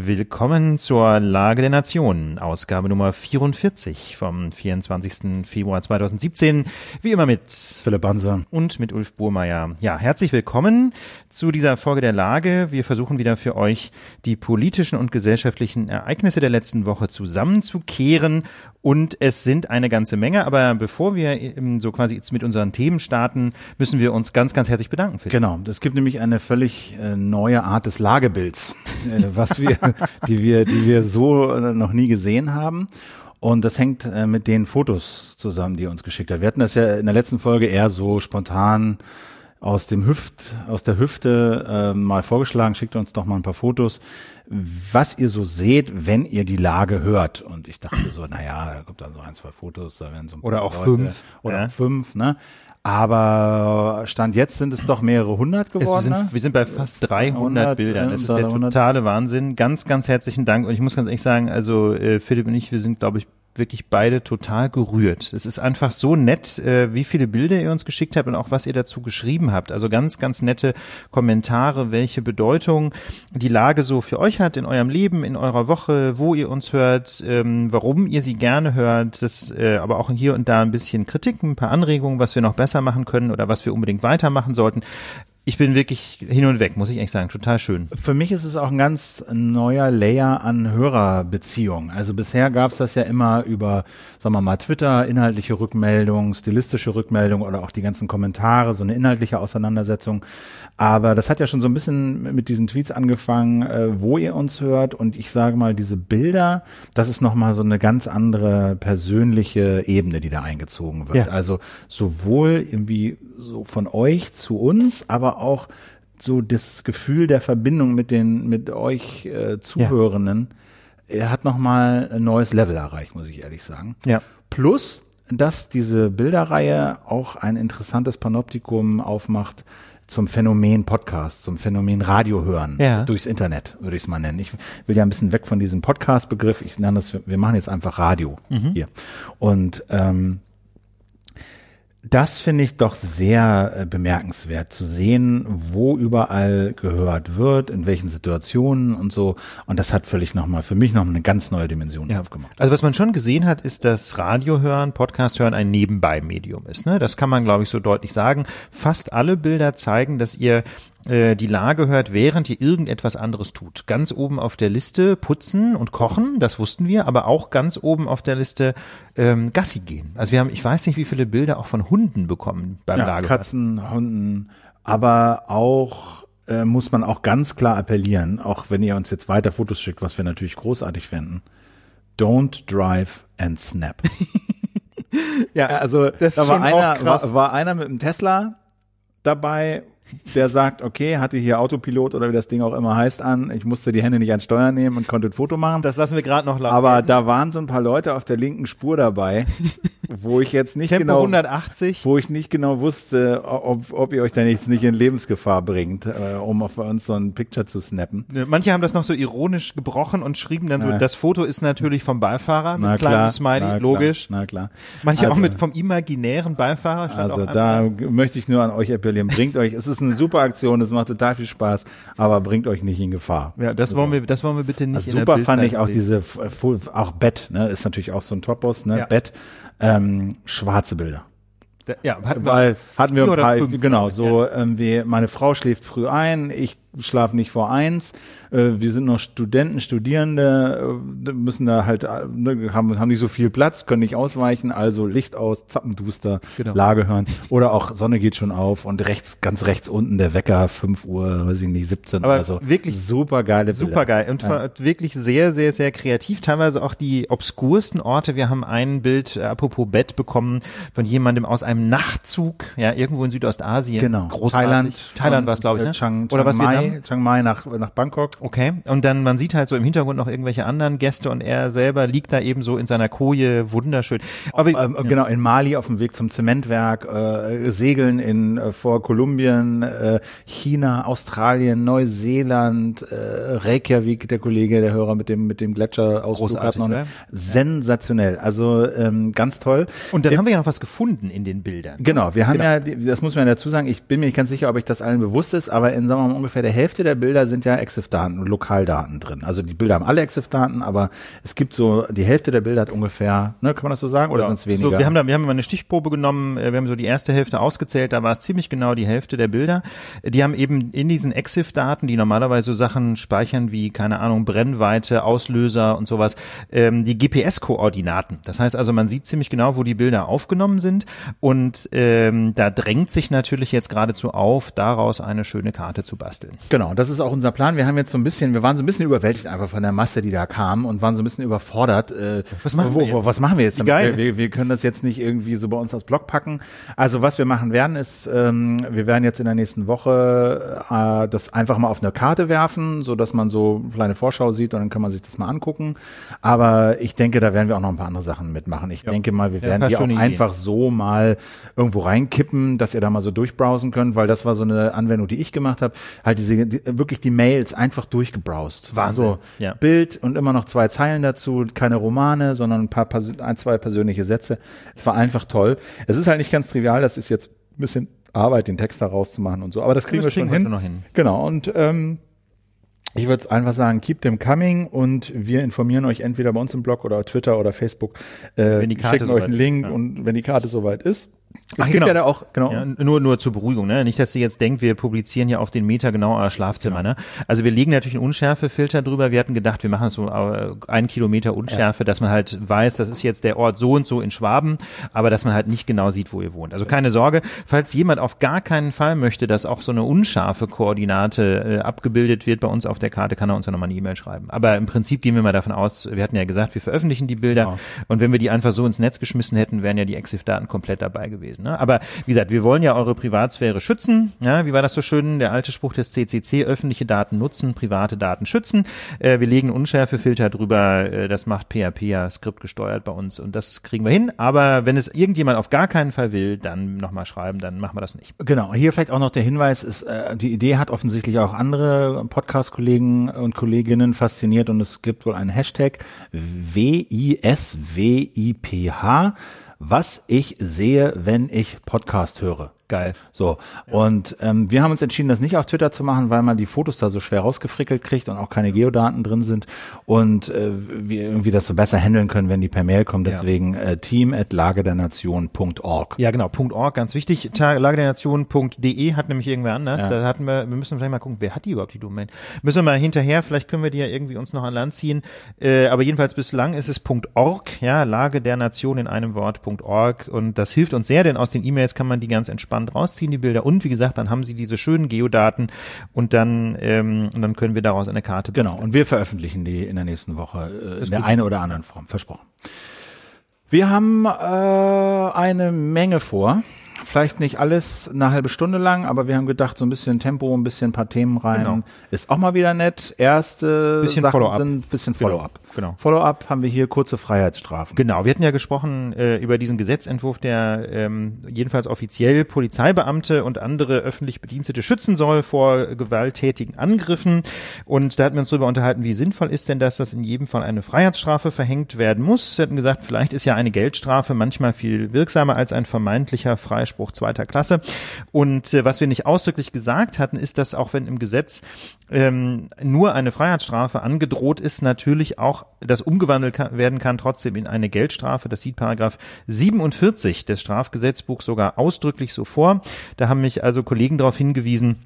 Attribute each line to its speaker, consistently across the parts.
Speaker 1: Willkommen zur Lage der Nationen, Ausgabe Nummer 44 vom 24. Februar 2017. Wie immer mit
Speaker 2: Philipp Banser
Speaker 1: und mit Ulf Burmeier. Ja, herzlich willkommen zu dieser Folge der Lage. Wir versuchen wieder für euch die politischen und gesellschaftlichen Ereignisse der letzten Woche zusammenzukehren und es sind eine ganze Menge. Aber bevor wir so quasi jetzt mit unseren Themen starten, müssen wir uns ganz, ganz herzlich bedanken.
Speaker 2: Philipp. Genau, es gibt nämlich eine völlig äh, neue Art des Lagebilds, äh, was wir die wir, die wir so äh, noch nie gesehen haben. Und das hängt äh, mit den Fotos zusammen, die er uns geschickt hat. Wir hatten das ja in der letzten Folge eher so spontan aus dem Hüft, aus der Hüfte äh, mal vorgeschlagen. Schickt uns doch mal ein paar Fotos, was ihr so seht, wenn ihr die Lage hört. Und ich dachte so, naja, da kommt dann so ein, zwei Fotos, da werden so ein
Speaker 1: paar Oder auch Leute, fünf.
Speaker 2: Oder ja. fünf, ne? Aber Stand jetzt sind es doch mehrere hundert geworden.
Speaker 1: wir, sind, wir sind bei fast 300 100, Bildern. Das ist der totale Wahnsinn. Ganz, ganz herzlichen Dank. Und ich muss ganz ehrlich sagen, also äh, Philipp und ich, wir sind, glaube ich, wirklich beide total gerührt. Es ist einfach so nett, äh, wie viele Bilder ihr uns geschickt habt und auch was ihr dazu geschrieben habt. Also ganz, ganz nette Kommentare, welche Bedeutung die Lage so für euch hat in eurem Leben, in eurer Woche, wo ihr uns hört, ähm, warum ihr sie gerne hört, das, äh, aber auch hier und da ein bisschen Kritik, ein paar Anregungen, was wir noch besser machen können oder was wir unbedingt weitermachen sollten ich bin wirklich hin und weg, muss ich echt sagen. Total schön.
Speaker 2: Für mich ist es auch ein ganz neuer Layer an Hörerbeziehung. Also bisher gab es das ja immer über, sagen wir mal, Twitter, inhaltliche Rückmeldung, stilistische Rückmeldung oder auch die ganzen Kommentare, so eine inhaltliche Auseinandersetzung. Aber das hat ja schon so ein bisschen mit diesen Tweets angefangen, äh, wo ihr uns hört. Und ich sage mal, diese Bilder, das ist nochmal so eine ganz andere persönliche Ebene, die da eingezogen wird. Ja. Also sowohl irgendwie so von euch zu uns, aber auch so das Gefühl der Verbindung mit den, mit euch äh, Zuhörenden. Ja. Er hat nochmal ein neues Level erreicht, muss ich ehrlich sagen.
Speaker 1: Ja.
Speaker 2: Plus, dass diese Bilderreihe auch ein interessantes Panoptikum aufmacht, zum Phänomen Podcast, zum Phänomen Radio hören ja. durchs Internet, würde ich es mal nennen. Ich will ja ein bisschen weg von diesem Podcast-Begriff. Ich nenne das, wir machen jetzt einfach Radio mhm. hier. Und ähm, das finde ich doch sehr äh, bemerkenswert zu sehen, wo überall gehört wird, in welchen Situationen und so. Und das hat völlig nochmal, für mich noch eine ganz neue Dimension ja. aufgemacht.
Speaker 1: Also was man schon gesehen hat, ist, dass Radio hören, Podcast hören ein Nebenbei-Medium ist. Ne? Das kann man, glaube ich, so deutlich sagen. Fast alle Bilder zeigen, dass ihr die Lage hört, während ihr irgendetwas anderes tut. Ganz oben auf der Liste putzen und kochen, das wussten wir, aber auch ganz oben auf der Liste ähm, Gassi gehen. Also wir haben, ich weiß nicht, wie viele Bilder auch von Hunden bekommen beim
Speaker 2: ja,
Speaker 1: Lage.
Speaker 2: Katzen, Hunden, aber auch äh, muss man auch ganz klar appellieren, auch wenn ihr uns jetzt weiter Fotos schickt, was wir natürlich großartig fänden. Don't drive and snap. ja, also das da war einer, war, war einer mit einem Tesla dabei, der sagt, okay, hatte hier Autopilot oder wie das Ding auch immer heißt an. Ich musste die Hände nicht an Steuer nehmen und konnte ein Foto machen.
Speaker 1: Das lassen wir gerade noch
Speaker 2: laufen. Aber da waren so ein paar Leute auf der linken Spur dabei, wo ich jetzt nicht
Speaker 1: Tempo
Speaker 2: genau
Speaker 1: 180,
Speaker 2: wo ich nicht genau wusste, ob, ob ihr euch da jetzt nicht in Lebensgefahr bringt, äh, um auf uns so ein Picture zu snappen.
Speaker 1: Manche haben das noch so ironisch gebrochen und schrieben dann so, ja. das Foto ist natürlich vom Beifahrer mit na kleinem klar, Smiley,
Speaker 2: na
Speaker 1: logisch.
Speaker 2: Klar, na klar.
Speaker 1: Manche also, auch mit vom imaginären Beifahrer.
Speaker 2: Also da möchte ich nur an euch appellieren, bringt euch, es ist eine super Aktion, es macht total viel Spaß, aber bringt euch nicht in Gefahr.
Speaker 1: Ja, das wollen wir, das wollen wir bitte nicht.
Speaker 2: Also super fand ich auch diese, auch Bett, ne, ist natürlich auch so ein Topos, ne, ja. Bett, ähm, schwarze Bilder.
Speaker 1: Ja,
Speaker 2: hatten weil hatten wir ein paar, genau, so ja. ähm, wie meine Frau schläft früh ein, ich schlafe nicht vor eins. Äh, wir sind noch Studenten, Studierende, äh, müssen da halt, äh, ne, haben, haben nicht so viel Platz, können nicht ausweichen, also Licht aus, Zappenduster, genau. Lage hören. Oder auch Sonne geht schon auf und rechts, ganz rechts unten der Wecker, 5 Uhr, weiß ich nicht, 17
Speaker 1: Aber
Speaker 2: oder so.
Speaker 1: Wirklich super geile Super geil und ja. wirklich sehr, sehr, sehr kreativ. Teilweise auch die obskursten Orte. Wir haben ein Bild, äh, apropos Bett, bekommen von jemandem aus einem Nachtzug, ja, irgendwo in Südostasien.
Speaker 2: Genau.
Speaker 1: Großartig. Thailand. Thailand war es, glaube ich, ne?
Speaker 2: Chang, Chang Oder was Mai, wir Chiang Mai nach, nach Bangkok.
Speaker 1: Okay. Und dann, man sieht halt so im Hintergrund noch irgendwelche anderen Gäste und er selber liegt da eben so in seiner Koje, wunderschön.
Speaker 2: Aber, auf, ähm, ja. Genau, in Mali auf dem Weg zum Zementwerk, äh, Segeln in, äh, vor Kolumbien, äh, China, Australien, Neuseeland, äh, Reykjavik, der Kollege, der Hörer mit dem, mit dem Gletscher aus
Speaker 1: ne?
Speaker 2: Sensationell. Also, ähm, ganz toll.
Speaker 1: Und dann äh, haben wir ja noch was gefunden in den Bildern.
Speaker 2: Genau, wir haben genau. ja, das muss man dazu sagen, ich bin mir nicht ganz sicher, ob ich das allen bewusst ist, aber in, sagen wir mal, ungefähr der Hälfte der Bilder sind ja EXIF-Daten, Lokaldaten drin. Also die Bilder haben alle EXIF-Daten, aber es gibt so, die Hälfte der Bilder hat ungefähr, ne, kann man das so sagen, oder ja. sind es weniger?
Speaker 1: So, wir haben da, wir haben mal eine Stichprobe genommen, äh, wir haben so die erste Hälfte ausgezählt, da war es ziemlich genau die Hälfte der Bilder. Die haben eben in diesen EXIF-Daten, die normalerweise so Sachen speichern wie, keine Ahnung, Brennweite, Auslöser und sowas, ähm, die GPS-Koordinaten. Das heißt also, man sieht ziemlich genau, wo die Bilder aufgenommen sind und ähm, da drängt sich natürlich jetzt geradezu auf, daraus eine schöne Karte zu basteln.
Speaker 2: Genau, das ist auch unser Plan. Wir haben jetzt so ein bisschen, wir waren so ein bisschen überwältigt einfach von der Masse, die da kam und waren so ein bisschen überfordert. Äh, was machen wo, wir jetzt? Was machen wir jetzt?
Speaker 1: Geil.
Speaker 2: Wir, wir können das jetzt nicht irgendwie so bei uns als Blog packen. Also was wir machen werden, ist, ähm, wir werden jetzt in der nächsten Woche äh, das einfach mal auf eine Karte werfen, so dass man so eine kleine Vorschau sieht und dann kann man sich das mal angucken. Aber ich denke, da werden wir auch noch ein paar andere Sachen mitmachen. Ich ja. denke mal, wir werden ja, die auch einfach so mal irgendwo reinkippen, dass ihr da mal so durchbrowsen könnt, weil das war so eine Anwendung, die ich gemacht habe. Halt diese die, wirklich die Mails einfach durchgebrowst.
Speaker 1: Wahnsinn. So
Speaker 2: ja. Bild und immer noch zwei Zeilen dazu, keine Romane, sondern ein paar ein, zwei persönliche Sätze. Es war einfach toll. Es ist halt nicht ganz trivial, das ist jetzt ein bisschen Arbeit, den Text da rauszumachen und so, aber das kriegen das wir schon hin. hin. Genau und ähm, ich würde einfach sagen, keep them coming und wir informieren euch entweder bei uns im Blog oder Twitter oder Facebook.
Speaker 1: Äh,
Speaker 2: schicken euch einen Link ja. und wenn die Karte soweit ist.
Speaker 1: Es Ach, genau. ja da auch, genau. Ja, nur, nur zur Beruhigung, ne? Nicht, dass sie jetzt denkt, wir publizieren ja auf den Meter genau euer Schlafzimmer, genau. ne? Also wir legen natürlich einen Unschärfefilter drüber. Wir hatten gedacht, wir machen so äh, ein Kilometer Unschärfe, ja. dass man halt weiß, das ist jetzt der Ort so und so in Schwaben, aber dass man halt nicht genau sieht, wo ihr wohnt. Also keine Sorge, falls jemand auf gar keinen Fall möchte, dass auch so eine unscharfe Koordinate äh, abgebildet wird bei uns auf der Karte, kann er uns ja nochmal eine E-Mail schreiben. Aber im Prinzip gehen wir mal davon aus, wir hatten ja gesagt, wir veröffentlichen die Bilder genau. und wenn wir die einfach so ins Netz geschmissen hätten, wären ja die EXIF-Daten komplett dabei gewesen. Ne? Aber wie gesagt, wir wollen ja eure Privatsphäre schützen. Ja, wie war das so schön? Der alte Spruch des CCC, öffentliche Daten nutzen, private Daten schützen. Äh, wir legen Unschärfefilter drüber. Äh, das macht PHP ja skriptgesteuert bei uns und das kriegen wir hin. Aber wenn es irgendjemand auf gar keinen Fall will, dann nochmal schreiben, dann machen wir das nicht.
Speaker 2: Genau. Hier vielleicht auch noch der Hinweis ist, äh, die Idee hat offensichtlich auch andere Podcast-Kollegen und Kolleginnen fasziniert und es gibt wohl einen Hashtag WISWIPH was ich sehe, wenn ich Podcast höre.
Speaker 1: Geil.
Speaker 2: So. Ja. Und ähm, wir haben uns entschieden, das nicht auf Twitter zu machen, weil man die Fotos da so schwer rausgefrickelt kriegt und auch keine Geodaten drin sind und äh, wir irgendwie das so besser handeln können, wenn die per Mail kommen. Deswegen ja. äh, team at lagedernation.org.
Speaker 1: Ja, genau, .org, ganz wichtig. lagedernation.de hat nämlich irgendwer anders. Ja. Da hatten wir, wir müssen vielleicht mal gucken, wer hat die überhaupt, die Domain? Müssen wir mal hinterher, vielleicht können wir die ja irgendwie uns noch an Land ziehen. Äh, aber jedenfalls bislang ist es .org, ja, Lage der Nation in einem Wort .org und das hilft uns sehr, denn aus den E-Mails kann man die ganz entspannt entspannt rausziehen, die Bilder. Und wie gesagt, dann haben sie diese schönen Geodaten und dann, ähm, und dann können wir daraus eine Karte
Speaker 2: basteln. Genau, und wir veröffentlichen die in der nächsten Woche äh, in der einen oder anderen Form, versprochen. Wir haben äh, eine Menge vor vielleicht nicht alles eine halbe Stunde lang, aber wir haben gedacht, so ein bisschen Tempo, ein bisschen ein paar Themen rein. Genau. Ist auch mal wieder nett. Erste
Speaker 1: bisschen Follow-up.
Speaker 2: sind bisschen genau. Follow-up.
Speaker 1: Genau.
Speaker 2: Follow-up haben wir hier kurze Freiheitsstrafen.
Speaker 1: Genau. Wir hatten ja gesprochen äh, über diesen Gesetzentwurf, der ähm, jedenfalls offiziell Polizeibeamte und andere öffentlich Bedienstete schützen soll vor gewalttätigen Angriffen. Und da hatten wir uns darüber unterhalten, wie sinnvoll ist denn das, dass in jedem Fall eine Freiheitsstrafe verhängt werden muss. Wir hatten gesagt, vielleicht ist ja eine Geldstrafe manchmal viel wirksamer als ein vermeintlicher Freispruch Freispruch zweiter Klasse. Und äh, was wir nicht ausdrücklich gesagt hatten, ist, dass auch wenn im Gesetz ähm, nur eine Freiheitsstrafe angedroht ist, natürlich auch das umgewandelt kann, werden kann trotzdem in eine Geldstrafe. Das sieht Paragraph 47 des Strafgesetzbuchs sogar ausdrücklich so vor. Da haben mich also Kollegen darauf hingewiesen,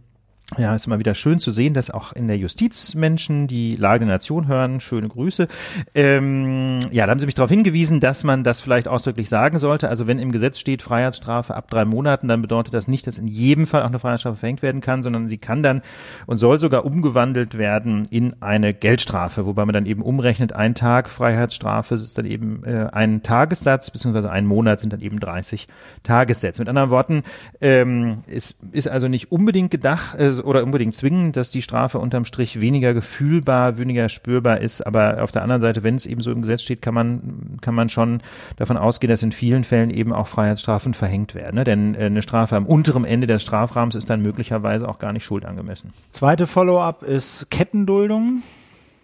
Speaker 1: ja, ist immer wieder schön zu sehen, dass auch in der Justiz Menschen die Lage der Nation hören. Schöne Grüße. Ähm, ja, da haben Sie mich darauf hingewiesen, dass man das vielleicht ausdrücklich sagen sollte. Also wenn im Gesetz steht Freiheitsstrafe ab drei Monaten, dann bedeutet das nicht, dass in jedem Fall auch eine Freiheitsstrafe verhängt werden kann, sondern sie kann dann und soll sogar umgewandelt werden in eine Geldstrafe, wobei man dann eben umrechnet, ein Tag Freiheitsstrafe ist dann eben äh, ein Tagessatz, beziehungsweise ein Monat sind dann eben 30 Tagessätze. Mit anderen Worten, ähm, es ist also nicht unbedingt gedacht, äh, oder unbedingt zwingen, dass die Strafe unterm Strich weniger gefühlbar, weniger spürbar ist. Aber auf der anderen Seite, wenn es eben so im Gesetz steht, kann man, kann man schon davon ausgehen, dass in vielen Fällen eben auch Freiheitsstrafen verhängt werden. Ne? Denn äh, eine Strafe am unteren Ende des Strafrahmens ist dann möglicherweise auch gar nicht schuldangemessen.
Speaker 2: Zweite Follow-up ist Kettenduldung.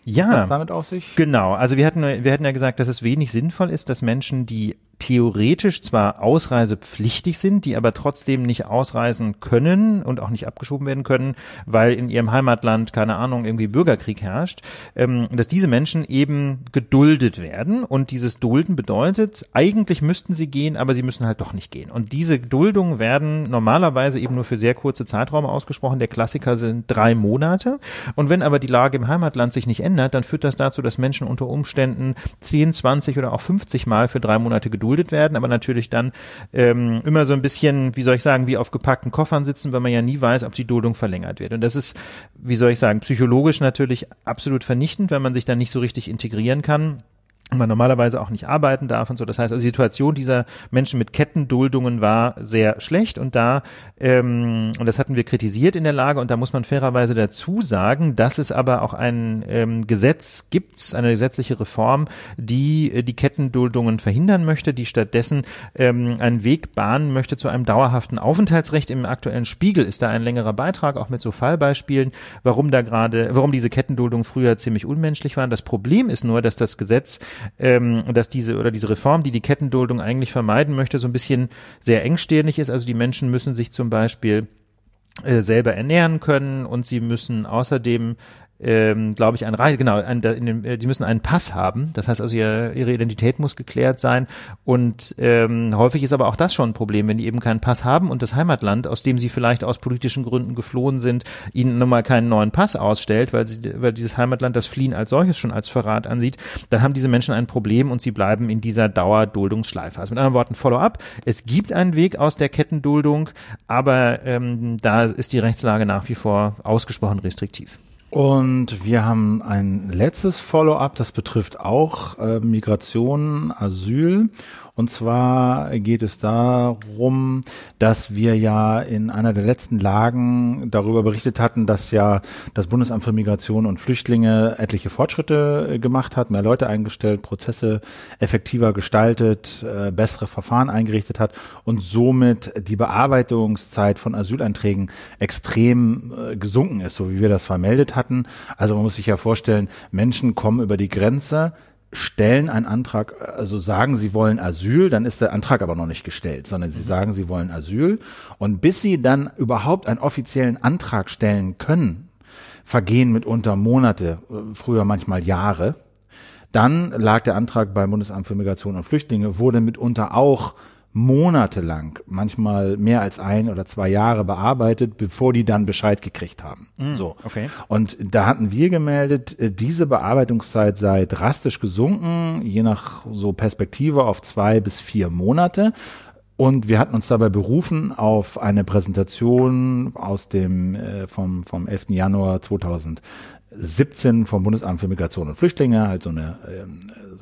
Speaker 1: Ja,
Speaker 2: damit auf sich?
Speaker 1: Genau. Also wir hatten, wir hatten ja gesagt, dass es wenig sinnvoll ist, dass Menschen, die theoretisch zwar ausreisepflichtig sind, die aber trotzdem nicht ausreisen können und auch nicht abgeschoben werden können, weil in ihrem Heimatland, keine Ahnung, irgendwie Bürgerkrieg herrscht, ähm, dass diese Menschen eben geduldet werden und dieses Dulden bedeutet, eigentlich müssten sie gehen, aber sie müssen halt doch nicht gehen. Und diese Duldungen werden normalerweise eben nur für sehr kurze Zeiträume ausgesprochen. Der Klassiker sind drei Monate. Und wenn aber die Lage im Heimatland sich nicht ändert, dann führt das dazu, dass Menschen unter Umständen 10, 20 oder auch 50 Mal für drei Monate geduldet werden, aber natürlich dann ähm, immer so ein bisschen, wie soll ich sagen, wie auf gepackten Koffern sitzen, weil man ja nie weiß, ob die Duldung verlängert wird. Und das ist, wie soll ich sagen, psychologisch natürlich absolut vernichtend, wenn man sich dann nicht so richtig integrieren kann man normalerweise auch nicht arbeiten darf und so. Das heißt, also die Situation dieser Menschen mit Kettenduldungen war sehr schlecht und da, ähm, und das hatten wir kritisiert in der Lage und da muss man fairerweise dazu sagen, dass es aber auch ein ähm, Gesetz gibt, eine gesetzliche Reform, die äh, die Kettenduldungen verhindern möchte, die stattdessen ähm, einen Weg bahnen möchte zu einem dauerhaften Aufenthaltsrecht. Im aktuellen Spiegel ist da ein längerer Beitrag, auch mit so Fallbeispielen, warum da gerade, warum diese Kettenduldungen früher ziemlich unmenschlich waren. Das Problem ist nur, dass das Gesetz ähm, dass diese oder diese Reform, die die Kettenduldung eigentlich vermeiden möchte, so ein bisschen sehr engstirnig ist. Also die Menschen müssen sich zum Beispiel äh, selber ernähren können und sie müssen außerdem ähm, glaube ich, ein Reise, genau, ein, in dem, äh, die müssen einen Pass haben. Das heißt also, ihr, ihre Identität muss geklärt sein. Und ähm, häufig ist aber auch das schon ein Problem, wenn die eben keinen Pass haben und das Heimatland, aus dem sie vielleicht aus politischen Gründen geflohen sind, ihnen nun mal keinen neuen Pass ausstellt, weil sie, weil dieses Heimatland das Fliehen als solches schon als Verrat ansieht, dann haben diese Menschen ein Problem und sie bleiben in dieser Dauerduldungsschleife. Also mit anderen Worten, Follow-up. Es gibt einen Weg aus der Kettenduldung, aber ähm, da ist die Rechtslage nach wie vor ausgesprochen restriktiv.
Speaker 2: Und wir haben ein letztes Follow-up, das betrifft auch äh, Migration, Asyl. Und zwar geht es darum, dass wir ja in einer der letzten Lagen darüber berichtet hatten, dass ja das Bundesamt für Migration und Flüchtlinge etliche Fortschritte äh, gemacht hat, mehr Leute eingestellt, Prozesse effektiver gestaltet, äh, bessere Verfahren eingerichtet hat und somit die Bearbeitungszeit von Asylanträgen extrem äh, gesunken ist, so wie wir das vermeldet hatten. Also man muss sich ja vorstellen, Menschen kommen über die Grenze, stellen einen Antrag, also sagen, sie wollen Asyl, dann ist der Antrag aber noch nicht gestellt, sondern sie mhm. sagen, sie wollen Asyl. Und bis sie dann überhaupt einen offiziellen Antrag stellen können, vergehen mitunter Monate, früher manchmal Jahre. Dann lag der Antrag beim Bundesamt für Migration und Flüchtlinge, wurde mitunter auch monatelang, manchmal mehr als ein oder zwei Jahre bearbeitet, bevor die dann Bescheid gekriegt haben. Mm, so. Okay. Und da hatten wir gemeldet, äh, diese Bearbeitungszeit sei drastisch gesunken, je nach so Perspektive auf zwei bis vier Monate. Und wir hatten uns dabei berufen auf eine Präsentation aus dem äh, vom vom 11. Januar 2017 vom Bundesamt für Migration und Flüchtlinge, also eine wir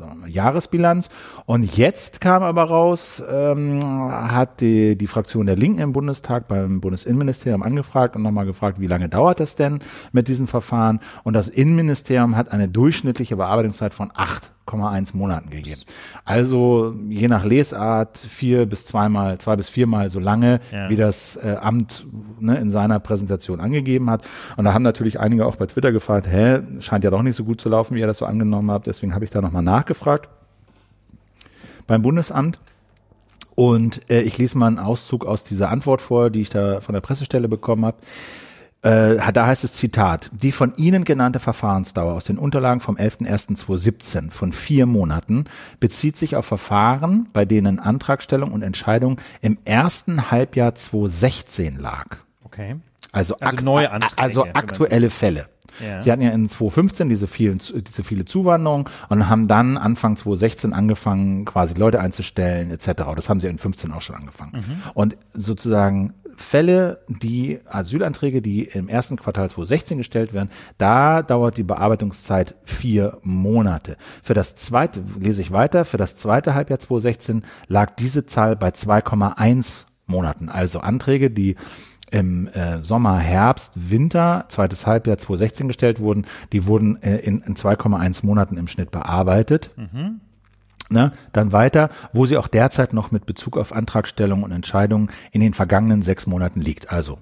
Speaker 2: mal, Jahresbilanz. Und jetzt kam aber raus, ähm, hat die, die Fraktion der Linken im Bundestag beim Bundesinnenministerium angefragt und nochmal gefragt, wie lange dauert das denn mit diesen Verfahren? Und das Innenministerium hat eine durchschnittliche Bearbeitungszeit von acht 8,1 Monaten gegeben. Also je nach Lesart vier bis zweimal, zwei bis viermal so lange, ja. wie das äh, Amt ne, in seiner Präsentation angegeben hat. Und da haben natürlich einige auch bei Twitter gefragt, hä, scheint ja doch nicht so gut zu laufen, wie ihr das so angenommen habt. Deswegen habe ich da nochmal nachgefragt beim Bundesamt. Und äh, ich lese mal einen Auszug aus dieser Antwort vor, die ich da von der Pressestelle bekommen habe. Äh, da heißt es Zitat, die von Ihnen genannte Verfahrensdauer aus den Unterlagen vom 11.01.2017 von vier Monaten bezieht sich auf Verfahren, bei denen Antragstellung und Entscheidung im ersten Halbjahr 2016 lag.
Speaker 1: Okay.
Speaker 2: Also, also neue Anträge. Also aktuelle Fälle. Ja. Sie hatten ja in 2015 diese vielen, diese viele Zuwanderung und haben dann Anfang 2016 angefangen, quasi Leute einzustellen etc. Das haben sie in 15 auch schon angefangen. Mhm. Und sozusagen Fälle, die Asylanträge, die im ersten Quartal 2016 gestellt werden, da dauert die Bearbeitungszeit vier Monate. Für das zweite, lese ich weiter, für das zweite Halbjahr 2016 lag diese Zahl bei 2,1 Monaten. Also Anträge, die im äh, Sommer, Herbst, Winter, zweites Halbjahr 2016 gestellt wurden, die wurden äh, in, in 2,1 Monaten im Schnitt bearbeitet. Mhm. Ne, dann weiter, wo sie auch derzeit noch mit Bezug auf Antragstellung und Entscheidungen in den vergangenen sechs Monaten liegt. Also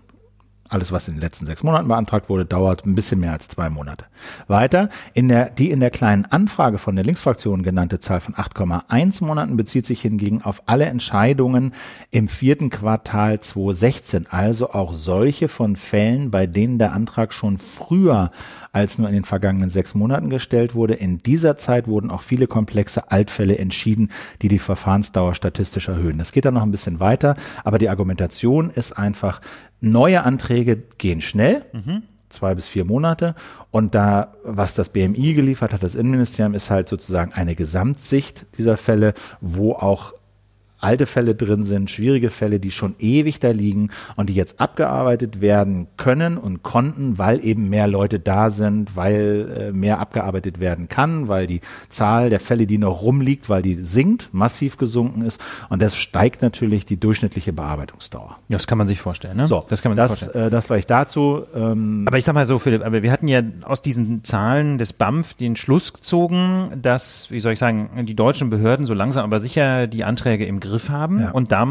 Speaker 2: Alles, was in den letzten sechs Monaten beantragt wurde, dauert ein bisschen mehr als zwei Monate. Weiter, in der, die in der kleinen Anfrage von der Linksfraktion genannte Zahl von 8,1 Monaten bezieht sich hingegen auf alle Entscheidungen im vierten Quartal 2016, also auch solche von Fällen, bei denen der Antrag schon früher als nur in den vergangenen sechs Monaten gestellt wurde. In dieser Zeit wurden auch viele komplexe Altfälle entschieden, die die Verfahrensdauer statistisch erhöhen. Das geht dann noch ein bisschen weiter, aber die Argumentation ist einfach, neue Anträge gehen schnell. Mhm zwei bis vier Monate. Und da, was das BMI geliefert hat, das Innenministerium, ist halt sozusagen eine Gesamtsicht dieser Fälle, wo auch alte Fälle drin sind, schwierige Fälle, die schon ewig da liegen und die jetzt abgearbeitet werden können und konnten, weil eben mehr Leute da sind, weil äh, mehr abgearbeitet werden kann, weil die Zahl der Fälle, die noch rumliegt, weil die sinkt, massiv gesunken ist und das steigt natürlich die durchschnittliche Bearbeitungsdauer.
Speaker 1: Ja, das kann man sich vorstellen. Ne?
Speaker 2: So, das kann man das, sich vorstellen. Äh, das vielleicht dazu.
Speaker 1: Ähm, aber ich sag mal so, Philipp, aber wir hatten ja aus diesen Zahlen des BAMF den Schluss gezogen, dass, wie soll ich sagen, die deutschen Behörden so langsam aber sicher die Anträge im Griff Griff haben. Ja. Und da,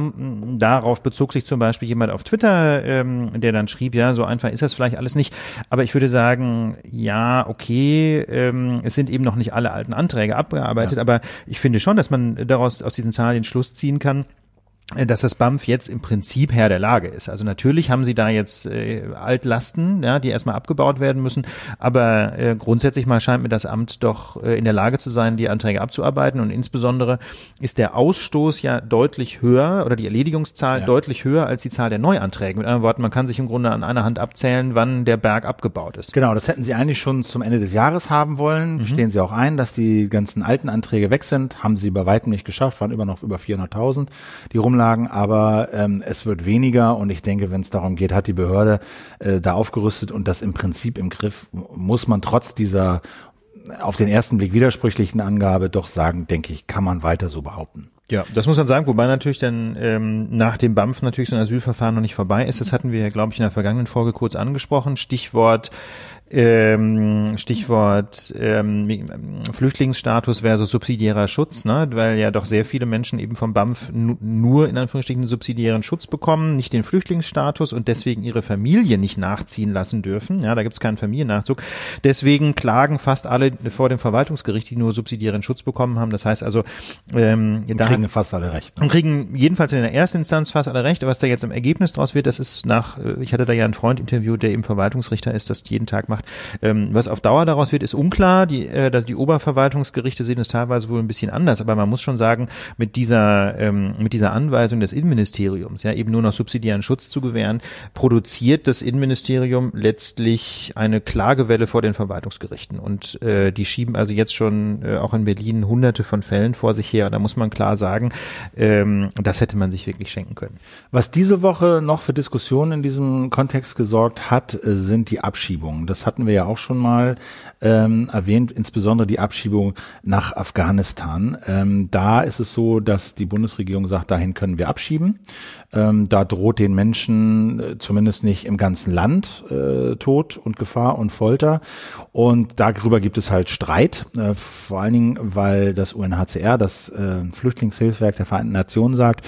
Speaker 1: darauf bezog sich zum Beispiel jemand auf Twitter, ähm, der dann schrieb, ja, so einfach ist das vielleicht alles nicht. Aber ich würde sagen, ja, okay, ähm, es sind eben noch nicht alle alten Anträge abgearbeitet, ja. aber ich finde schon, dass man daraus aus diesen Zahlen den Schluss ziehen kann, dass das BAMF jetzt im Prinzip Herr der Lage ist. Also natürlich haben sie da jetzt äh, Altlasten, ja, die erstmal abgebaut werden müssen, aber äh, grundsätzlich mal scheint mir das Amt doch äh, in der Lage zu sein, die Anträge abzuarbeiten und insbesondere ist der Ausstoß ja deutlich höher oder die Erledigungszahl ja. deutlich höher als die Zahl der Neuanträge. Mit anderen Worten, man kann sich im Grunde an einer Hand abzählen, wann der Berg abgebaut ist.
Speaker 2: Genau, das hätten sie eigentlich schon zum Ende des Jahres haben wollen. Mhm. Stehen sie auch ein, dass die ganzen alten Anträge weg sind, haben sie bei weitem nicht geschafft, waren immer noch über 400.000, die rumlagen Anlagen, aber ähm, es wird weniger und ich denke, wenn es darum geht, hat die Behörde äh, da aufgerüstet und das im Prinzip im Griff, muss man trotz dieser auf den ersten Blick widersprüchlichen Angabe doch sagen, denke ich, kann man weiter so behaupten.
Speaker 1: Ja, das muss man sagen, wobei natürlich dann ähm, nach dem BAMF natürlich so ein Asylverfahren noch nicht vorbei ist. Das hatten wir, glaube ich, in der vergangenen Folge kurz angesprochen. Stichwort ähm, Stichwort ähm, Flüchtlingsstatus versus subsidiärer Schutz, ne? weil ja doch sehr viele Menschen eben vom BAMF nur in Anführungsstrichen subsidiären Schutz bekommen, nicht den Flüchtlingsstatus und deswegen ihre Familie nicht nachziehen lassen dürfen. Ja, da gibt es keinen Familiennachzug. Deswegen klagen fast alle vor dem Verwaltungsgericht, die nur subsidiären Schutz bekommen haben. Das heißt also,
Speaker 2: ähm, und da kriegen fast alle recht.
Speaker 1: Ne? Und kriegen jedenfalls in der ersten Instanz fast alle recht. Was da jetzt im Ergebnis draus wird, das ist nach, äh, ich hatte da ja einen Freund interviewt, der eben Verwaltungsrichter ist, das jeden Tag macht ähm, was auf Dauer daraus wird, ist unklar. Die, äh, die Oberverwaltungsgerichte sehen es teilweise wohl ein bisschen anders, aber man muss schon sagen, mit dieser, ähm, mit dieser Anweisung des Innenministeriums, ja, eben nur noch subsidiären Schutz zu gewähren, produziert das Innenministerium letztlich eine Klagewelle vor den Verwaltungsgerichten. Und äh, die schieben also jetzt schon äh, auch in Berlin hunderte von Fällen vor sich her. Da muss man klar sagen, ähm, das hätte man sich wirklich schenken können.
Speaker 2: Was diese Woche noch für Diskussionen in diesem Kontext gesorgt hat, äh, sind die Abschiebungen. Das hatten wir ja auch schon mal ähm, erwähnt, insbesondere die Abschiebung nach Afghanistan. Ähm, da ist es so, dass die Bundesregierung sagt, dahin können wir abschieben. Ähm, da droht den Menschen äh, zumindest nicht im ganzen Land äh, Tod und Gefahr und Folter. Und darüber gibt es halt Streit, äh, vor allen Dingen, weil das UNHCR, das äh, Flüchtlingshilfswerk der Vereinten Nationen sagt,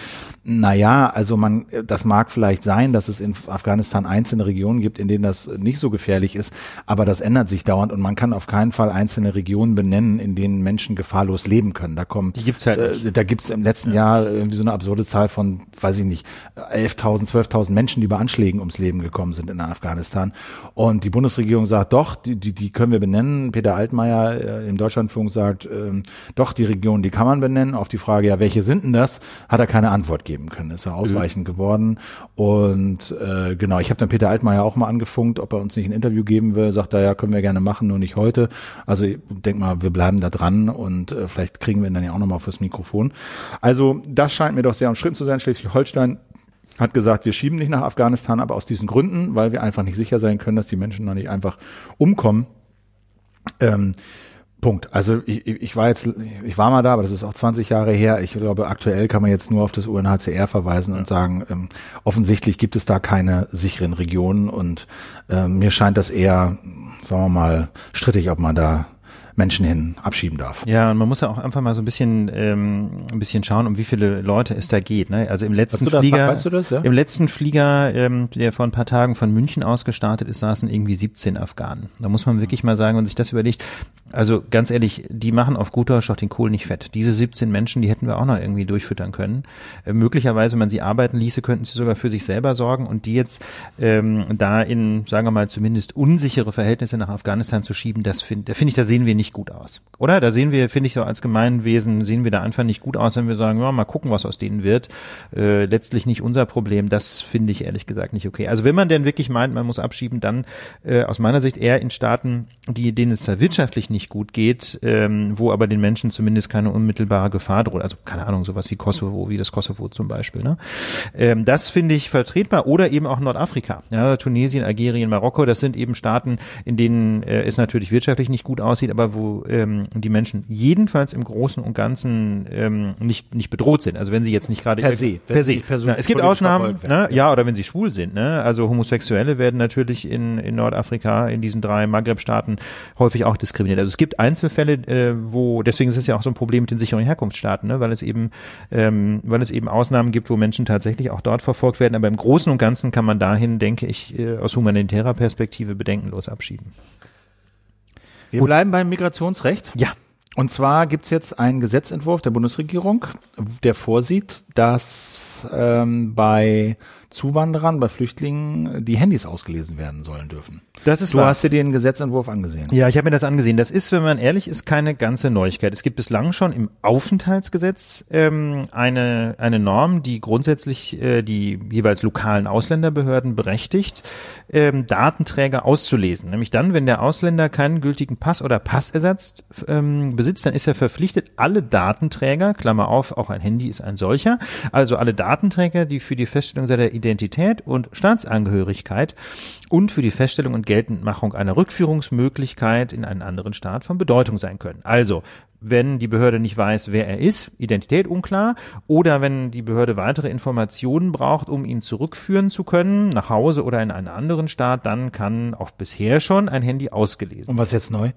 Speaker 2: na ja, also man, das mag vielleicht sein, dass es in Afghanistan einzelne Regionen gibt, in denen das nicht so gefährlich ist, aber das ändert sich dauernd und man kann auf keinen Fall einzelne Regionen benennen, in denen Menschen gefahrlos leben können. Da kommen,
Speaker 1: die gibt's halt
Speaker 2: äh, da gibt's im letzten ja. Jahr irgendwie so eine absurde Zahl von, weiß ich nicht, 11.000, 12.000 Menschen, die bei Anschlägen ums Leben gekommen sind in Afghanistan. Und die Bundesregierung sagt, doch, die, die, die können wir benennen. Peter Altmaier äh, im Deutschlandfunk sagt, ähm, doch, die Regionen, die kann man benennen. Auf die Frage, ja, welche sind denn das, hat er keine Antwort geben können. Ist er ausreichend mhm. geworden. Und äh, genau, ich habe dann Peter Altmaier auch mal angefunkt, ob er uns nicht ein Interview geben will. Sagt er, ja, können wir gerne machen, nur nicht heute. Also ich denk mal, wir bleiben da dran und äh, vielleicht kriegen wir ihn dann ja auch nochmal fürs Mikrofon. Also das scheint mir doch sehr am Schritt zu sein. Schleswig-Holstein hat gesagt, wir schieben nicht nach Afghanistan, aber aus diesen Gründen, weil wir einfach nicht sicher sein können, dass die Menschen da nicht einfach umkommen. Ähm, Punkt. Also ich, ich war jetzt, ich war mal da, aber das ist auch 20 Jahre her. Ich glaube, aktuell kann man jetzt nur auf das UNHCR verweisen und sagen, ähm, offensichtlich gibt es da keine sicheren Regionen und ähm, mir scheint das eher, sagen wir mal, strittig, ob man da Menschen hin abschieben darf.
Speaker 1: Ja, und man muss ja auch einfach mal so ein bisschen, ähm, ein bisschen schauen, um wie viele Leute es da geht. Ne? Also im letzten Flieger, weißt du das, ja? im letzten Flieger, ähm, der vor ein paar Tagen von München aus gestartet ist, saßen irgendwie 17 Afghanen. Da muss man wirklich mal sagen und sich das überlegt. Also ganz ehrlich, die machen auf gut Deutsch den Kohl nicht fett. Diese 17 Menschen, die hätten wir auch noch irgendwie durchfüttern können. Äh, möglicherweise, wenn man sie arbeiten ließe, könnten sie sogar für sich selber sorgen und die jetzt ähm, da in, sagen wir mal, zumindest unsichere Verhältnisse nach Afghanistan zu schieben, das finde find ich, da sehen wir nicht gut aus. Oder? Da sehen wir, finde ich, so als Gemeinwesen, sehen wir da einfach nicht gut aus, wenn wir sagen, ja, mal gucken, was aus denen wird. Äh, letztlich nicht unser Problem. Das finde ich ehrlich gesagt nicht okay. Also wenn man denn wirklich meint, man muss abschieben, dann äh, aus meiner Sicht eher in Staaten, die, denen es da wirtschaftlich nicht gut geht, ähm, wo aber den Menschen zumindest keine unmittelbare Gefahr droht. Also keine Ahnung, sowas wie Kosovo, wie das Kosovo zum Beispiel. Ne? Ähm, das finde ich vertretbar. Oder eben auch Nordafrika. Ja, Tunesien, Algerien, Marokko, das sind eben Staaten, in denen äh, es natürlich wirtschaftlich nicht gut aussieht, aber wo ähm, die Menschen jedenfalls im Großen und Ganzen ähm, nicht, nicht bedroht sind. Also wenn sie jetzt nicht gerade
Speaker 2: per se,
Speaker 1: per se. Ja, es gibt Ausnahmen, ne? ja, oder wenn sie schwul sind. Ne? Also Homosexuelle werden natürlich in, in Nordafrika, in diesen drei Maghreb-Staaten häufig auch diskriminiert. Also es gibt Einzelfälle, äh, wo, deswegen ist es ja auch so ein Problem mit den sicheren Herkunftsstaaten, ne? weil es eben, ähm, weil es eben Ausnahmen gibt, wo Menschen tatsächlich auch dort verfolgt werden. Aber im Großen und Ganzen kann man dahin, denke ich, äh, aus humanitärer Perspektive bedenkenlos abschieben.
Speaker 2: Wir Gut. bleiben beim Migrationsrecht.
Speaker 1: Ja.
Speaker 2: Und zwar gibt's jetzt einen Gesetzentwurf der Bundesregierung, der vorsieht, dass ähm, bei Zuwanderern, bei Flüchtlingen die Handys ausgelesen werden sollen dürfen.
Speaker 1: Das ist
Speaker 2: du
Speaker 1: wahr.
Speaker 2: hast dir den Gesetzentwurf angesehen.
Speaker 1: Ja, ich habe mir das angesehen. Das ist, wenn man ehrlich ist, keine ganze Neuigkeit. Es gibt bislang schon im Aufenthaltsgesetz ähm, eine, eine Norm, die grundsätzlich äh, die jeweils lokalen Ausländerbehörden berechtigt, ähm, Datenträger auszulesen. Nämlich dann, wenn der Ausländer keinen gültigen Pass oder Passersatz ähm, besitzt, dann ist er verpflichtet, alle Datenträger, Klammer auf, auch ein Handy ist ein solcher, also alle Datenträger, die für die Feststellung seiner Identität und Staatsangehörigkeit und für die Feststellung und Geltendmachung einer Rückführungsmöglichkeit in einen anderen Staat von Bedeutung sein können. Also, wenn die Behörde nicht weiß, wer er ist, Identität unklar, oder wenn die Behörde weitere Informationen braucht, um ihn zurückführen zu können, nach Hause oder in einen anderen Staat, dann kann auch bisher schon ein Handy ausgelesen.
Speaker 2: Und was jetzt neu?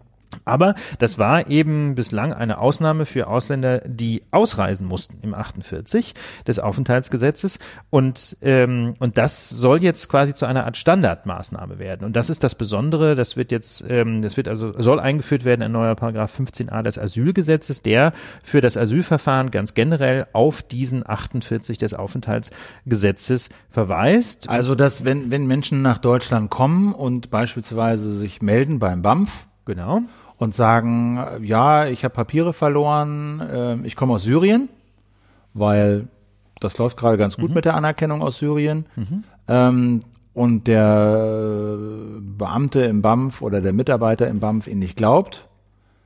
Speaker 1: Aber das war eben bislang eine Ausnahme für Ausländer, die ausreisen mussten im 48 des Aufenthaltsgesetzes und ähm, und das soll jetzt quasi zu einer Art Standardmaßnahme werden und das ist das Besondere. Das wird jetzt ähm, das wird also soll eingeführt werden ein neuer Paragraph 15a des Asylgesetzes, der für das Asylverfahren ganz generell auf diesen 48 des Aufenthaltsgesetzes verweist.
Speaker 2: Also dass wenn wenn Menschen nach Deutschland kommen und beispielsweise sich melden beim BAMF
Speaker 1: Genau.
Speaker 2: Und sagen, ja, ich habe Papiere verloren, äh, ich komme aus Syrien, weil das läuft gerade ganz gut mhm. mit der Anerkennung aus Syrien. Mhm. Ähm, und der Beamte im BAMF oder der Mitarbeiter im BAMF ihn nicht glaubt,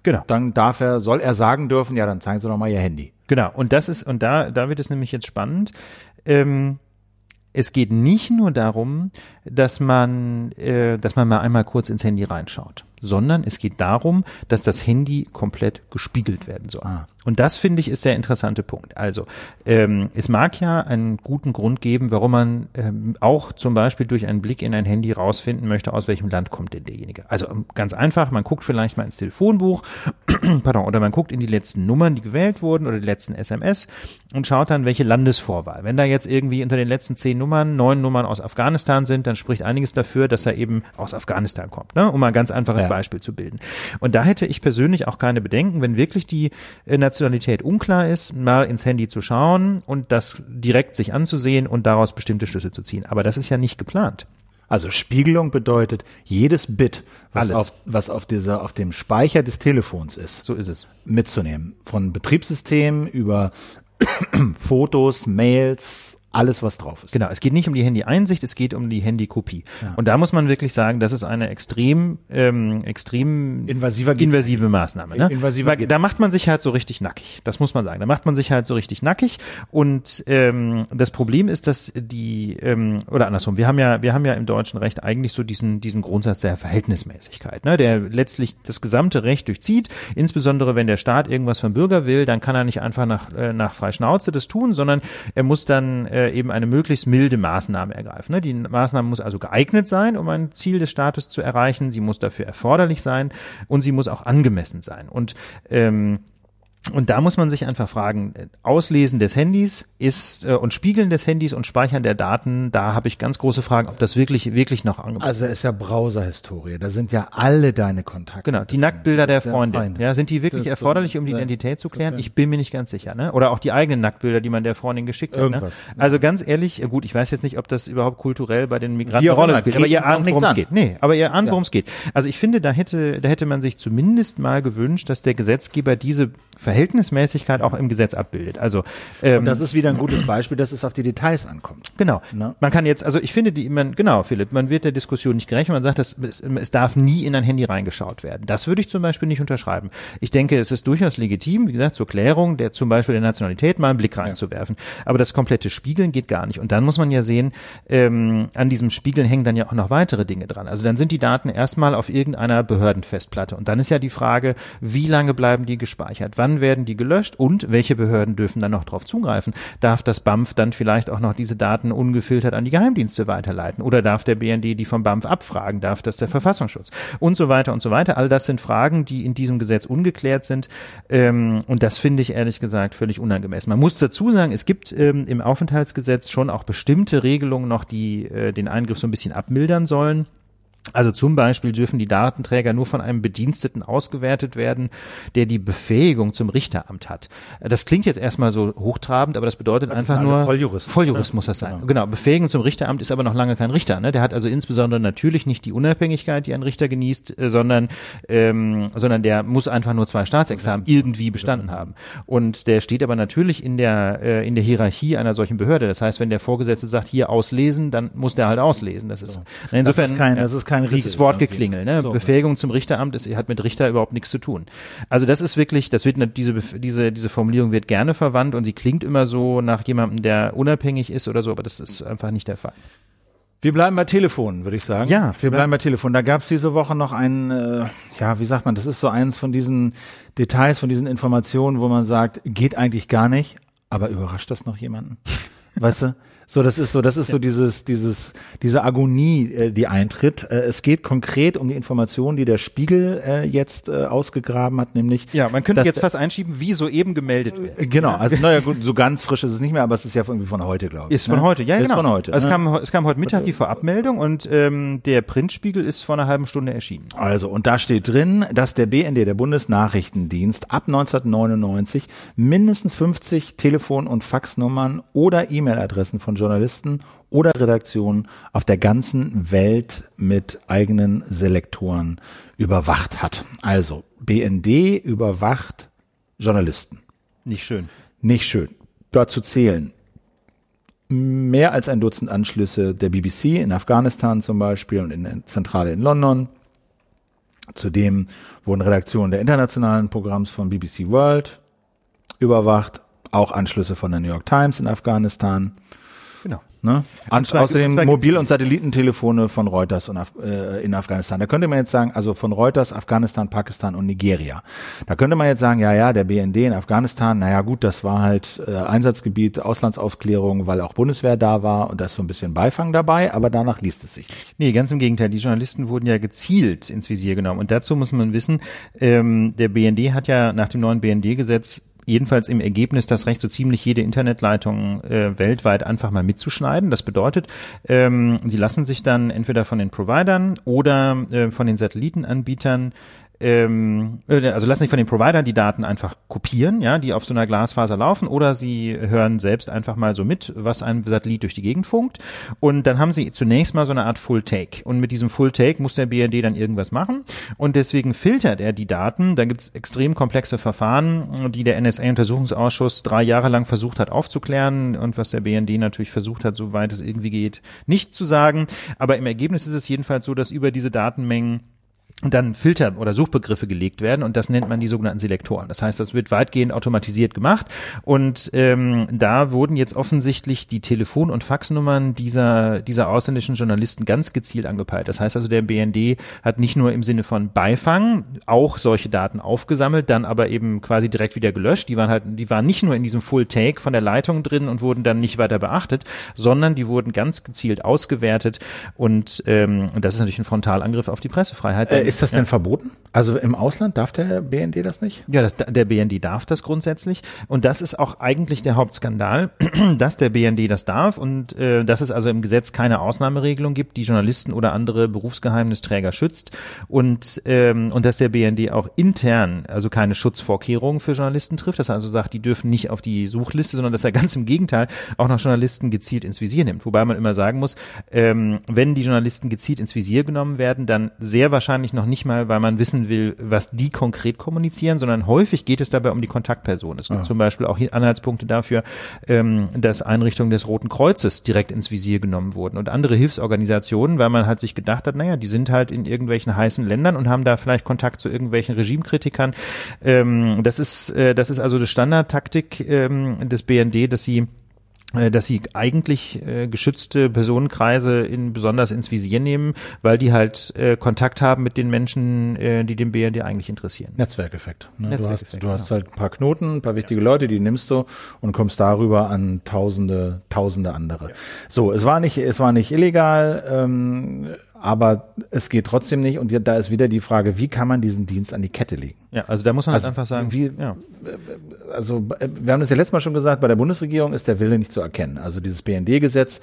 Speaker 1: genau.
Speaker 2: dann darf er, soll er sagen dürfen, ja, dann zeigen Sie doch mal Ihr Handy.
Speaker 1: Genau, und das ist, und da, da wird es nämlich jetzt spannend. Ähm, es geht nicht nur darum, dass man, äh, dass man mal einmal kurz ins Handy reinschaut sondern es geht darum, dass das Handy komplett gespiegelt werden soll. Ah. Und das finde ich ist der interessante Punkt. Also ähm, es mag ja einen guten Grund geben, warum man ähm, auch zum Beispiel durch einen Blick in ein Handy rausfinden möchte, aus welchem Land kommt denn derjenige. Also ähm, ganz einfach, man guckt vielleicht mal ins Telefonbuch, pardon, oder man guckt in die letzten Nummern, die gewählt wurden oder die letzten SMS und schaut dann, welche Landesvorwahl. Wenn da jetzt irgendwie unter den letzten zehn Nummern neun Nummern aus Afghanistan sind, dann spricht einiges dafür, dass er eben aus Afghanistan kommt. Ne? Um mal ganz einfaches ja. Beispiel zu bilden. Und da hätte ich persönlich auch keine Bedenken, wenn wirklich die äh, Nationalität unklar ist, mal ins Handy zu schauen und das direkt sich anzusehen und daraus bestimmte Schlüsse zu ziehen. Aber das ist ja nicht geplant.
Speaker 2: Also Spiegelung bedeutet jedes Bit, was auf, was auf dieser, auf dem Speicher des Telefons ist.
Speaker 1: So ist es.
Speaker 2: Mitzunehmen. Von Betriebssystem über Fotos, Mails, alles, was drauf ist.
Speaker 1: Genau, es geht nicht um die Handy-Einsicht, es geht um die Handy-Kopie. Ja. Und da muss man wirklich sagen, das ist eine extrem, ähm, extrem
Speaker 2: invasive,
Speaker 1: invasive Maßnahme. Ne?
Speaker 2: Invasiver
Speaker 1: da macht man sich halt so richtig nackig. Das muss man sagen. Da macht man sich halt so richtig nackig. Und ähm, das Problem ist, dass die ähm, oder andersrum. Wir haben ja, wir haben ja im deutschen Recht eigentlich so diesen diesen Grundsatz der Verhältnismäßigkeit, ne? der letztlich das gesamte Recht durchzieht. Insbesondere wenn der Staat irgendwas vom Bürger will, dann kann er nicht einfach nach äh, nach Freischnauze das tun, sondern er muss dann äh, äh, eben eine möglichst milde Maßnahme ergreifen. Ne? Die Maßnahme muss also geeignet sein, um ein Ziel des Staates zu erreichen. Sie muss dafür erforderlich sein und sie muss auch angemessen sein. Und ähm, und da muss man sich einfach fragen, Auslesen des Handys ist äh, und Spiegeln des Handys und Speichern der Daten, da habe ich ganz große Fragen, ob das wirklich wirklich noch
Speaker 2: angebracht also ist. Also ist ja Browserhistorie, da sind ja alle deine Kontakte.
Speaker 1: Genau, die Nacktbilder der, der Freundin. Freunde. Ja, sind die wirklich erforderlich, um die Identität zu klären? Ich bin mir nicht ganz sicher, ne? Oder auch die eigenen Nacktbilder, die man der Freundin geschickt hat. Ne? Also ganz ehrlich, gut, ich weiß jetzt nicht, ob das überhaupt kulturell bei den Migranten eine Rolle spielt, aber ihr ahnt, worum es geht. Nee, aber ihr ahnt, worum es geht. Also ich finde, da hätte da hätte man sich zumindest mal gewünscht, dass der Gesetzgeber diese Verhältnismäßigkeit auch im Gesetz abbildet. Also
Speaker 2: ähm, und das ist wieder ein gutes Beispiel, dass es auf die Details ankommt.
Speaker 1: Genau. Ne? Man kann jetzt, also ich finde die, man, genau, Philipp, man wird der Diskussion nicht gerecht. Man sagt, dass, es darf nie in ein Handy reingeschaut werden. Das würde ich zum Beispiel nicht unterschreiben. Ich denke, es ist durchaus legitim, wie gesagt, zur Klärung der zum Beispiel der Nationalität mal einen Blick reinzuwerfen. Ja. Aber das komplette Spiegeln geht gar nicht. Und dann muss man ja sehen, ähm, an diesem Spiegeln hängen dann ja auch noch weitere Dinge dran. Also dann sind die Daten erstmal auf irgendeiner Behördenfestplatte. Und dann ist ja die Frage, wie lange bleiben die gespeichert? Wann werden die gelöscht? Und welche Behörden dürfen dann noch darauf zugreifen? Darf das BAMF dann vielleicht auch noch diese Daten ungefiltert an die Geheimdienste weiterleiten? Oder darf der BND die vom BAMF abfragen? Darf das der Verfassungsschutz? Und so weiter und so weiter. All das sind Fragen, die in diesem Gesetz ungeklärt sind. Ähm, und das finde ich ehrlich gesagt völlig unangemessen. Man muss dazu sagen, es gibt ähm, im Aufenthaltsgesetz schon auch bestimmte Regelungen noch, die äh, den Eingriff so ein bisschen abmildern sollen. Also zum Beispiel dürfen die Datenträger nur von einem Bediensteten ausgewertet werden, der die Befähigung zum Richteramt hat. Das klingt jetzt erstmal so hochtrabend, aber das bedeutet das einfach nur
Speaker 2: Volljurist.
Speaker 1: Volljurist muss das sein. Genau. genau. Befähigung zum Richteramt ist aber noch lange kein Richter. Ne? Der hat also insbesondere natürlich nicht die Unabhängigkeit, die ein Richter genießt, äh, sondern ähm, sondern der muss einfach nur zwei Staatsexamen irgendwie bestanden haben. Und der steht aber natürlich in der äh, in der Hierarchie einer solchen Behörde. Das heißt, wenn der Vorgesetzte sagt, hier auslesen, dann muss der halt auslesen. Das ist
Speaker 2: insofern das ist kein, das ist kein Riegel.
Speaker 1: Dieses Wortgeklingel, ne? So. Befähigung zum Richteramt ist, hat mit Richter überhaupt nichts zu tun. Also das ist wirklich, das wird diese diese diese Formulierung wird gerne verwandt und sie klingt immer so nach jemandem, der unabhängig ist oder so, aber das ist einfach nicht der Fall.
Speaker 2: Wir bleiben bei Telefon, würde ich sagen.
Speaker 1: Ja,
Speaker 2: wir bleiben bei Telefon. Da gab es diese Woche noch ein, äh, ja, wie sagt man, das ist so eins von diesen Details, von diesen Informationen, wo man sagt, geht eigentlich gar nicht, aber überrascht das noch jemanden? weißt du? So, das ist so, das ist so dieses, dieses, diese Agonie, äh, die eintritt. Äh, es geht konkret um die Information, die der Spiegel äh, jetzt äh, ausgegraben hat, nämlich.
Speaker 1: Ja, man könnte jetzt fast einschieben, wie soeben gemeldet wird.
Speaker 2: Äh, genau, also naja gut, so ganz frisch ist es nicht mehr, aber es ist ja irgendwie von heute, glaube ich.
Speaker 1: Ist von ne? heute, ja, ist genau.
Speaker 2: Ist von heute.
Speaker 1: Also ne? es, kam, es kam heute Mittag die Vorabmeldung und ähm, der Printspiegel ist vor einer halben Stunde erschienen.
Speaker 2: Also, und da steht drin, dass der BND, der Bundesnachrichtendienst, ab 1999 mindestens 50 Telefon- und Faxnummern oder E-Mail-Adressen von Journalisten oder Redaktionen auf der ganzen Welt mit eigenen Selektoren überwacht hat. Also BND überwacht Journalisten.
Speaker 1: Nicht schön.
Speaker 2: Nicht schön. Dazu zählen mehr als ein Dutzend Anschlüsse der BBC in Afghanistan zum Beispiel und in der Zentrale in London. Zudem wurden Redaktionen der internationalen Programms von BBC World überwacht, auch Anschlüsse von der New York Times in Afghanistan. Ne? Und zwar, außerdem und Mobil- und Satellitentelefone von Reuters und Af äh, in Afghanistan. Da könnte man jetzt sagen, also von Reuters, Afghanistan, Pakistan und Nigeria. Da könnte man jetzt sagen, ja, ja, der BND in Afghanistan, naja gut, das war halt äh, Einsatzgebiet, Auslandsaufklärung, weil auch Bundeswehr da war und da ist so ein bisschen Beifang dabei, aber danach liest es sich nicht.
Speaker 1: Nee, ganz im Gegenteil. Die Journalisten wurden ja gezielt ins Visier genommen. Und dazu muss man wissen, ähm, der BND hat ja nach dem neuen BND-Gesetz jedenfalls im Ergebnis das Recht, so ziemlich jede Internetleitung äh, weltweit einfach mal mitzuschneiden. Das bedeutet, ähm, die lassen sich dann entweder von den Providern oder äh, von den Satellitenanbietern ähm, äh, also lassen sich von den Providern die Daten einfach kopieren, ja, die auf so einer Glasfaser laufen, oder sie hören selbst einfach mal so mit, was ein Satellit durch die Gegend funkt. Und dann haben sie zunächst mal so eine Art Full Take. Und mit diesem Full Take muss der BRD dann irgendwas machen. Und deswegen filtert er die Daten. Da gibt's extrem komplexe Verfahren, die der NSA-Untersuchungsausschuss drei Jahre lang versucht hat aufzuklären und was der BND natürlich versucht hat, soweit es irgendwie geht, nicht zu sagen. Aber im Ergebnis ist es jedenfalls so, dass über diese Datenmengen dann Filter oder Suchbegriffe gelegt werden und das nennt man die sogenannten Selektoren. Das heißt, das wird weitgehend automatisiert gemacht und ähm, da wurden jetzt offensichtlich die Telefon- und Faxnummern dieser dieser ausländischen Journalisten ganz gezielt angepeilt. Das heißt also, der BND hat nicht nur im Sinne von Beifang auch solche Daten aufgesammelt, dann aber eben quasi direkt wieder gelöscht. Die waren halt, die waren nicht nur in diesem Full Take von der Leitung drin und wurden dann nicht weiter beachtet, sondern die wurden ganz gezielt ausgewertet und ähm, das ist natürlich ein Frontalangriff auf die Pressefreiheit.
Speaker 2: Äh, ist das denn verboten? Also im Ausland darf der BND das nicht?
Speaker 1: Ja, das, der BND darf das grundsätzlich. Und das ist auch eigentlich der Hauptskandal, dass der BND das darf und äh, dass es also im Gesetz keine Ausnahmeregelung gibt, die Journalisten oder andere Berufsgeheimnisträger schützt und, ähm, und dass der BND auch intern also keine Schutzvorkehrungen für Journalisten trifft. Das also sagt, die dürfen nicht auf die Suchliste, sondern dass er ganz im Gegenteil auch noch Journalisten gezielt ins Visier nimmt. Wobei man immer sagen muss, ähm, wenn die Journalisten gezielt ins Visier genommen werden, dann sehr wahrscheinlich noch nicht mal, weil man wissen will, was die konkret kommunizieren, sondern häufig geht es dabei um die Kontaktperson. Es gibt ja. zum Beispiel auch Anhaltspunkte dafür, ähm, dass Einrichtungen des Roten Kreuzes direkt ins Visier genommen wurden und andere Hilfsorganisationen, weil man halt sich gedacht hat, naja, die sind halt in irgendwelchen heißen Ländern und haben da vielleicht Kontakt zu irgendwelchen Regimekritikern. Ähm, das ist, äh, das ist also die Standardtaktik ähm, des BND, dass sie dass sie eigentlich äh, geschützte Personenkreise in besonders ins Visier nehmen, weil die halt äh, Kontakt haben mit den Menschen, äh, die den BND eigentlich interessieren.
Speaker 2: Netzwerkeffekt. Ne? Netzwerkeffekt du hast, du hast genau. halt ein paar Knoten, ein paar wichtige ja. Leute, die nimmst du und kommst darüber an Tausende, Tausende andere. Ja. So, es war nicht, es war nicht illegal. Ähm, aber es geht trotzdem nicht. Und da ist wieder die Frage, wie kann man diesen Dienst an die Kette legen?
Speaker 1: Ja, also da muss man also einfach sagen,
Speaker 2: wie, ja. also wir haben das ja letztes Mal schon gesagt, bei der Bundesregierung ist der Wille nicht zu erkennen. Also dieses BND-Gesetz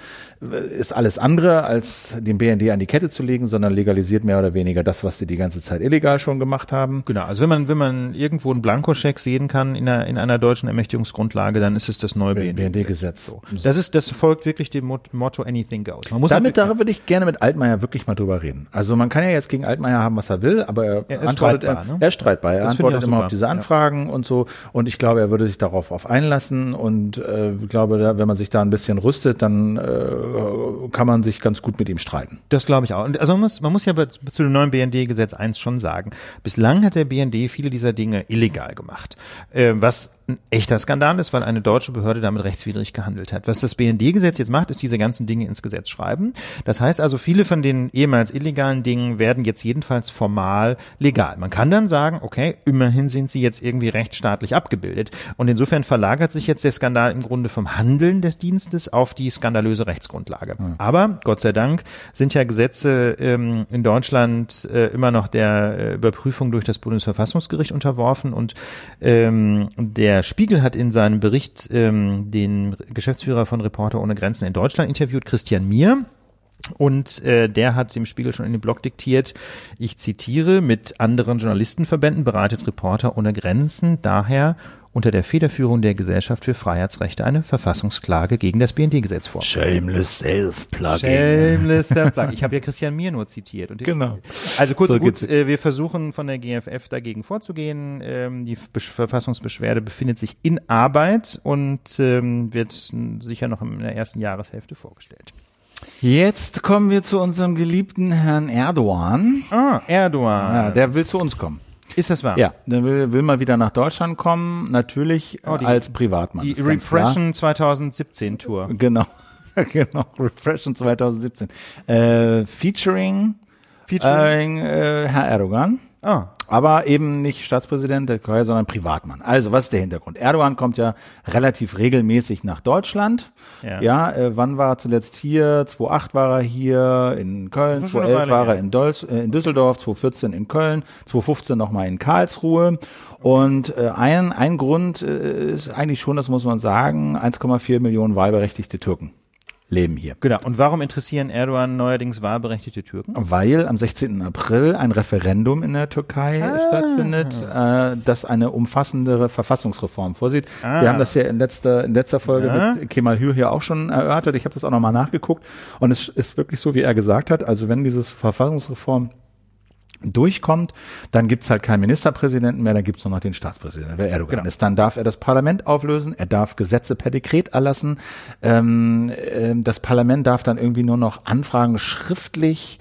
Speaker 2: ist alles andere, als den BND an die Kette zu legen, sondern legalisiert mehr oder weniger das, was sie die ganze Zeit illegal schon gemacht haben.
Speaker 1: Genau, also wenn man, wenn man irgendwo einen Blankoscheck sehen kann in einer, in einer deutschen Ermächtigungsgrundlage, dann ist es das neue BND-Gesetz. BND das ist, das folgt wirklich dem Motto Anything Goes.
Speaker 2: Man muss Damit, darüber würde ich gerne mit Altmaier wirklich mal drüber reden. Also man kann ja jetzt gegen Altmaier haben, was er will, aber er, er antwortet, er, ne? er ist streitbar. Er das antwortet immer super. auf diese Anfragen ja. und so. Und ich glaube, er würde sich darauf auf einlassen. Und äh, ich glaube, wenn man sich da ein bisschen rüstet, dann äh, kann man sich ganz gut mit ihm streiten.
Speaker 1: Das glaube ich auch. Und also man muss, man muss ja zu dem neuen BND-Gesetz eins schon sagen. Bislang hat der BND viele dieser Dinge illegal gemacht. Äh, was ein echter Skandal ist, weil eine deutsche Behörde damit rechtswidrig gehandelt hat. Was das BND-Gesetz jetzt macht, ist diese ganzen Dinge ins Gesetz schreiben. Das heißt also, viele von den ehemals illegalen Dingen werden jetzt jedenfalls formal legal. Man kann dann sagen, okay, immerhin sind sie jetzt irgendwie rechtsstaatlich abgebildet. Und insofern verlagert sich jetzt der Skandal im Grunde vom Handeln des Dienstes auf die skandalöse Rechtsgrundlage. Mhm. Aber Gott sei Dank sind ja Gesetze ähm, in Deutschland äh, immer noch der äh, Überprüfung durch das Bundesverfassungsgericht unterworfen und ähm, der Spiegel hat in seinem Bericht ähm, den Geschäftsführer von Reporter ohne Grenzen in Deutschland interviewt, Christian Mier. Und äh, der hat dem Spiegel schon in den Blog diktiert, ich zitiere, mit anderen Journalistenverbänden bereitet Reporter ohne Grenzen daher unter der Federführung der Gesellschaft für Freiheitsrechte eine Verfassungsklage gegen das BND-Gesetz vor.
Speaker 2: Shameless Self-Plugging.
Speaker 1: Shameless Self-Plugging. Ich habe ja Christian Mier nur zitiert.
Speaker 2: genau.
Speaker 1: Also kurz so gut, äh, wir versuchen von der GFF dagegen vorzugehen. Ähm, die Be Verfassungsbeschwerde befindet sich in Arbeit und ähm, wird sicher noch in der ersten Jahreshälfte vorgestellt.
Speaker 2: Jetzt kommen wir zu unserem geliebten Herrn Erdogan.
Speaker 1: Ah, Erdogan.
Speaker 2: Ja, der will zu uns kommen.
Speaker 1: Ist das wahr?
Speaker 2: Ja, der will, will mal wieder nach Deutschland kommen, natürlich oh, die, als Privatmann.
Speaker 1: Die Repression 2017 Tour.
Speaker 2: Genau, genau, Repression 2017. Äh, featuring, featuring? Äh, Herr Erdogan. Ah. Aber eben nicht Staatspräsident der Türkei, sondern Privatmann. Also, was ist der Hintergrund? Erdogan kommt ja relativ regelmäßig nach Deutschland. Ja, ja äh, wann war er zuletzt hier? 2008 war er hier in Köln, 2011 war er in, Dolz, äh, in Düsseldorf, 2014 in Köln, 2015 nochmal in Karlsruhe. Und äh, ein, ein Grund äh, ist eigentlich schon, das muss man sagen, 1,4 Millionen wahlberechtigte Türken leben hier.
Speaker 1: Genau. Und warum interessieren Erdogan neuerdings wahlberechtigte Türken?
Speaker 2: Weil am 16. April ein Referendum in der Türkei ah. stattfindet, äh, das eine umfassendere Verfassungsreform vorsieht. Ah. Wir haben das ja in letzter, in letzter Folge ja. mit Kemal Hür hier auch schon erörtert. Ich habe das auch nochmal nachgeguckt. Und es ist wirklich so, wie er gesagt hat. Also wenn dieses Verfassungsreform durchkommt, dann gibt's halt keinen Ministerpräsidenten mehr, dann gibt's nur noch den Staatspräsidenten, wer Erdogan genau. ist. Dann darf er das Parlament auflösen, er darf Gesetze per Dekret erlassen, ähm, äh, das Parlament darf dann irgendwie nur noch Anfragen schriftlich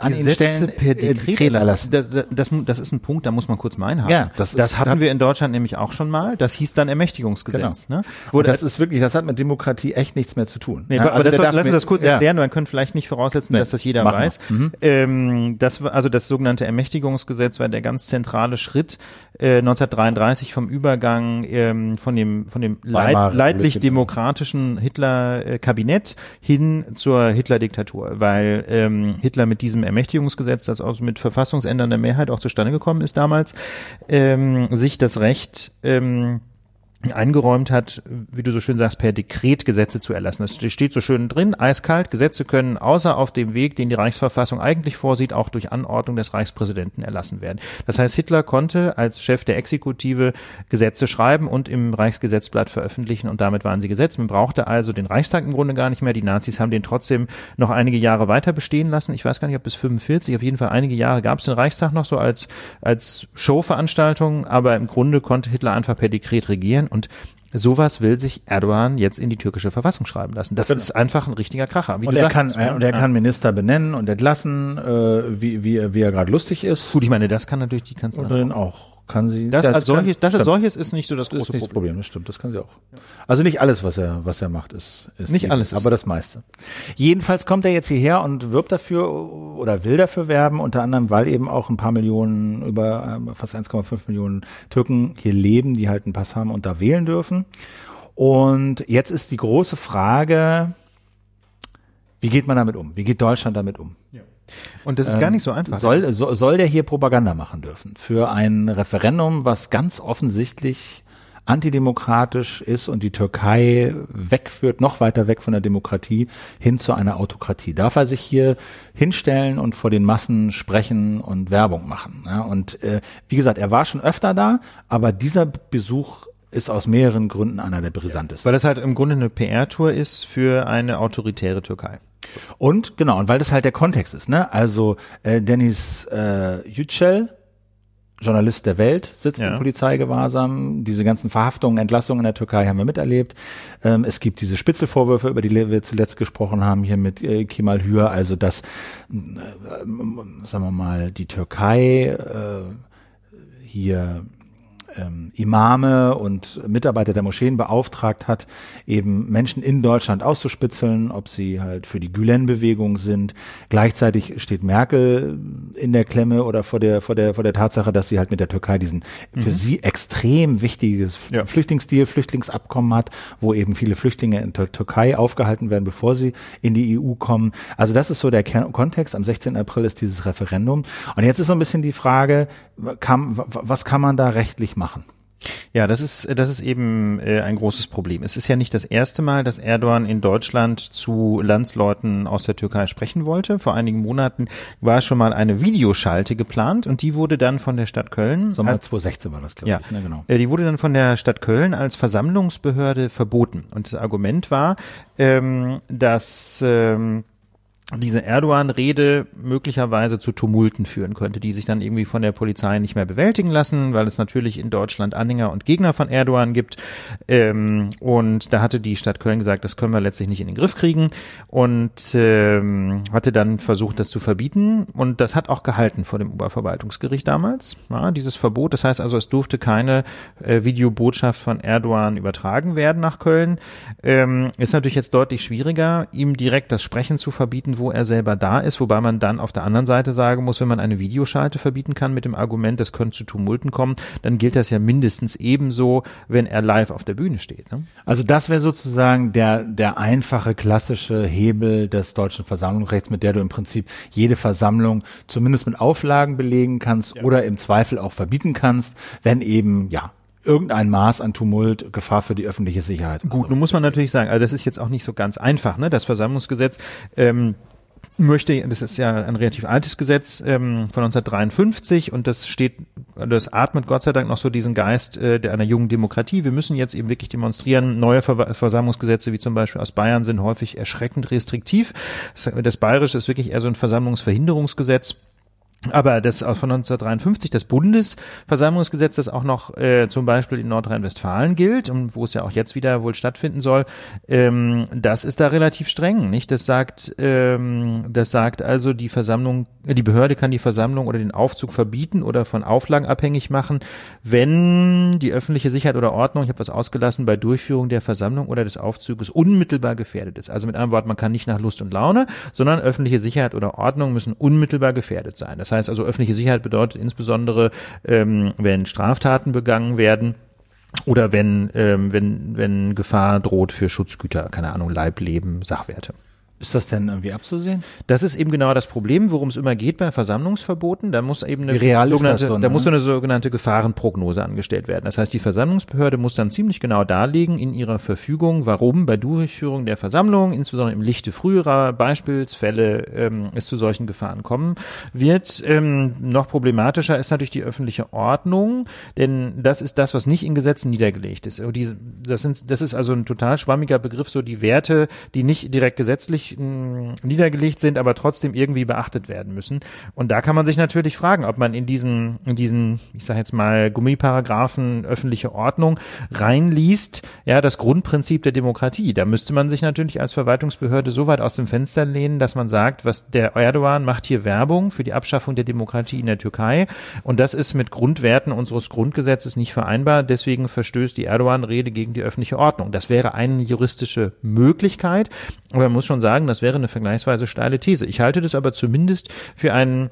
Speaker 2: an
Speaker 1: Gesetze
Speaker 2: Stellen
Speaker 1: per
Speaker 2: äh,
Speaker 1: Dekret erlassen. Das, das, das, das ist ein Punkt, da muss man kurz mal einhaken.
Speaker 2: Ja, das
Speaker 1: das,
Speaker 2: ist-
Speaker 1: hatten
Speaker 2: hat-
Speaker 1: wir in Deutschland nämlich auch schon mal. Das hieß dann Ermächtigungsgesetz.
Speaker 2: Genau.
Speaker 1: Ne?
Speaker 2: Und das ist wirklich, das hat mit Demokratie echt nichts mehr zu tun.
Speaker 1: Nee,
Speaker 2: Ja,
Speaker 1: aber
Speaker 2: also
Speaker 1: das
Speaker 2: der
Speaker 1: soll,
Speaker 2: darf
Speaker 1: lass uns
Speaker 2: mir-
Speaker 1: das kurz
Speaker 2: ja.
Speaker 1: erklären. Man könnte vielleicht nicht voraussetzen,
Speaker 2: Nee,
Speaker 1: dass das jeder weiß. Ähm, das also das sogenannte Ermächtigungsgesetz war der ganz zentrale Schritt äh, 1933 vom Übergang ähm, von dem von dem
Speaker 2: Weimarer
Speaker 1: leidlich demokratischen Hitler-Kabinett hin zur Hitler-Diktatur, weil ähm, Hitler mit diesem Ermächtigungsgesetz, das aus mit verfassungsändernder Mehrheit auch zustande gekommen ist damals, ähm, sich das Recht ähm, eingeräumt hat, wie du so schön sagst, per Dekret Gesetze zu erlassen. Das steht so schön drin, eiskalt, Gesetze können außer auf dem Weg, den die Reichsverfassung eigentlich vorsieht, auch durch Anordnung des Reichspräsidenten erlassen werden. Das heißt, Hitler konnte als Chef der Exekutive Gesetze schreiben und im Reichsgesetzblatt veröffentlichen und damit waren sie Gesetz. Man brauchte also den Reichstag im Grunde gar nicht mehr. Die Nazis haben den trotzdem noch einige Jahre weiter bestehen lassen. Ich weiß gar nicht, ob bis 45, auf jeden Fall einige Jahre gab es den Reichstag noch so als, als Showveranstaltung, aber im Grunde konnte Hitler einfach per Dekret regieren und sowas will sich Erdogan jetzt in die türkische Verfassung schreiben lassen. Das ist einfach ein richtiger Kracher. Wie
Speaker 2: Und er
Speaker 1: sagst,
Speaker 2: kann, äh, und er
Speaker 1: Ja.
Speaker 2: kann Minister benennen und entlassen, äh, wie, wie, er- wie er gerade lustig ist.
Speaker 1: Gut, ich meine, das kann natürlich die Kanzlerin.
Speaker 2: Drin auch kann sie.
Speaker 1: Das, als solches, das als solches ist nicht so das
Speaker 2: Das
Speaker 1: große
Speaker 2: das
Speaker 1: Problem.
Speaker 2: Problem, das stimmt, das kann sie auch. Also nicht alles, was er, was er macht, ist, ist
Speaker 1: Nicht alles ist-
Speaker 2: aber das meiste. Jedenfalls kommt er jetzt hierher und wirbt dafür oder will dafür werben, unter anderem, weil eben auch ein paar Millionen, über ähm, fast 1,5 Millionen Türken hier leben, die halt einen Pass haben und da wählen dürfen. Und jetzt ist die große Frage, wie geht man damit um? Wie geht Deutschland damit um?
Speaker 1: Und das ist gar nicht so einfach.
Speaker 2: Soll, so, soll der hier Propaganda machen dürfen für ein Referendum, was ganz offensichtlich antidemokratisch ist und die Türkei wegführt, noch weiter weg von der Demokratie hin zu einer Autokratie. Darf er sich hier hinstellen und vor den Massen sprechen und Werbung machen? Ja, und äh, wie gesagt, er war schon öfter da, aber dieser Besuch ist aus mehreren Gründen einer der brisantesten.
Speaker 1: Weil das halt im Grunde eine PR-Tour ist für eine autoritäre Türkei.
Speaker 2: Und genau, und weil das halt der Kontext ist, ne? Also äh, Dennis äh, Yücel, Journalist der Welt, sitzt
Speaker 1: Ja.
Speaker 2: im Polizeigewahrsam. Diese ganzen Verhaftungen, Entlassungen in der Türkei haben wir miterlebt. Ähm, es gibt diese Spitzelvorwürfe, über die wir zuletzt gesprochen haben, hier mit äh, Kemal Hür, also dass, äh, äh, sagen wir mal, die Türkei äh, hier ähm, Imame und Mitarbeiter der Moscheen beauftragt hat, eben Menschen in Deutschland auszuspitzeln, ob sie halt für die Gülen-Bewegung sind. Gleichzeitig steht Merkel in der Klemme oder vor der vor der vor der Tatsache, dass sie halt mit der Türkei diesen für sie extrem wichtiges
Speaker 1: Ja.
Speaker 2: Flüchtlingsdeal, Flüchtlingsabkommen hat, wo eben viele Flüchtlinge in der Türkei aufgehalten werden, bevor sie in die EU kommen. Also das ist so der Kern Kontext. Am 16. April ist dieses Referendum. Und jetzt ist so ein bisschen die Frage, kann, was kann man da rechtlich machen?
Speaker 1: Ja, das ist, das ist eben äh, ein großes Problem. Es ist ja nicht das erste Mal, dass Erdogan in Deutschland zu Landsleuten aus der Türkei sprechen wollte. Vor einigen Monaten war schon mal eine Videoschalte geplant und die wurde dann von der Stadt Köln
Speaker 2: Sommer 2016 war das, glaube
Speaker 1: Ja,
Speaker 2: ich. Ne, genau.
Speaker 1: Äh, die wurde dann von der Stadt Köln als Versammlungsbehörde verboten. Und das Argument war, ähm, dass ähm, diese Erdogan-Rede möglicherweise zu Tumulten führen könnte, die sich dann irgendwie von der Polizei nicht mehr bewältigen lassen, weil es natürlich in Deutschland Anhänger und Gegner von Erdogan gibt. Ähm, und da hatte die Stadt Köln gesagt, das können wir letztlich nicht in den Griff kriegen und ähm, hatte dann versucht, das zu verbieten. Und das hat auch gehalten vor dem Oberverwaltungsgericht damals, ja, dieses Verbot. Das heißt also, es durfte keine äh, Videobotschaft von Erdogan übertragen werden nach Köln. Ähm, ist natürlich jetzt deutlich schwieriger, ihm direkt das Sprechen zu verbieten, wo er selber da ist, wobei man dann auf der anderen Seite sagen muss, wenn man eine Videoschalte verbieten kann mit dem Argument, das könnte zu Tumulten kommen, dann gilt das ja mindestens ebenso, wenn er live auf der Bühne steht. Ne?
Speaker 2: Also das wäre sozusagen der, der einfache, klassische Hebel des deutschen Versammlungsrechts, mit der du im Prinzip jede Versammlung zumindest mit Auflagen belegen kannst oder im Zweifel auch verbieten kannst, wenn eben, ja, irgendein Maß an Tumult, Gefahr für die öffentliche Sicherheit.
Speaker 1: Gut, nun muss man natürlich sagen, also das ist jetzt auch nicht so ganz einfach, ne? Das Versammlungsgesetz ähm, möchte, das ist ja ein relativ altes Gesetz ähm, von 1953 und das steht, das atmet Gott sei Dank noch so diesen Geist äh, der einer jungen Demokratie. Wir müssen jetzt eben wirklich demonstrieren. Neue Ver Versammlungsgesetze wie zum Beispiel aus Bayern sind häufig erschreckend restriktiv. Das, das Bayerische ist wirklich eher so ein Versammlungsverhinderungsgesetz. Aber das von 1953, das Bundesversammlungsgesetz, das auch noch äh, zum Beispiel in Nordrhein-Westfalen gilt und wo es ja auch jetzt wieder wohl stattfinden soll, ähm, das ist da relativ streng, nicht? Das sagt, ähm, das sagt also die Versammlung, äh, die Behörde kann die Versammlung oder den Aufzug verbieten oder von Auflagen abhängig machen, wenn die öffentliche Sicherheit oder Ordnung, ich habe was ausgelassen, bei Durchführung der Versammlung oder des Aufzuges unmittelbar gefährdet ist. Also mit einem Wort, man kann nicht nach Lust und Laune, sondern öffentliche Sicherheit oder Ordnung müssen unmittelbar gefährdet sein. Das das heißt also, öffentliche Sicherheit bedeutet insbesondere, ähm, wenn Straftaten begangen werden, oder wenn, ähm, wenn, wenn Gefahr droht für Schutzgüter, keine Ahnung, Leib, Leben, Sachwerte.
Speaker 2: Ist das denn irgendwie abzusehen?
Speaker 1: Das ist eben genau das Problem, worum es immer geht bei Versammlungsverboten. Da muss eben eine
Speaker 2: sogenannte, so,
Speaker 1: ne? da muss eine sogenannte Gefahrenprognose angestellt werden. Das heißt, die Versammlungsbehörde muss dann ziemlich genau darlegen in ihrer Verfügung, warum bei Durchführung der Versammlung, insbesondere im Lichte früherer Beispielsfälle, ähm, es zu solchen Gefahren kommen wird. Ähm, noch problematischer ist natürlich die öffentliche Ordnung, denn das ist das, was nicht in Gesetzen niedergelegt ist. Das, sind, das ist also ein total schwammiger Begriff, so die Werte, die nicht direkt gesetzlich niedergelegt sind, aber trotzdem irgendwie beachtet werden müssen. Und da kann man sich natürlich fragen, ob man in diesen, in diesen, ich sage jetzt mal, Gummiparagraphen öffentliche Ordnung reinliest, ja, das Grundprinzip der Demokratie. Da müsste man sich natürlich als Verwaltungsbehörde so weit aus dem Fenster lehnen, dass man sagt, was der Erdogan macht hier Werbung für die Abschaffung der Demokratie in der Türkei. Und das ist mit Grundwerten unseres Grundgesetzes nicht vereinbar. Deswegen verstößt die Erdogan-Rede gegen die öffentliche Ordnung. Das wäre eine juristische Möglichkeit. Aber man muss schon sagen, sagen, das wäre eine vergleichsweise steile These. Ich halte das aber zumindest für einen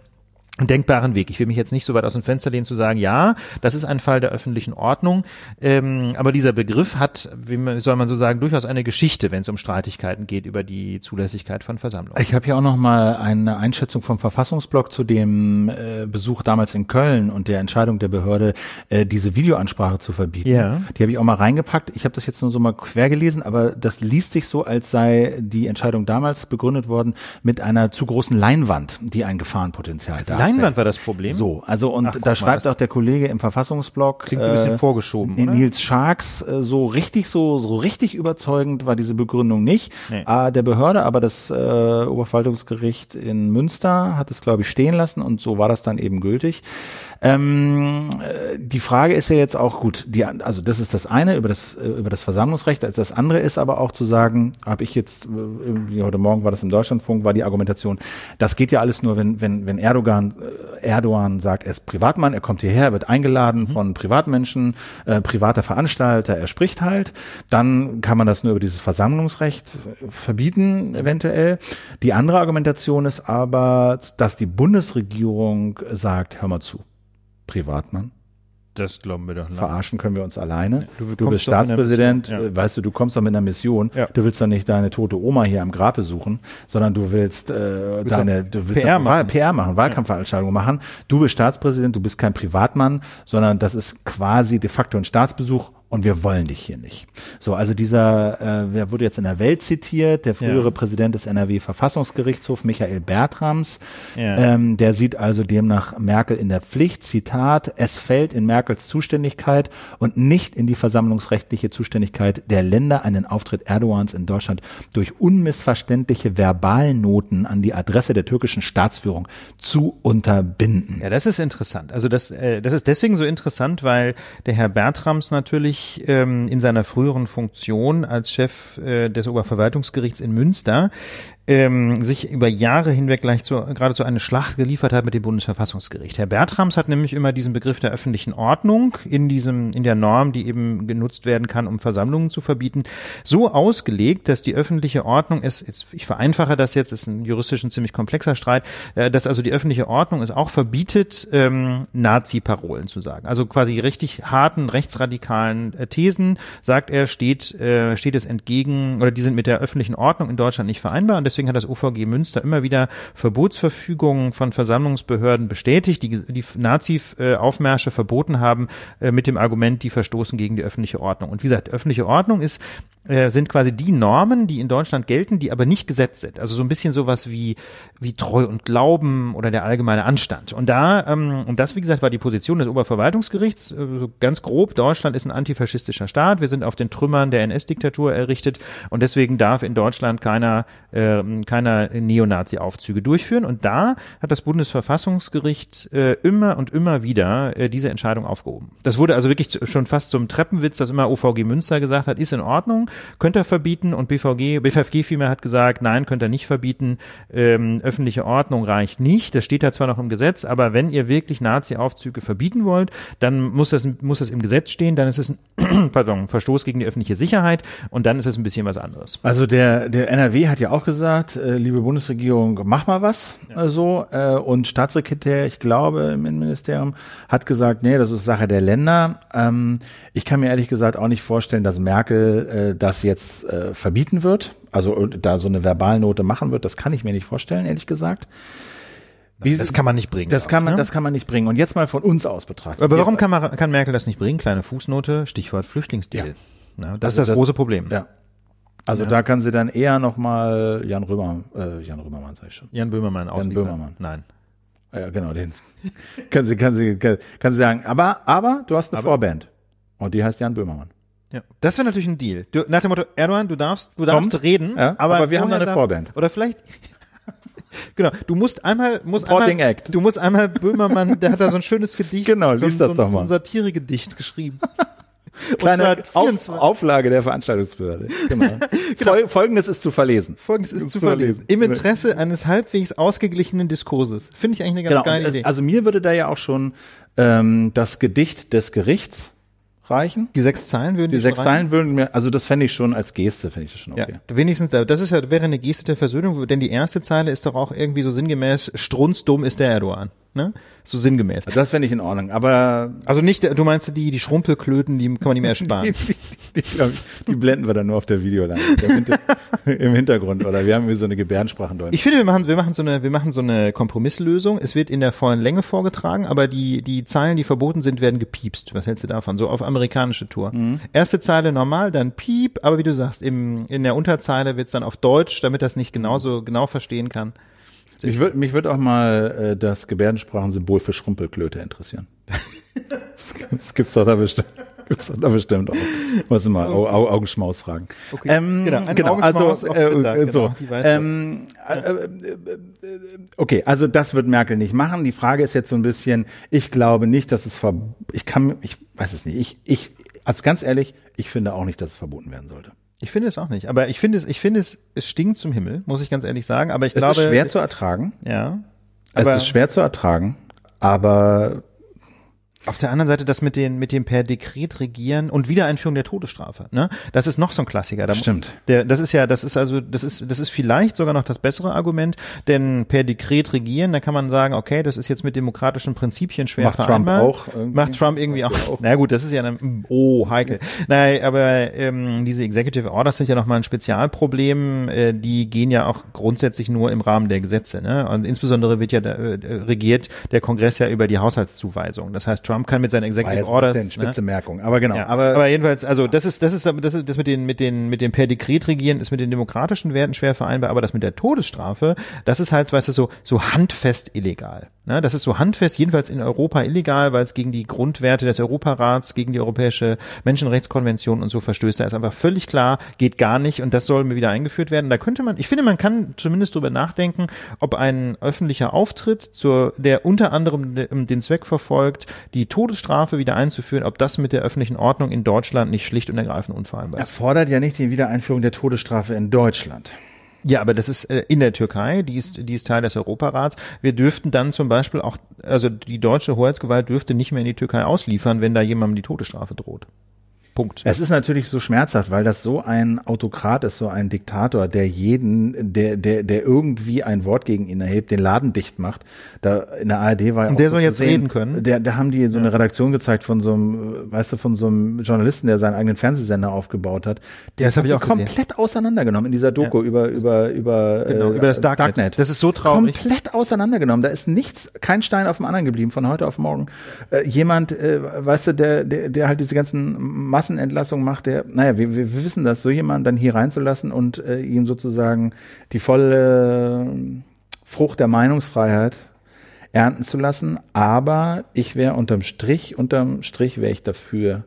Speaker 1: denkbaren Weg. Ich will mich jetzt nicht so weit aus dem Fenster lehnen zu sagen, ja, das ist ein Fall der öffentlichen Ordnung, ähm, aber dieser Begriff hat, wie soll man so sagen, durchaus eine Geschichte, wenn es um Streitigkeiten geht über die Zulässigkeit von Versammlungen.
Speaker 2: Ich habe hier auch noch mal eine Einschätzung vom Verfassungsblock zu dem äh, Besuch damals in Köln und der Entscheidung der Behörde, äh, diese Videoansprache zu verbieten. Ja. Die habe ich auch mal reingepackt. Ich habe das jetzt nur so mal quer gelesen, aber das liest sich so, als sei die Entscheidung damals begründet worden mit einer zu großen Leinwand, die ein Gefahrenpotenzial
Speaker 1: darstellt. Leinwand war das Problem.
Speaker 2: So, also und Ach, da schreibt auch der Kollege im Verfassungsblog.
Speaker 1: Klingt ein bisschen äh, vorgeschoben. Oder?
Speaker 2: Nils Scharks, äh, so richtig, so, so richtig überzeugend war diese Begründung nicht. Nee. Äh, der Behörde, aber das äh, Oberverwaltungsgericht in Münster hat es, glaube ich, stehen lassen und so war das dann eben gültig. Ähm, äh, die Frage ist ja jetzt auch gut, die, also das ist das eine über das äh, über das Versammlungsrecht. Das andere ist aber auch zu sagen, habe ich jetzt äh, heute Morgen war das im Deutschlandfunk, war die Argumentation, das geht ja alles nur, wenn wenn wenn Erdogan Erdogan sagt, er ist Privatmann, er kommt hierher, wird eingeladen mhm. von Privatmenschen, äh, privater Veranstalter, er spricht halt, dann kann man das nur über dieses Versammlungsrecht verbieten eventuell. Die andere Argumentation ist aber, dass die Bundesregierung sagt, hör mal zu Privatmann.
Speaker 1: Das glauben wir doch. Lange.
Speaker 2: Verarschen können wir uns alleine. Du, du bist Staatspräsident, ja. weißt du, du kommst doch mit einer Mission. Ja. Du willst doch nicht deine tote Oma hier am Grab besuchen, sondern du willst, äh, du deine, du willst PR machen, PR machen Wahlkampfveranstaltungen ja. machen. Du bist Staatspräsident, du bist kein Privatmann, sondern das ist quasi de facto ein Staatsbesuch und wir wollen dich hier nicht. So, also dieser, äh, wer wurde jetzt in der Welt zitiert, der frühere ja. Präsident des NRW-Verfassungsgerichtshofs, Michael Bertrams, ja. ähm, der sieht also demnach Merkel in der Pflicht, Zitat, es fällt in Merkels Zuständigkeit und nicht in die versammlungsrechtliche Zuständigkeit der Länder, einen Auftritt Erdogans in Deutschland durch unmissverständliche Verbalnoten an die Adresse der türkischen Staatsführung zu unterbinden.
Speaker 1: Ja, das ist interessant. Also das, äh, das ist deswegen so interessant, weil der Herr Bertrams natürlich sich ähm, in seiner früheren Funktion als Chef äh, des Oberverwaltungsgerichts in Münster ähm, sich über Jahre hinweg gleich zu, geradezu eine Schlacht geliefert hat mit dem Bundesverfassungsgericht. Herr Bertrams hat nämlich immer diesen Begriff der öffentlichen Ordnung in diesem, in der Norm, die eben genutzt werden kann, um Versammlungen zu verbieten, so ausgelegt, dass die öffentliche Ordnung ist, ist ich vereinfache das jetzt, ist ein juristisch ein ziemlich komplexer Streit, äh, dass also die öffentliche Ordnung es auch verbietet, ähm, Nazi-Parolen zu sagen. Also quasi richtig harten, rechtsradikalen äh, Thesen, sagt er, steht, äh, steht es entgegen, oder die sind mit der öffentlichen Ordnung in Deutschland nicht vereinbar und deswegen deswegen hat das OVG Münster immer wieder Verbotsverfügungen von Versammlungsbehörden bestätigt, die die Nazi-Aufmärsche verboten haben, äh, mit dem Argument, die verstoßen gegen die öffentliche Ordnung. Und wie gesagt, öffentliche Ordnung ist äh, sind quasi die Normen, die in Deutschland gelten, die aber nicht gesetzt sind. Also so ein bisschen sowas wie, wie Treu und Glauben oder der allgemeine Anstand. Und da, ähm, und das, wie gesagt, war die Position des Oberverwaltungsgerichts, äh, so ganz grob, Deutschland ist ein antifaschistischer Staat, wir sind auf den Trümmern der NS-Diktatur errichtet und deswegen darf in Deutschland keiner, äh, keiner Neonazi-Aufzüge durchführen. Und da hat das Bundesverfassungsgericht äh, immer und immer wieder äh, diese Entscheidung aufgehoben. Das wurde also wirklich schon fast zum Treppenwitz, dass immer OVG Münster gesagt hat, ist in Ordnung, könnte er verbieten und BVG, BVFG vielmehr hat gesagt, nein, könnte er nicht verbieten, ähm, öffentliche Ordnung reicht nicht, das steht da zwar noch im Gesetz, aber wenn ihr wirklich Nazi-Aufzüge verbieten wollt, dann muss das, muss das im Gesetz stehen, dann ist es ein pardon, Verstoß gegen die öffentliche Sicherheit und dann ist es ein bisschen was anderes.
Speaker 2: Also der, der NRW hat ja auch gesagt, äh, liebe Bundesregierung, mach mal was ja. äh, so äh, und Staatssekretär, ich glaube im Innenministerium, hat gesagt, nee, das ist Sache der Länder. Ähm, ich kann mir ehrlich gesagt auch nicht vorstellen, dass Merkel äh, das jetzt äh, verbieten wird, also da so eine Verbalnote machen wird. Das kann ich mir nicht vorstellen, ehrlich gesagt.
Speaker 1: Wie, das kann man nicht bringen.
Speaker 2: Das kann man, ne? das kann man nicht bringen. Und jetzt mal von uns aus betrachtet.
Speaker 1: Aber warum kann, man, kann Merkel das nicht bringen? Kleine Fußnote, Stichwort Flüchtlingsdeal. Ja. Ja, das also ist das, das, große Problem.
Speaker 2: Ja. Also ja. da kann sie dann eher noch mal Jan Römer, äh, Jan Römermann sag ich schon.
Speaker 1: Jan Böhmermann
Speaker 2: Jan Böhmermann.
Speaker 1: Nein.
Speaker 2: Ja, genau, den kann sie, kann sie, kann, kann sie sagen. Aber, aber du hast eine aber, Vorband. Und die heißt Jan Böhmermann.
Speaker 1: Ja. Das wäre natürlich ein Deal. Du, nach dem Motto, Erdogan, du darfst, du darfst Kommt, reden,
Speaker 2: ja, aber, aber wir haben eine Vorband.
Speaker 1: Oder vielleicht, genau, du musst einmal, musst einmal,
Speaker 2: Act.
Speaker 1: du musst einmal Böhmermann, der hat da so ein schönes Gedicht,
Speaker 2: genau,
Speaker 1: so,
Speaker 2: liest das
Speaker 1: so,
Speaker 2: doch mal.
Speaker 1: so ein Satiregedicht geschrieben.
Speaker 2: Kleine Auf, Auflage der Veranstaltungsbehörde. Genau. genau. Folgendes ist zu verlesen.
Speaker 1: Folgendes ist, ist zu verlesen. Im Interesse eines halbwegs ausgeglichenen Diskurses. Finde ich eigentlich eine ganz genau. geile Idee.
Speaker 2: Also mir würde da ja auch schon ähm, das Gedicht des Gerichts reichen.
Speaker 1: Die sechs Zeilen würden
Speaker 2: die sechs Zeilen würden mir, also das fände ich schon als Geste, fände ich das schon okay.
Speaker 1: Ja, wenigstens, das ist ja wäre eine Geste der Versöhnung, denn die erste Zeile ist doch auch irgendwie so sinngemäß: Strunzdumm ist der Erdogan ne? So sinngemäß.
Speaker 2: Das fände ich in Ordnung, aber.
Speaker 1: Also nicht, du meinst die, die Schrumpelklöten, die kann man nicht mehr ersparen.
Speaker 2: die, die, die, die, blenden wir dann nur auf der Videoleinwand im Hintergrund, oder wir haben irgendwie so eine Gebärdensprache drin.
Speaker 1: Ich finde, wir machen, wir machen so eine, wir machen so eine Kompromisslösung. Es wird in der vollen Länge vorgetragen, aber die, die Zeilen, die verboten sind, werden gepiepst. Was hältst du davon? So auf amerikanische Tour. Mhm. Erste Zeile normal, dann piep, aber wie du sagst, im, in der Unterzeile wird's dann auf Deutsch, damit das nicht genauso genau verstehen kann.
Speaker 2: Mich würde mich würd auch mal äh, das Gebärdensprachensymbol für Schrumpelklöte interessieren. das, das gibt's doch da bestimmt. Gibt's doch da bestimmt auch. Muss mal Au, Au, Augenschmaus fragen.
Speaker 1: Okay. Ähm, genau, genau also äh,
Speaker 2: gesagt, so. Genau, ähm, äh, äh, äh, okay, also das wird Merkel nicht machen. Die Frage ist jetzt so ein bisschen, ich glaube nicht, dass es ver ich kann ich weiß es nicht. Ich ich also ganz ehrlich, ich finde auch nicht, dass es verboten werden sollte.
Speaker 1: Ich finde es auch nicht. Aber ich finde es, ich finde es, es stinkt zum Himmel, muss ich ganz ehrlich sagen. Aber ich es glaube. Es
Speaker 2: ist schwer zu ertragen.
Speaker 1: Ja.
Speaker 2: Aber es ist schwer zu ertragen. Aber
Speaker 1: auf der anderen Seite das mit den mit dem per Dekret regieren und Wiedereinführung der Todesstrafe, ne? Das ist noch so ein Klassiker. Da,
Speaker 2: Stimmt.
Speaker 1: Der, das ist ja, das ist also, das ist das ist vielleicht sogar noch das bessere Argument, denn per Dekret regieren, da kann man sagen, okay, das ist jetzt mit demokratischen Prinzipien schwer
Speaker 2: Macht vereinbar. Trump auch.
Speaker 1: Irgendwie. Macht Trump irgendwie auch. auch. Na gut, das ist ja dann, oh heikel. Nein, aber ähm, diese Executive Orders sind ja noch mal ein Spezialproblem. Äh, die gehen ja auch grundsätzlich nur im Rahmen der Gesetze, ne? Und insbesondere wird ja da, äh, regiert der Kongress ja über die Haushaltszuweisung. Das heißt, Trump Trump kann mit seinen Executive Orders.
Speaker 2: Das ist eine spitze ne? Merkung, aber genau.
Speaker 1: Ja, aber, aber jedenfalls, also das ist, das ist, das ist, das mit den, mit den, mit dem per Dekret regieren ist mit den demokratischen Werten schwer vereinbar, aber das mit der Todesstrafe, das ist halt, weißt du, so, so handfest illegal. Ne? Das ist so handfest, jedenfalls in Europa illegal, weil es gegen die Grundwerte des Europarats, gegen die Europäische Menschenrechtskonvention und so verstößt. Da ist einfach völlig klar, geht gar nicht und das soll mir wieder eingeführt werden. Da könnte man, ich finde, man kann zumindest drüber nachdenken, ob ein öffentlicher Auftritt zur, der unter anderem den Zweck verfolgt, die Todesstrafe wieder einzuführen, ob das mit der öffentlichen Ordnung in Deutschland nicht schlicht und ergreifend unvereinbar ist.
Speaker 2: Er fordert ja nicht die Wiedereinführung der Todesstrafe in Deutschland.
Speaker 1: Ja, aber das ist äh, in der Türkei, die ist, die ist Teil des Europarats. Wir dürften dann zum Beispiel auch, also die deutsche Hoheitsgewalt dürfte nicht mehr in die Türkei ausliefern, wenn da jemandem die Todesstrafe droht. Punkt.
Speaker 2: Es ist natürlich so schmerzhaft, weil das so ein Autokrat ist, so ein Diktator, der jeden, der, der, der irgendwie ein Wort gegen ihn erhebt, den Laden dicht macht. Da in der ARD war ja
Speaker 1: Und der soll jetzt sehen, reden können.
Speaker 2: Der, da haben die so eine Redaktion gezeigt von so einem, weißt du, von so einem Journalisten, der seinen eigenen Fernsehsender aufgebaut hat.
Speaker 1: Der das habe ich auch
Speaker 2: komplett gesehen. auseinandergenommen in dieser Doku ja. über über über
Speaker 1: genau, äh, über das Darknet. Darknet.
Speaker 2: Das ist so traurig. Komplett auseinandergenommen. Da ist nichts, kein Stein auf dem anderen geblieben von heute auf morgen. Äh, jemand, äh, weißt du, der, der, der halt diese ganzen Massen Massenentlassung macht, der, naja, wir, wir wissen das, so jemanden dann hier reinzulassen und äh, ihm sozusagen die volle äh, Frucht der Meinungsfreiheit ernten zu lassen. Aber ich wäre unterm Strich, unterm Strich wäre ich dafür,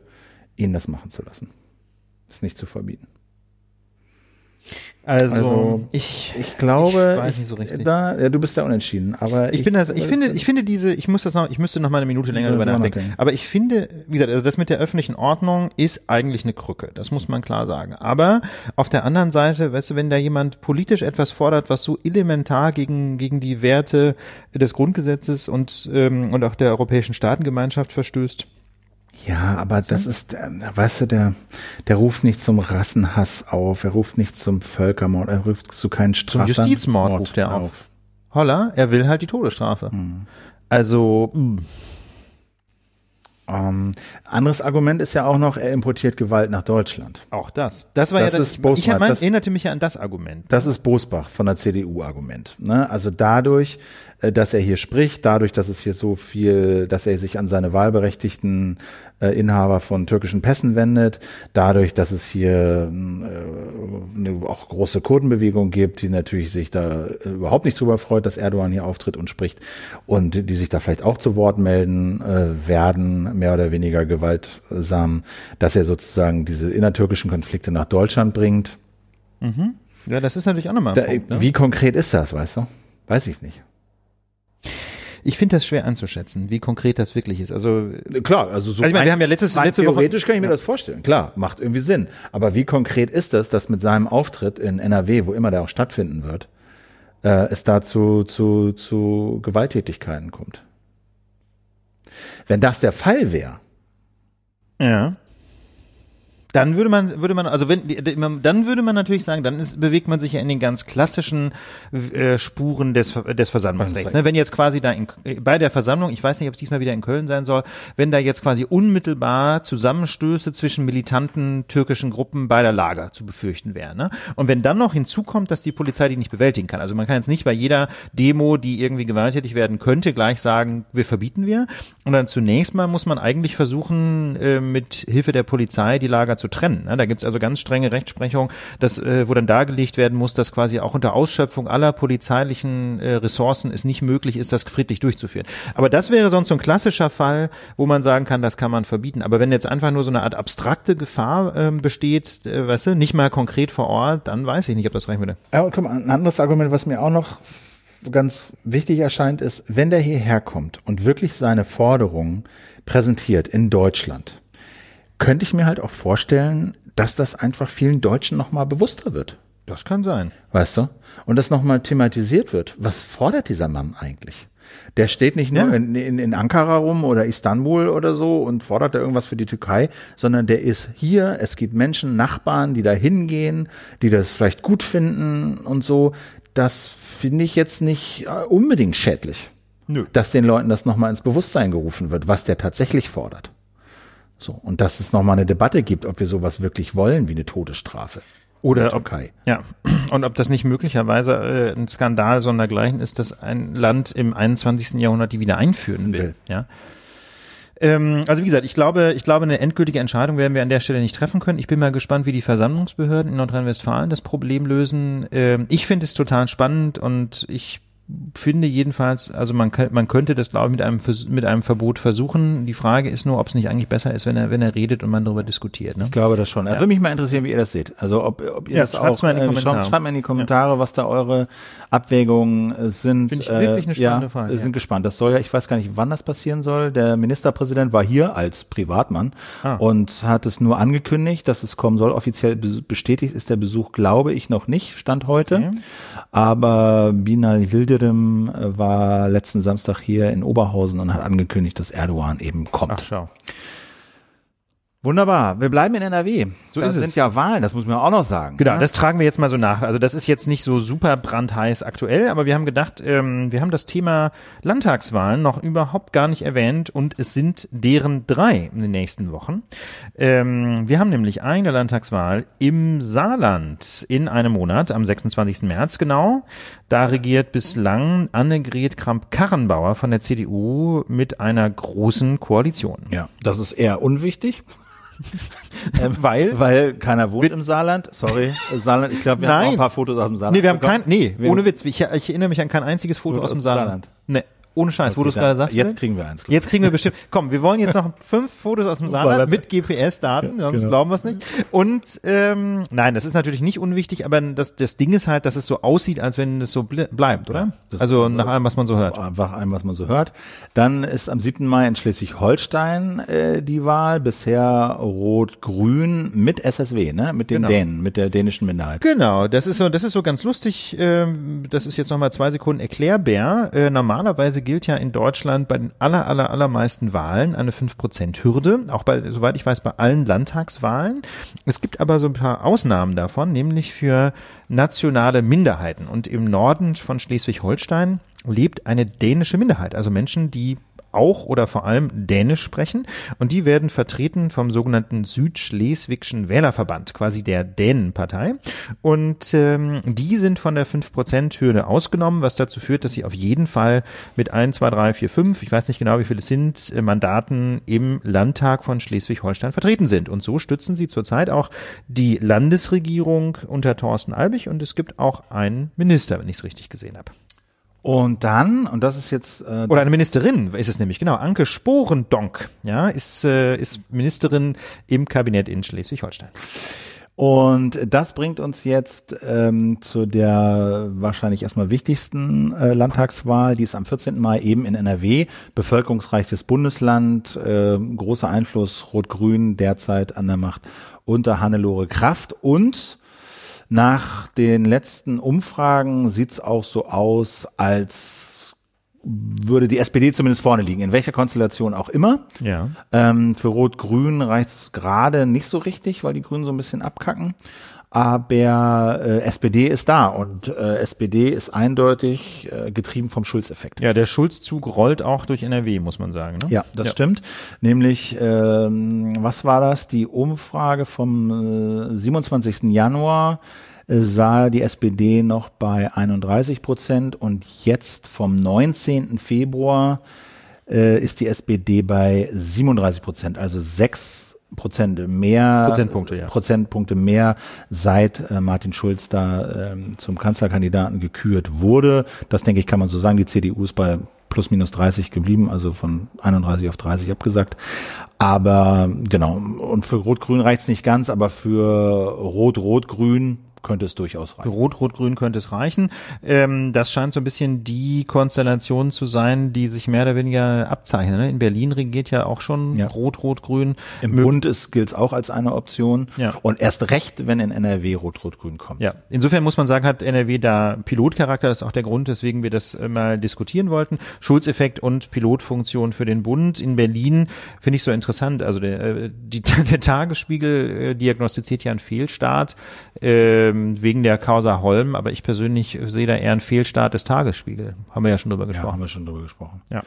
Speaker 2: ihn das machen zu lassen. Ist nicht zu verbieten.
Speaker 1: Also,
Speaker 2: Also,
Speaker 1: ich,
Speaker 2: Ich glaube,
Speaker 1: Ich weiß nicht so richtig.
Speaker 2: Da, ja, du bist ja unentschieden, aber
Speaker 1: ich, bin das, ich finde, ich finde diese, ich muss das noch, ich müsste noch mal eine Minute länger nachdenken.
Speaker 2: nachdenken.
Speaker 1: Aber ich finde, wie gesagt, also das mit der öffentlichen Ordnung ist eigentlich eine Krücke. Das muss man klar sagen. Aber auf der anderen Seite, weißt du, wenn da jemand politisch etwas fordert, was so elementar gegen, gegen die Werte des Grundgesetzes und, ähm, und auch der europäischen Staatengemeinschaft verstößt,
Speaker 2: Ja, aber das ist, äh, weißt du, der, der ruft nicht zum Rassenhass auf, er ruft nicht zum Völkermord, er ruft zu keinen
Speaker 1: zum
Speaker 2: Straftaten
Speaker 1: Justizmord
Speaker 2: Mord
Speaker 1: ruft er auf. Holla, er will halt die Todesstrafe. Also, mh,
Speaker 2: Ähm, anderes Argument ist ja auch noch, er importiert Gewalt nach Deutschland.
Speaker 1: auch das. Das war
Speaker 2: Das
Speaker 1: ja das,
Speaker 2: ist Bosman.
Speaker 1: ich mein,
Speaker 2: Das-
Speaker 1: erinnerte mich ja an das Argument.
Speaker 2: Das ist Bosbach von der CDU-Argument. Ne? Also dadurch, dass er hier spricht, dadurch, dass es hier so viel, dass er sich an seine wahlberechtigten äh, Inhaber von türkischen Pässen wendet, dadurch, dass es hier äh, eine auch große Kurdenbewegung gibt, die natürlich sich da äh, überhaupt nicht drüber freut, dass Erdogan hier auftritt und spricht und die sich da vielleicht auch zu Wort melden äh, werden, mehr oder weniger gewaltsam, dass er sozusagen diese innertürkischen Konflikte nach Deutschland bringt.
Speaker 1: Ja, das ist natürlich auch nochmal
Speaker 2: Da,
Speaker 1: Punkt. Ne?
Speaker 2: Wie konkret ist das, weißt du? Weiß ich nicht.
Speaker 1: Ich finde das schwer einzuschätzen, wie konkret das wirklich ist. Also,
Speaker 2: Klar, also so
Speaker 1: Also ich meine, wir haben ja letztes- letzte Woche-
Speaker 2: theoretisch kann ich mir das vorstellen. Klar, macht irgendwie Sinn. Aber wie konkret ist das, dass mit seinem Auftritt in NRW, wo immer der auch stattfinden wird, äh, es dazu zu, zu Gewalttätigkeiten kommt? Wenn das der Fall wäre,
Speaker 1: ja. Dann würde man, würde man, also wenn, dann würde man natürlich sagen, dann ist, bewegt man sich ja in den ganz klassischen äh, Spuren des, des Versammlungsrechts. Ne? Wenn jetzt quasi da in, äh, bei der Versammlung, ich weiß nicht, ob es diesmal wieder in Köln sein soll, wenn da jetzt quasi unmittelbar Zusammenstöße zwischen militanten türkischen Gruppen beider Lager zu befürchten wären. Ne? Und wenn dann noch hinzukommt, dass die Polizei die nicht bewältigen kann, also man kann jetzt nicht bei jeder Demo, die irgendwie gewalttätig werden könnte, gleich sagen, wir verbieten wir. Und dann zunächst mal muss man eigentlich versuchen, äh, mit Hilfe der Polizei die Lager zu trennen. Ne? Da gibt's also ganz strenge Rechtsprechung, dass, äh, wo dann dargelegt werden muss, dass quasi auch unter Ausschöpfung aller polizeilichen äh, Ressourcen es nicht möglich ist, das friedlich durchzuführen. Aber das wäre sonst so ein klassischer Fall, wo man sagen kann, das kann man verbieten. Aber wenn jetzt einfach nur so eine Art abstrakte Gefahr ähm, besteht, äh, weißt du, nicht mal konkret vor Ort, dann weiß ich nicht, ob das reichen würde.
Speaker 2: Ja, mal, ein anderes Argument, was mir auch noch ganz wichtig erscheint, ist, wenn der hierher kommt und wirklich seine Forderungen präsentiert in Deutschland, könnte ich mir halt auch vorstellen, dass das einfach vielen Deutschen nochmal bewusster wird.
Speaker 1: Das kann sein.
Speaker 2: Weißt du? Und das nochmal thematisiert wird. Was fordert dieser Mann eigentlich? Der steht nicht nur
Speaker 1: Ja.
Speaker 2: in, in, in Ankara rum oder Istanbul oder so und fordert da irgendwas für die Türkei, sondern der ist hier. Es gibt Menschen, Nachbarn, die da hingehen, die das vielleicht gut finden und so. Das finde ich jetzt nicht äh, unbedingt schädlich.
Speaker 1: Nö.
Speaker 2: Dass den Leuten das nochmal ins Bewusstsein gerufen wird, was der tatsächlich fordert. So. Und dass es nochmal eine Debatte gibt, ob wir sowas wirklich wollen wie eine Todesstrafe.
Speaker 1: Oder
Speaker 2: in der
Speaker 1: ob,
Speaker 2: Türkei.
Speaker 1: ja, und ob das nicht möglicherweise äh, ein Skandal sondergleichen ist, dass ein Land im 21. Jahrhundert die wieder einführen will.
Speaker 2: Will.
Speaker 1: Ja. Ähm, also wie gesagt, ich glaube, ich glaube, eine endgültige Entscheidung werden wir an der Stelle nicht treffen können. Ich bin mal gespannt, wie die Versammlungsbehörden in Nordrhein-Westfalen das Problem lösen. Ähm, ich finde es total spannend und ich finde jedenfalls, also man, man könnte das, glaube ich, mit einem, mit einem Verbot versuchen. Die Frage ist nur, ob es nicht eigentlich besser ist, wenn er, wenn er redet und man darüber diskutiert. Ne?
Speaker 2: Ich glaube das schon. Ja. Würde mich mal interessieren, wie ihr das seht. Also ob, ob ihr
Speaker 1: Ja,
Speaker 2: das auch
Speaker 1: mal in die
Speaker 2: äh,
Speaker 1: Kommentare.
Speaker 2: Schreibt, mal in die Kommentare, was da eure Abwägungen äh, sind.
Speaker 1: Finde ich wirklich eine spannende
Speaker 2: ja,
Speaker 1: Frage,
Speaker 2: Wir
Speaker 1: ja.
Speaker 2: sind gespannt. Das soll ja, ich weiß gar nicht, wann das passieren soll. Der Ministerpräsident war hier als Privatmann
Speaker 1: Ah.
Speaker 2: und hat es nur angekündigt, dass es kommen soll. Offiziell be- bestätigt ist der Besuch, glaube ich, noch nicht, stand heute.
Speaker 1: Okay.
Speaker 2: Aber Binal Yildirim äh, war letzten Samstag hier in Oberhausen und hat angekündigt, dass Erdogan eben kommt.
Speaker 1: Ach, schau.
Speaker 2: Wunderbar. Wir bleiben in NRW.
Speaker 1: So
Speaker 2: da
Speaker 1: ist
Speaker 2: sind
Speaker 1: es.
Speaker 2: ja Wahlen, das muss man auch noch sagen.
Speaker 1: Genau,
Speaker 2: ne?
Speaker 1: das tragen wir jetzt mal so nach. Also das ist jetzt nicht so super brandheiß aktuell, aber wir haben gedacht, ähm, wir haben das Thema Landtagswahlen noch überhaupt gar nicht erwähnt und es sind deren drei in den nächsten Wochen. Ähm, wir haben nämlich eine Landtagswahl im Saarland in einem Monat, am 26. März genau. Da regiert bislang Annegret Kramp-Karrenbauer von der CDU mit einer großen Koalition.
Speaker 2: Ja, das ist eher unwichtig. Ähm, weil? Weil keiner wohnt im Saarland. Sorry, Saarland. Ich glaube, wir Nein. haben auch ein paar Fotos aus dem Saarland.
Speaker 1: Nee, wir haben kein, nee, ohne Witz. Ich, ich erinnere mich an kein einziges Foto aus dem Saarland. Saarland. Nee. Ohne Scheiß, okay, wo du es gerade sagst.
Speaker 2: Jetzt kriegen wir eins.
Speaker 1: Jetzt kriegen wir bestimmt. Komm, wir wollen jetzt noch fünf Fotos aus dem Saarland mit GPS-Daten, sonst genau. glauben wir es nicht. Und ähm, nein, das ist natürlich nicht unwichtig, aber das, das Ding ist halt, dass es so aussieht, als wenn es so bleibt, oder? Ja, also nach allem, was man so hört.
Speaker 2: Nach allem, was man so hört. Dann ist am 7. Mai in Schleswig-Holstein äh, die Wahl, bisher Rot-Grün mit SSW, ne? Mit den genau. Dänen, mit der dänischen Minderheit.
Speaker 1: Genau, das ist so, das ist so ganz lustig. Äh, das ist jetzt nochmal zwei Sekunden erklärbär. Äh, normalerweise gilt ja in Deutschland bei den aller, aller, allermeisten Wahlen eine 5%-Hürde, auch bei, soweit ich weiß, bei allen Landtagswahlen. Es gibt aber so ein paar Ausnahmen davon, nämlich für nationale Minderheiten. Und im Norden von Schleswig-Holstein lebt eine dänische Minderheit, also Menschen, die auch oder vor allem Dänisch sprechen und die werden vertreten vom sogenannten Südschleswigschen Wählerverband, quasi der Dänenpartei. Und ähm, die sind von der 5%-Hürde ausgenommen, was dazu führt, dass sie auf jeden Fall mit 1, 2, 3, 4, 5, ich weiß nicht genau, wie viele es sind, äh, Mandaten im Landtag von Schleswig-Holstein vertreten sind. Und so stützen sie zurzeit auch die Landesregierung unter Thorsten Albig und es gibt auch einen Minister, wenn ich es richtig gesehen habe.
Speaker 2: Und dann, und das ist jetzt
Speaker 1: äh, oder eine Ministerin ist es nämlich genau, Anke Sporendonk, ja, ist äh, ist Ministerin im Kabinett in Schleswig-Holstein.
Speaker 2: Und das bringt uns jetzt ähm, zu der wahrscheinlich erstmal wichtigsten äh, Landtagswahl, die ist am 14. Mai eben in NRW, bevölkerungsreiches Bundesland, äh, großer Einfluss Rot-Grün derzeit an der Macht unter Hannelore Kraft und nach den letzten Umfragen sieht's auch so aus, als würde die SPD zumindest vorne liegen, in welcher Konstellation auch immer.
Speaker 1: Ja.
Speaker 2: Ähm, für Rot-Grün reicht's gerade nicht so richtig, weil die Grünen so ein bisschen abkacken. Aber äh, SPD ist da und äh, SPD ist eindeutig äh, getrieben vom Schulz-Effekt.
Speaker 1: Ja, der Schulz-Zug rollt auch durch NRW, muss man sagen. Ne?
Speaker 2: Ja, das ja. stimmt. Nämlich, ähm, was war das? Die Umfrage vom äh, 27. Januar sah die SPD noch bei 31 Prozent und jetzt vom 19. Februar äh, ist die SPD bei 37 Prozent, also sechs Prozent mehr
Speaker 1: Prozentpunkte, ja.
Speaker 2: Prozentpunkte mehr seit äh, Martin Schulz da ähm, zum Kanzlerkandidaten gekürt wurde. Das denke ich kann man so sagen. Die CDU ist bei plus minus 30 geblieben, also von 31 auf 30 abgesagt. Aber genau, und für Rot-Grün reicht es nicht ganz, aber für Rot-Rot-Grün könnte es durchaus
Speaker 1: reichen. Rot-Rot-Grün könnte es reichen. Ähm, das scheint so ein bisschen die Konstellation zu sein, die sich mehr oder weniger abzeichnet. Ne? In Berlin regiert ja auch schon ja. Rot-Rot-Grün.
Speaker 2: Im Mö Bund gilt es auch als eine Option. Ja. Und erst recht, wenn in NRW Rot-Rot-Grün kommt.
Speaker 1: Ja, insofern muss man sagen, hat NRW da Pilotcharakter. Das ist auch der Grund, weswegen wir das mal diskutieren wollten. Schulzeffekt und Pilotfunktion für den Bund. In Berlin finde ich so interessant. Also der, äh, die, der Tagesspiegel äh, diagnostiziert ja einen Fehlstart. Äh, ähm, wegen der Causa Holm, aber ich persönlich sehe da eher einen Fehlstart des Tagesspiegel. Haben wir ja schon drüber gesprochen. Ja,
Speaker 2: haben wir schon drüber gesprochen.
Speaker 1: Ja.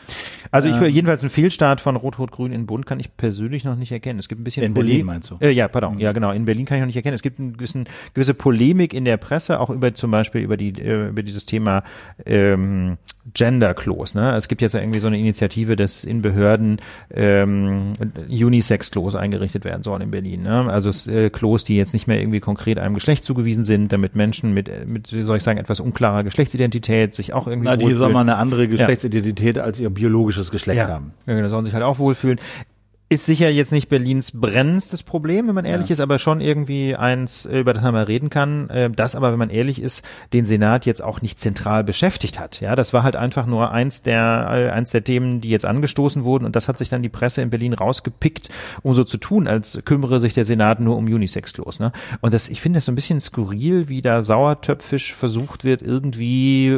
Speaker 1: Also ich ähm, jedenfalls einen Fehlstart von Rot-Rot-Grün in Bund kann ich persönlich noch nicht erkennen. Es gibt ein bisschen
Speaker 2: in Pole Berlin meinst du?
Speaker 1: Äh, ja, pardon. Mhm. Ja, genau. In Berlin kann ich noch nicht erkennen. Es gibt eine gewissen, gewisse Polemik in der Presse, auch über zum Beispiel über die äh, über dieses Thema ähm, Gender Klos. Ne? Es gibt jetzt irgendwie so eine Initiative, dass in Behörden ähm, Unisex Klos eingerichtet werden sollen in Berlin. Ne? Also äh, Klos, die jetzt nicht mehr irgendwie konkret einem Geschlecht zugewiesen sind, damit Menschen mit, mit wie soll ich sagen, etwas unklarer Geschlechtsidentität sich auch irgendwie
Speaker 2: Na, die soll mal eine andere Geschlechtsidentität ja. als ihr biologisches Geschlecht ja. haben.
Speaker 1: Ja, genau, sollen sich halt auch wohlfühlen ist sicher jetzt nicht Berlins brennendstes Problem, wenn man ehrlich ja. ist, aber schon irgendwie eins, äh, über das man mal reden kann, äh, das aber, wenn man ehrlich ist, den Senat jetzt auch nicht zentral beschäftigt hat. Ja, das war halt einfach nur eins der, äh, eins der Themen, die jetzt angestoßen wurden und das hat sich dann die Presse in Berlin rausgepickt, um so zu tun, als kümmere sich der Senat nur um Unisex los. Ne? Und das, ich finde das so ein bisschen skurril, wie da sauertöpfisch versucht wird, irgendwie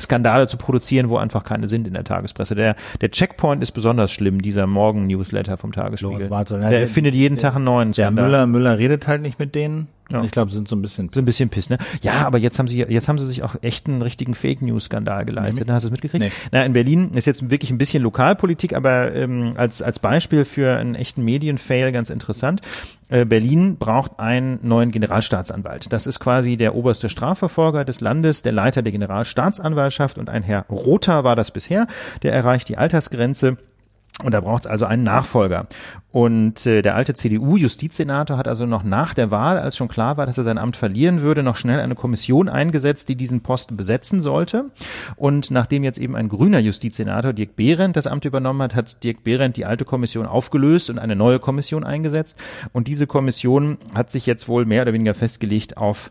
Speaker 1: Skandale zu produzieren, wo einfach keine sind in der Tagespresse. Der, der Checkpoint ist besonders schlimm, dieser Morgen-Newsletter vom Tagesspiegel.
Speaker 2: Warte,
Speaker 1: der, der findet jeden der, Tag einen neuen
Speaker 2: Der Müller, Müller redet halt nicht mit denen. Ja. Ich glaube, sind so ein bisschen
Speaker 1: so ein bisschen piss, ne? Ja, aber jetzt haben sie jetzt haben sie sich auch echt einen richtigen Fake News Skandal geleistet. Nee, Hast du es mitgekriegt? Nee. Na, in Berlin ist jetzt wirklich ein bisschen Lokalpolitik, aber ähm, als als Beispiel für einen echten Medienfail ganz interessant. Äh, Berlin braucht einen neuen Generalstaatsanwalt. Das ist quasi der oberste Strafverfolger des Landes, der Leiter der Generalstaatsanwaltschaft und ein Herr Rother war das bisher. Der erreicht die Altersgrenze Und da braucht es also einen Nachfolger. Und äh, der alte CDU-Justizsenator hat also noch nach der Wahl, als schon klar war, dass er sein Amt verlieren würde, noch schnell eine Kommission eingesetzt, die diesen Posten besetzen sollte. Und nachdem jetzt eben ein grüner Justizsenator, Dirk Behrendt, das Amt übernommen hat, hat Dirk Behrendt die alte Kommission aufgelöst und eine neue Kommission eingesetzt. Und diese Kommission hat sich jetzt wohl mehr oder weniger festgelegt auf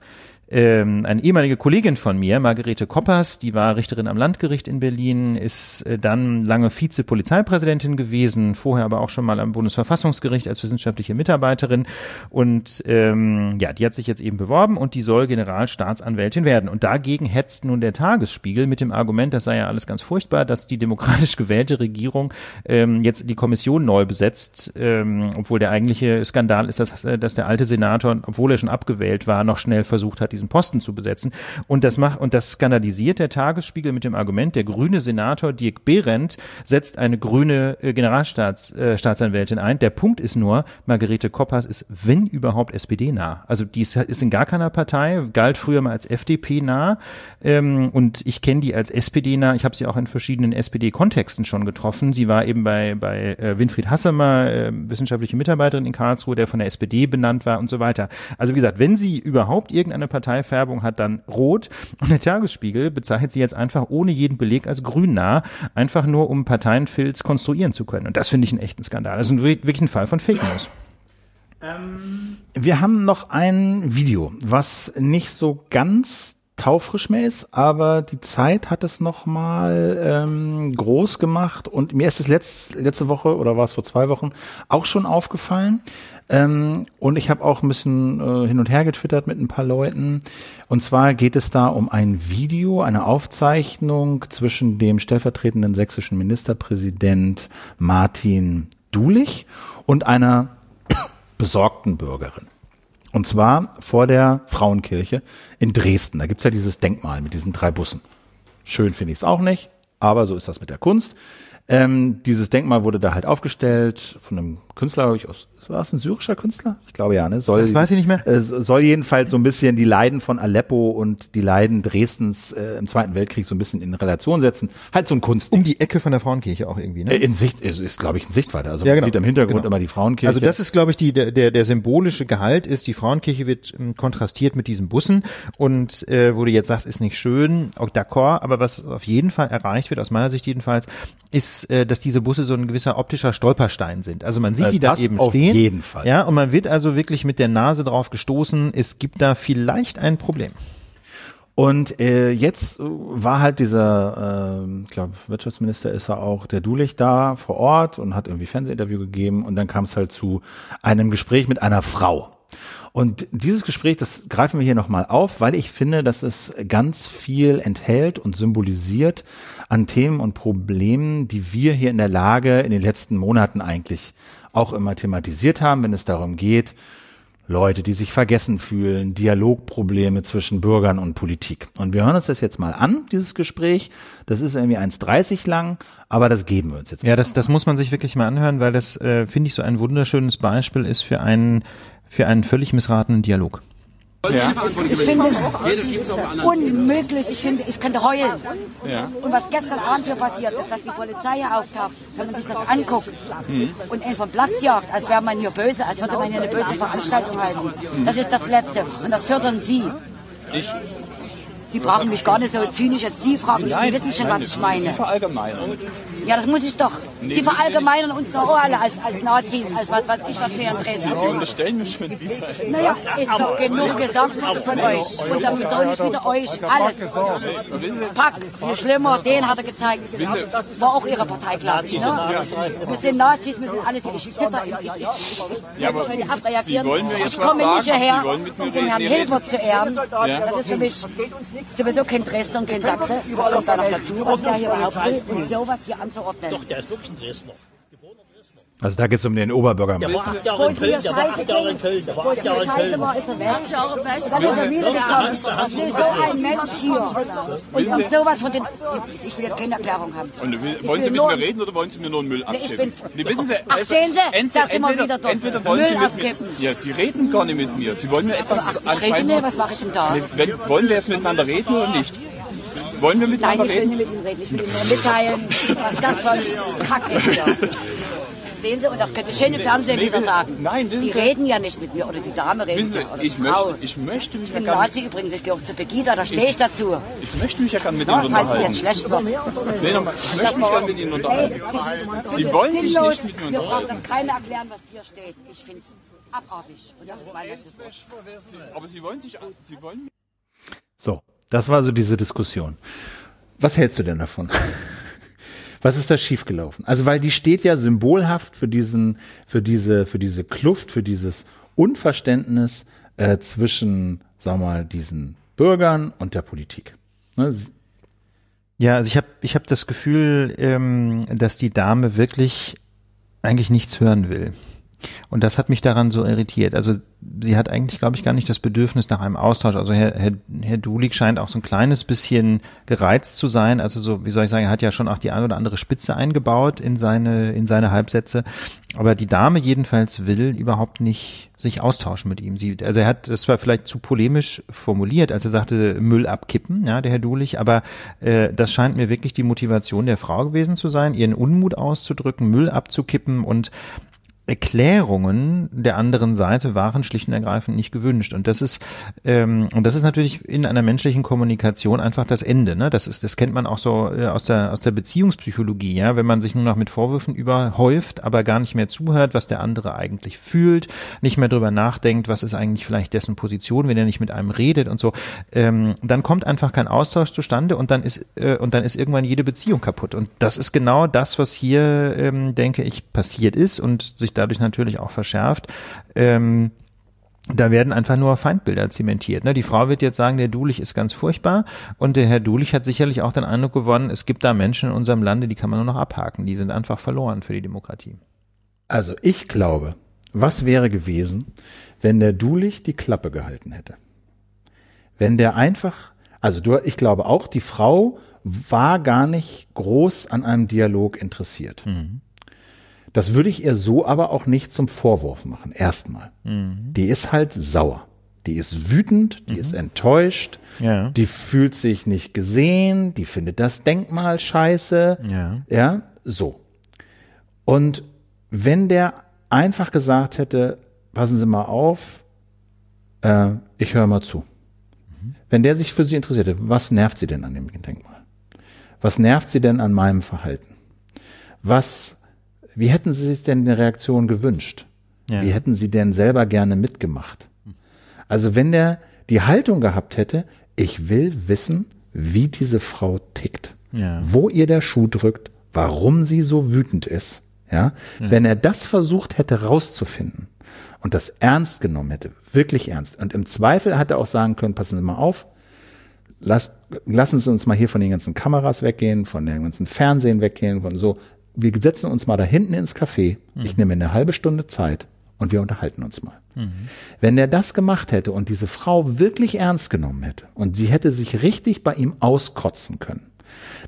Speaker 1: ähm, eine ehemalige Kollegin von mir, Margarete Koppers, die war Richterin am Landgericht in Berlin, ist äh, dann lange Vizepolizeipräsidentin gewesen, vorher aber auch schon mal am Bundesverfassungsgericht als wissenschaftliche Mitarbeiterin und ähm, ja, die hat sich jetzt eben beworben und die soll Generalstaatsanwältin werden. Und dagegen hetzt nun der Tagesspiegel mit dem Argument, das sei ja alles ganz furchtbar, dass die demokratisch gewählte Regierung ähm, jetzt die Kommission neu besetzt, ähm, obwohl der eigentliche Skandal ist, dass, äh, dass der alte Senator, obwohl er schon abgewählt war, noch schnell versucht hat, diesen Posten zu besetzen. Und das macht, und das skandalisiert der Tagesspiegel mit dem Argument, der grüne Senator Dirk Behrendt setzt eine grüne äh, Generalstaatsanwältin äh, ein. Der Punkt ist nur, Margarete Koppers ist, wenn überhaupt, SPD-nah. Also die ist, ist in gar keiner Partei, galt früher mal als FDP-nah. Ähm, und ich kenne die als SPD-nah. Ich habe sie auch in verschiedenen SPD-Kontexten schon getroffen. Sie war eben bei, bei äh, Winfried Hassemer, äh, wissenschaftliche Mitarbeiterin in Karlsruhe, der von der SPD benannt war und so weiter. Also wie gesagt, wenn sie überhaupt irgendeine Partei Parteifärbung hat, dann rot. Und der Tagesspiegel bezeichnet sie jetzt einfach ohne jeden Beleg als grünnah, einfach nur um Parteienfilz konstruieren zu können. Und das finde ich einen echten Skandal. Das ist wirklich ein Fall von Fake News.
Speaker 2: Ähm, wir haben noch ein Video, was nicht so ganz taufrisch mehr ist, aber die Zeit hat es noch mal ähm, groß gemacht und mir ist es letzt, letzte Woche oder war es vor zwei Wochen auch schon aufgefallen. Ähm, und ich habe auch ein bisschen äh, hin und her getwittert mit ein paar Leuten. Und zwar geht es da um ein Video, eine Aufzeichnung zwischen dem stellvertretenden sächsischen Ministerpräsident Martin Dulich und einer besorgten Bürgerin. Und zwar vor der Frauenkirche in Dresden. Da gibt's ja dieses Denkmal mit diesen drei Bussen. Schön finde ich es auch nicht, aber so ist das mit der Kunst. Ähm, dieses Denkmal wurde da halt aufgestellt von einem Künstler, ich aus, war es ein syrischer Künstler? Ich glaube ja, ne?
Speaker 1: Soll, das weiß ich nicht mehr.
Speaker 2: Äh, soll jedenfalls so ein bisschen die Leiden von Aleppo und die Leiden Dresdens äh, im Zweiten Weltkrieg so ein bisschen in Relation setzen. Halt so ein Kunst.
Speaker 1: Um die Ecke von der Frauenkirche auch irgendwie, ne?
Speaker 2: Äh, in Sicht, ist, ist glaube ich, ein Sichtweite. Also ja, genau. man sieht im Hintergrund genau. immer die Frauenkirche.
Speaker 1: Also das ist, glaube ich, die, der, der symbolische Gehalt ist, die Frauenkirche wird ähm, kontrastiert mit diesen Bussen und äh, wo du jetzt sagst, ist nicht schön, auch d'accord, aber was auf jeden Fall erreicht wird, aus meiner Sicht jedenfalls, ist, äh, dass diese Busse so ein gewisser optischer Stolperstein sind. Also man sieht äh, die da eben stehen.
Speaker 2: Auf jeden Fall.
Speaker 1: Ja, und man wird also wirklich mit der Nase drauf gestoßen. Es gibt da vielleicht ein Problem.
Speaker 2: Und äh, jetzt war halt dieser, äh, ich glaube, Wirtschaftsminister ist er auch, der Dulich da vor Ort und hat irgendwie Fernsehinterview gegeben und dann kam es halt zu einem Gespräch mit einer Frau. Und dieses Gespräch, das greifen wir hier nochmal auf, weil ich finde, dass es ganz viel enthält und symbolisiert an Themen und Problemen, die wir hier in der Lage in den letzten Monaten eigentlich auch immer thematisiert haben, wenn es darum geht, Leute, die sich vergessen fühlen, Dialogprobleme zwischen Bürgern und Politik. Und wir hören uns das jetzt mal an, dieses Gespräch. Das ist irgendwie 1,30 lang, aber das geben wir uns jetzt.
Speaker 1: Ja, das, das muss man sich wirklich mal anhören, weil das, äh, finde ich, so ein wunderschönes Beispiel ist für einen, für einen völlig missratenen Dialog.
Speaker 3: Ja. Ich finde es unmöglich. Ich finde, ich könnte heulen. Ja. Und was gestern Abend hier passiert ist, dass die Polizei hier auftaucht, wenn man sich das anguckt mhm. und ihn vom Platz jagt, als wäre man hier böse, als würde man hier eine böse Veranstaltung halten. Das ist das Letzte. Und das fördern Sie. Ich? Sie brauchen mich gar nicht so zynisch jetzt. Sie fragen mich, Sie wissen schon, was ich meine. Sie
Speaker 4: verallgemeinern.
Speaker 3: Ja, das muss ich doch. Sie verallgemeinern uns doch alle als, als Nazis, als was weiß ich, was wir in Dresden
Speaker 4: sind. Sie unterstellen mich schon wieder.
Speaker 3: Naja, ist doch genug gesagt von euch. Und dann betone ich wieder euch alles. Pack, viel schlimmer, den hat er gezeigt. War auch Ihre Partei, glaube ich. Ne? Wir sind Nazis, wir sind alles. Ich zitter, ich, ich, ich, ich ja, will nicht abreagieren. Ich komme nicht hierher, um den Herrn Hilbert zu ehren. Das ist für mich sowieso kein Dresdner und kein Sachse. Das kommt da noch dazu, was der hier überhaupt will, um sowas hier anzuordnen. Doch, der ist wirklich ein
Speaker 2: Dresdner. Also da geht es um den Oberbürgermeister.
Speaker 3: Der war acht Jahre in Köln, der war acht Jahre in Köln, der war acht Jahre in Köln. War, ist er weg. Dann ist er wiedergekommen. Ich will so ein Mensch hier. Und um sowas von den, ich will jetzt keine Erklärung haben.
Speaker 4: Und wollen Sie mit mir reden oder wollen Sie mir nur einen Müll abgeben?
Speaker 3: Nee, bin, Sie, Ach, sehen Sie, entweder, da sind wir wieder dort.
Speaker 4: Entweder wollen Müll Sie mit abgeben. Mir, ja, Sie reden gar nicht mit mir. Sie wollen mir etwas
Speaker 3: ach, ich rede nicht, was mache ich denn da?
Speaker 4: wollen wir jetzt miteinander reden oder nicht? Wollen wir miteinander
Speaker 3: reden? Nein, ich will nicht mit Ihnen reden. Ich will Ihnen nur mitteilen, was das für ein Kack ist. Sehen Sie, und das könnte schön im Fernsehen
Speaker 4: Nee,
Speaker 3: wieder sagen.
Speaker 4: nein, wissen
Speaker 3: die
Speaker 4: Sie-
Speaker 3: reden ja nicht mit mir, oder die Dame redet
Speaker 4: Wissen Sie,
Speaker 3: ja, oder
Speaker 4: ich
Speaker 3: die Frau.
Speaker 4: möchte, ich möchte mich
Speaker 3: Ich
Speaker 4: ja
Speaker 3: bin
Speaker 4: gar
Speaker 3: Nazi übrigens, ich gehöre zu Pegida, da stehe ich dazu.
Speaker 4: ich möchte mich ja gar nicht mit
Speaker 3: Ja,
Speaker 4: Ihnen
Speaker 3: falls
Speaker 4: unterhalten.
Speaker 3: jetzt schlecht wird.
Speaker 4: Nee, nochmal, ich möchte mich gar nicht mit Ihnen unterhalten. Sie wollen sich
Speaker 3: Sinnlos.
Speaker 4: nicht mit mir
Speaker 3: Mir braucht
Speaker 4: unterhalten.
Speaker 3: das keiner erklären, was hier steht. Ich finde es abartig. Und das ist mein letztes Wort.
Speaker 4: Aber Sie wollen sich, Sie wollen
Speaker 2: So, das war so diese Diskussion. Was hältst du denn davon? Was ist da schiefgelaufen? Also, weil die steht ja symbolhaft für diesen, für diese, für diese Kluft, für dieses Unverständnis äh, zwischen, sagen wir mal, diesen Bürgern und der Politik. Ne?
Speaker 1: Ja, also ich habe ich hab das Gefühl, ähm, dass die Dame wirklich eigentlich nichts hören will. Und das hat mich daran so irritiert. Also sie hat eigentlich, glaube ich, gar nicht das Bedürfnis nach einem Austausch. Also Herr, Herr, Herr Dulig scheint auch so ein kleines bisschen gereizt zu sein. Also so, wie soll ich sagen, er hat ja schon auch die eine oder andere Spitze eingebaut in seine, in seine Halbsätze. Aber die Dame jedenfalls will überhaupt nicht sich austauschen mit ihm. Sie, also er hat, das war vielleicht zu polemisch formuliert, als er sagte, Müll abkippen, ja, der Herr Dulich, aber äh, das scheint mir wirklich die Motivation der Frau gewesen zu sein, ihren Unmut auszudrücken, Müll abzukippen und Erklärungen der anderen Seite waren schlicht und ergreifend nicht gewünscht. Und das ist, ähm, und das ist natürlich in einer menschlichen Kommunikation einfach das Ende. Ne? Das ist, das kennt man auch so äh, aus der aus der Beziehungspsychologie, ja, wenn man sich nur noch mit Vorwürfen überhäuft, aber gar nicht mehr zuhört, was der andere eigentlich fühlt, nicht mehr drüber nachdenkt, was ist eigentlich vielleicht dessen Position, wenn er nicht mit einem redet und so, ähm, dann kommt einfach kein Austausch zustande und dann ist äh, und dann ist irgendwann jede Beziehung kaputt. Und das ist genau das, was hier, ähm, denke ich, passiert ist und sich dadurch natürlich auch verschärft. Ähm, da werden einfach nur Feindbilder zementiert. Ne? Die Frau wird jetzt sagen, der Dulich ist ganz furchtbar und der Herr Dulich hat sicherlich auch den Eindruck gewonnen, es gibt da Menschen in unserem Lande, die kann man nur noch abhaken. Die sind einfach verloren für die Demokratie.
Speaker 2: Also ich glaube, was wäre gewesen, wenn der Dulich die Klappe gehalten hätte? Wenn der einfach, also du, ich glaube auch, die Frau war gar nicht groß an einem Dialog interessiert. Das würde ich ihr so aber auch nicht zum Vorwurf machen. Erstmal. Die ist halt sauer. Die ist wütend, die ist enttäuscht,
Speaker 1: Ja.
Speaker 2: die fühlt sich nicht gesehen, die findet das Denkmal scheiße.
Speaker 1: Ja.
Speaker 2: Ja, so. Und wenn der einfach gesagt hätte, passen Sie mal auf, äh, ich höre mal zu. Wenn der sich für Sie interessiert hätte, was nervt Sie denn an dem Denkmal? Was nervt Sie denn an meinem Verhalten? Was, wie hätten Sie sich denn eine Reaktion gewünscht?
Speaker 1: Ja.
Speaker 2: Wie hätten Sie denn selber gerne mitgemacht? Also wenn der die Haltung gehabt hätte, ich will wissen, wie diese Frau tickt,
Speaker 1: Ja.
Speaker 2: wo ihr der Schuh drückt, warum sie so wütend ist, ja, wenn er das versucht hätte rauszufinden und das ernst genommen hätte, wirklich ernst, und im Zweifel hätte er auch sagen können, passen Sie mal auf, lass, lassen Sie uns mal hier von den ganzen Kameras weggehen, von dem ganzen Fernsehen weggehen, von so, wir setzen uns mal da hinten ins Café, ich nehme eine halbe Stunde Zeit und wir unterhalten uns mal. Wenn er das gemacht hätte und diese Frau wirklich ernst genommen hätte und sie hätte sich richtig bei ihm auskotzen können,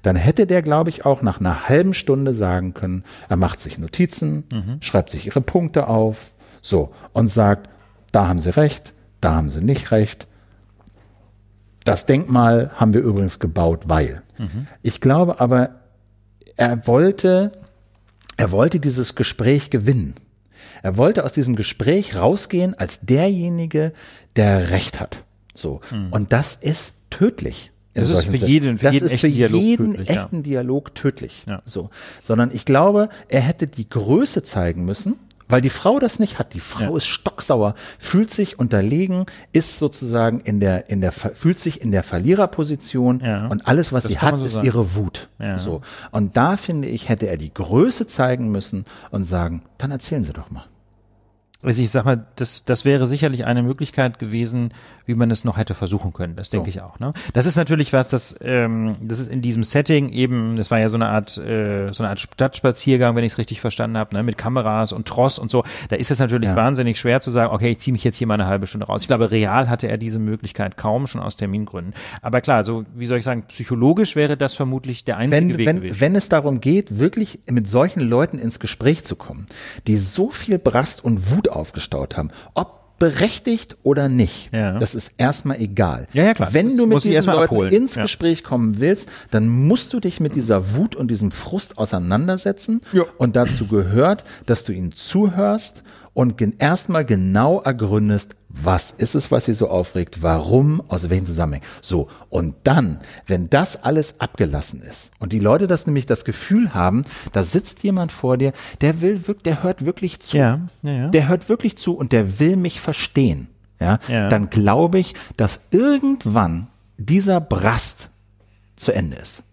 Speaker 2: dann hätte der, glaube ich, auch nach einer halben Stunde sagen können, er macht sich Notizen, schreibt sich ihre Punkte auf, so, und sagt, da haben sie recht, da haben sie nicht recht. Das Denkmal haben wir übrigens gebaut, weil. Ich glaube aber, er wollte, er wollte dieses Gespräch gewinnen. Er wollte aus diesem Gespräch rausgehen als derjenige, der Recht hat. So. Und das ist tödlich.
Speaker 1: Das ist für jeden- für
Speaker 2: das
Speaker 1: jeden
Speaker 2: ist für
Speaker 1: echten Dialog
Speaker 2: jeden
Speaker 1: tödlich, ja.
Speaker 2: echten Dialog tödlich.
Speaker 1: Ja.
Speaker 2: So. Sondern ich glaube, er hätte die Größe zeigen müssen, weil die Frau das nicht hat. Die Frau
Speaker 1: Ja.
Speaker 2: ist stocksauer, fühlt sich unterlegen, ist sozusagen in der, in der, fühlt sich in der Verliererposition
Speaker 1: Ja.
Speaker 2: und alles, was
Speaker 1: Das
Speaker 2: sie hat,
Speaker 1: so
Speaker 2: ist
Speaker 1: sagen.
Speaker 2: ihre Wut.
Speaker 1: Ja.
Speaker 2: So. Und da finde ich, hätte er die Größe zeigen müssen und sagen, dann erzählen Sie doch mal.
Speaker 1: Also ich sag mal, das, das wäre sicherlich eine Möglichkeit gewesen, wie man es noch hätte versuchen können. Das denke ich auch. Ne? Das ist natürlich was, das, ähm, das ist in diesem Setting eben, das war ja so eine Art, äh, so eine Art Stadtspaziergang, wenn ich es richtig verstanden habe, ne? mit Kameras und Tross und so. Da ist es natürlich
Speaker 2: Ja.
Speaker 1: wahnsinnig schwer zu sagen, okay, ich ziehe mich jetzt hier mal eine halbe Stunde raus. Ich glaube, real hatte er diese Möglichkeit kaum, schon aus Termingründen. Aber klar, so wie soll ich sagen, psychologisch wäre das vermutlich der einzige
Speaker 2: wenn,
Speaker 1: Weg
Speaker 2: wenn,
Speaker 1: gewesen.
Speaker 2: wenn es darum geht, wirklich mit solchen Leuten ins Gespräch zu kommen, die so viel Brast und Wut aufgestaut haben, ob berechtigt oder nicht,
Speaker 1: Ja.
Speaker 2: das ist erstmal egal.
Speaker 1: Ja, ja, klar.
Speaker 2: Wenn
Speaker 1: Das
Speaker 2: du mit diesen Leuten
Speaker 1: abholen.
Speaker 2: ins
Speaker 1: Ja.
Speaker 2: Gespräch kommen willst, dann musst du dich mit dieser Wut und diesem Frust auseinandersetzen.
Speaker 1: Ja.
Speaker 2: Und dazu gehört, dass du ihnen zuhörst und erstmal genau ergründest, was ist es, was sie so aufregt, warum, aus welchen Zusammenhängen. So, und dann, wenn das alles abgelassen ist und die Leute das nämlich das Gefühl haben, da sitzt jemand vor dir, der will wirklich, der hört wirklich zu.
Speaker 1: Ja, ja, ja.
Speaker 2: Der hört wirklich zu und der will mich verstehen. Ja,
Speaker 1: Ja.
Speaker 2: dann glaube ich, dass irgendwann dieser Brast zu Ende ist.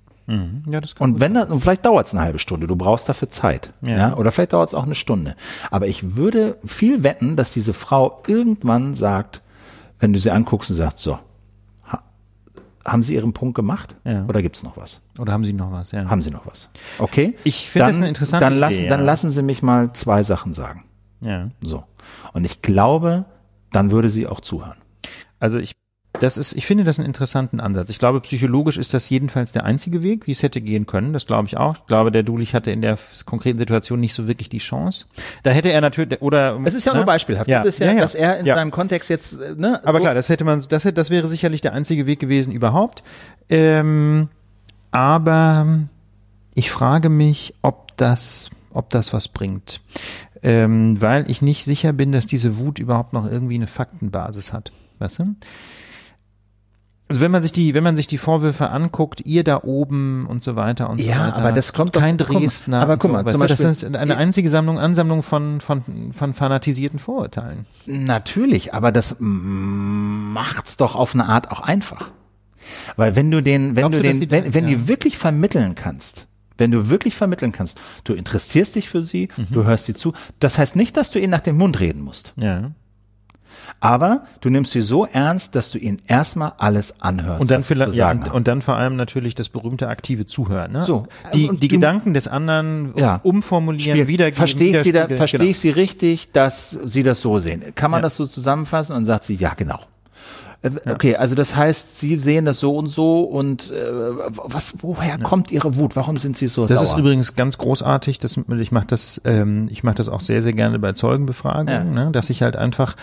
Speaker 1: Ja, das kann
Speaker 2: Und wenn das, und vielleicht dauert es eine halbe Stunde, du brauchst dafür Zeit.
Speaker 1: Ja.
Speaker 2: Ja. oder vielleicht dauert es auch eine Stunde. Aber ich würde viel wetten, dass diese Frau irgendwann sagt, wenn du sie anguckst und sagst, so, ha, haben sie ihren Punkt gemacht?
Speaker 1: Ja.
Speaker 2: Oder gibt's noch was?
Speaker 1: Oder haben Sie noch was? Ja.
Speaker 2: Haben sie noch was? Okay?
Speaker 1: Ich finde
Speaker 2: Dann-
Speaker 1: das eine interessante
Speaker 2: dann
Speaker 1: Idee,
Speaker 2: lassen,
Speaker 1: ja.
Speaker 2: Dann lassen Sie mich mal zwei Sachen sagen.
Speaker 1: ja.
Speaker 2: So. Und ich glaube, dann würde sie auch zuhören.
Speaker 1: Also ich, das ist, ich finde das einen interessanten Ansatz. Ich glaube, psychologisch ist das jedenfalls der einzige Weg, wie es hätte gehen können. Das glaube ich auch. Ich glaube, der Dulich hatte in der konkreten Situation nicht so wirklich die Chance. Da hätte er natürlich, oder.
Speaker 2: Es ist ja
Speaker 1: ne?
Speaker 2: nur beispielhaft.
Speaker 1: Ja.
Speaker 2: Es ist ja,
Speaker 1: Ja, ja.
Speaker 2: dass er in
Speaker 1: Ja.
Speaker 2: seinem Kontext jetzt, äh, ne,
Speaker 1: Aber
Speaker 2: so-
Speaker 1: klar, das hätte man, das hätte, das wäre sicherlich der einzige Weg gewesen überhaupt. Ähm, aber ich frage mich, ob das, ob das was bringt. Ähm, weil ich nicht sicher bin, dass diese Wut überhaupt noch irgendwie eine Faktenbasis hat. Weißt du? Also wenn man sich die, wenn man sich die Vorwürfe anguckt, ihr da oben und so weiter und so
Speaker 2: Ja,
Speaker 1: weiter.
Speaker 2: aber das kommt doch-
Speaker 1: kein Dresdner.
Speaker 2: aber guck
Speaker 1: so,
Speaker 2: mal,
Speaker 1: weißt
Speaker 2: zum
Speaker 1: du, das
Speaker 2: Beispiel-
Speaker 1: ist eine einzige Sammlung, Ansammlung von, von, von fanatisierten Vorurteilen.
Speaker 2: Natürlich, aber das macht's doch auf eine Art auch einfach. Weil wenn du den, wenn
Speaker 1: Glaubst
Speaker 2: du
Speaker 1: du,
Speaker 2: den,
Speaker 1: sie
Speaker 2: wenn,
Speaker 1: den-
Speaker 2: wenn
Speaker 1: ja.
Speaker 2: die wirklich vermitteln kannst, wenn du wirklich vermitteln kannst, du interessierst dich für sie,
Speaker 1: Mhm.
Speaker 2: du hörst sie zu, das heißt nicht, dass du ihnen nach dem Mund reden musst.
Speaker 1: Ja.
Speaker 2: Aber du nimmst sie so ernst, dass du ihnen erstmal alles anhörst.
Speaker 1: Und dann vielleicht, ja, und,
Speaker 2: haben.
Speaker 1: und dann vor allem natürlich das berühmte aktive Zuhören. Ne?
Speaker 2: So.
Speaker 1: Die, die
Speaker 2: du-
Speaker 1: Gedanken des anderen
Speaker 2: Ja.
Speaker 1: umformulieren,
Speaker 2: Spiel.
Speaker 1: wiedergeben.
Speaker 2: Verstehe ich, sie da, verstehe
Speaker 1: genau.
Speaker 2: ich sie richtig, dass sie das so sehen? Kann man
Speaker 1: Ja.
Speaker 2: das so zusammenfassen und sagt sie, ja, genau. Äh, Okay, also das heißt, Sie sehen das so und so und äh, was, woher kommt Ihre Wut? Warum sind Sie so
Speaker 1: Das
Speaker 2: sauer?
Speaker 1: ist übrigens ganz großartig. Das, ich mache das, ähm, ich mache das auch sehr, sehr gerne bei Zeugenbefragungen, ne? dass ich halt einfach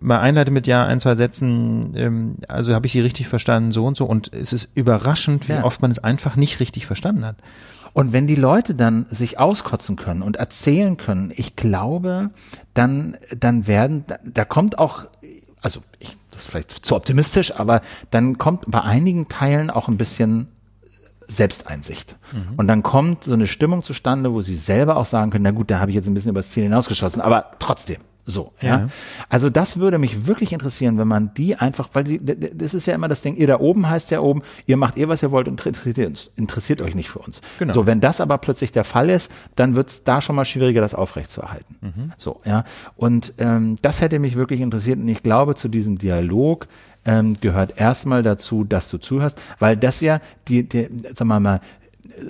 Speaker 1: mal einleite mit ja ein, zwei Sätzen. Ähm, also habe ich sie richtig verstanden, so und so. Und es ist überraschend, wie oft man es einfach nicht richtig verstanden hat.
Speaker 2: Und wenn die Leute dann sich auskotzen können und erzählen können, ich glaube, dann, dann werden, da, da kommt auch, also ich, das ist vielleicht zu optimistisch, aber dann kommt bei einigen Teilen auch ein bisschen Selbsteinsicht. Und dann kommt so eine Stimmung zustande, wo sie selber auch sagen können, na gut, da habe ich jetzt ein bisschen übers Ziel hinausgeschossen, aber trotzdem. So, ja.
Speaker 1: Ja.
Speaker 2: Also das würde mich wirklich interessieren, wenn man die einfach, weil die, das ist ja immer das Ding, ihr da oben heißt ja oben, ihr macht ihr, was ihr wollt und interessiert, uns, interessiert euch nicht für uns.
Speaker 1: Genau.
Speaker 2: So, wenn das aber plötzlich der Fall ist, dann wird es da schon mal schwieriger, das aufrechtzuerhalten.
Speaker 1: Mhm.
Speaker 2: So, ja. Und ähm, das hätte mich wirklich interessiert und ich glaube, zu diesem Dialog ähm, gehört erstmal dazu, dass du zuhörst, weil das ja die, die sagen wir mal,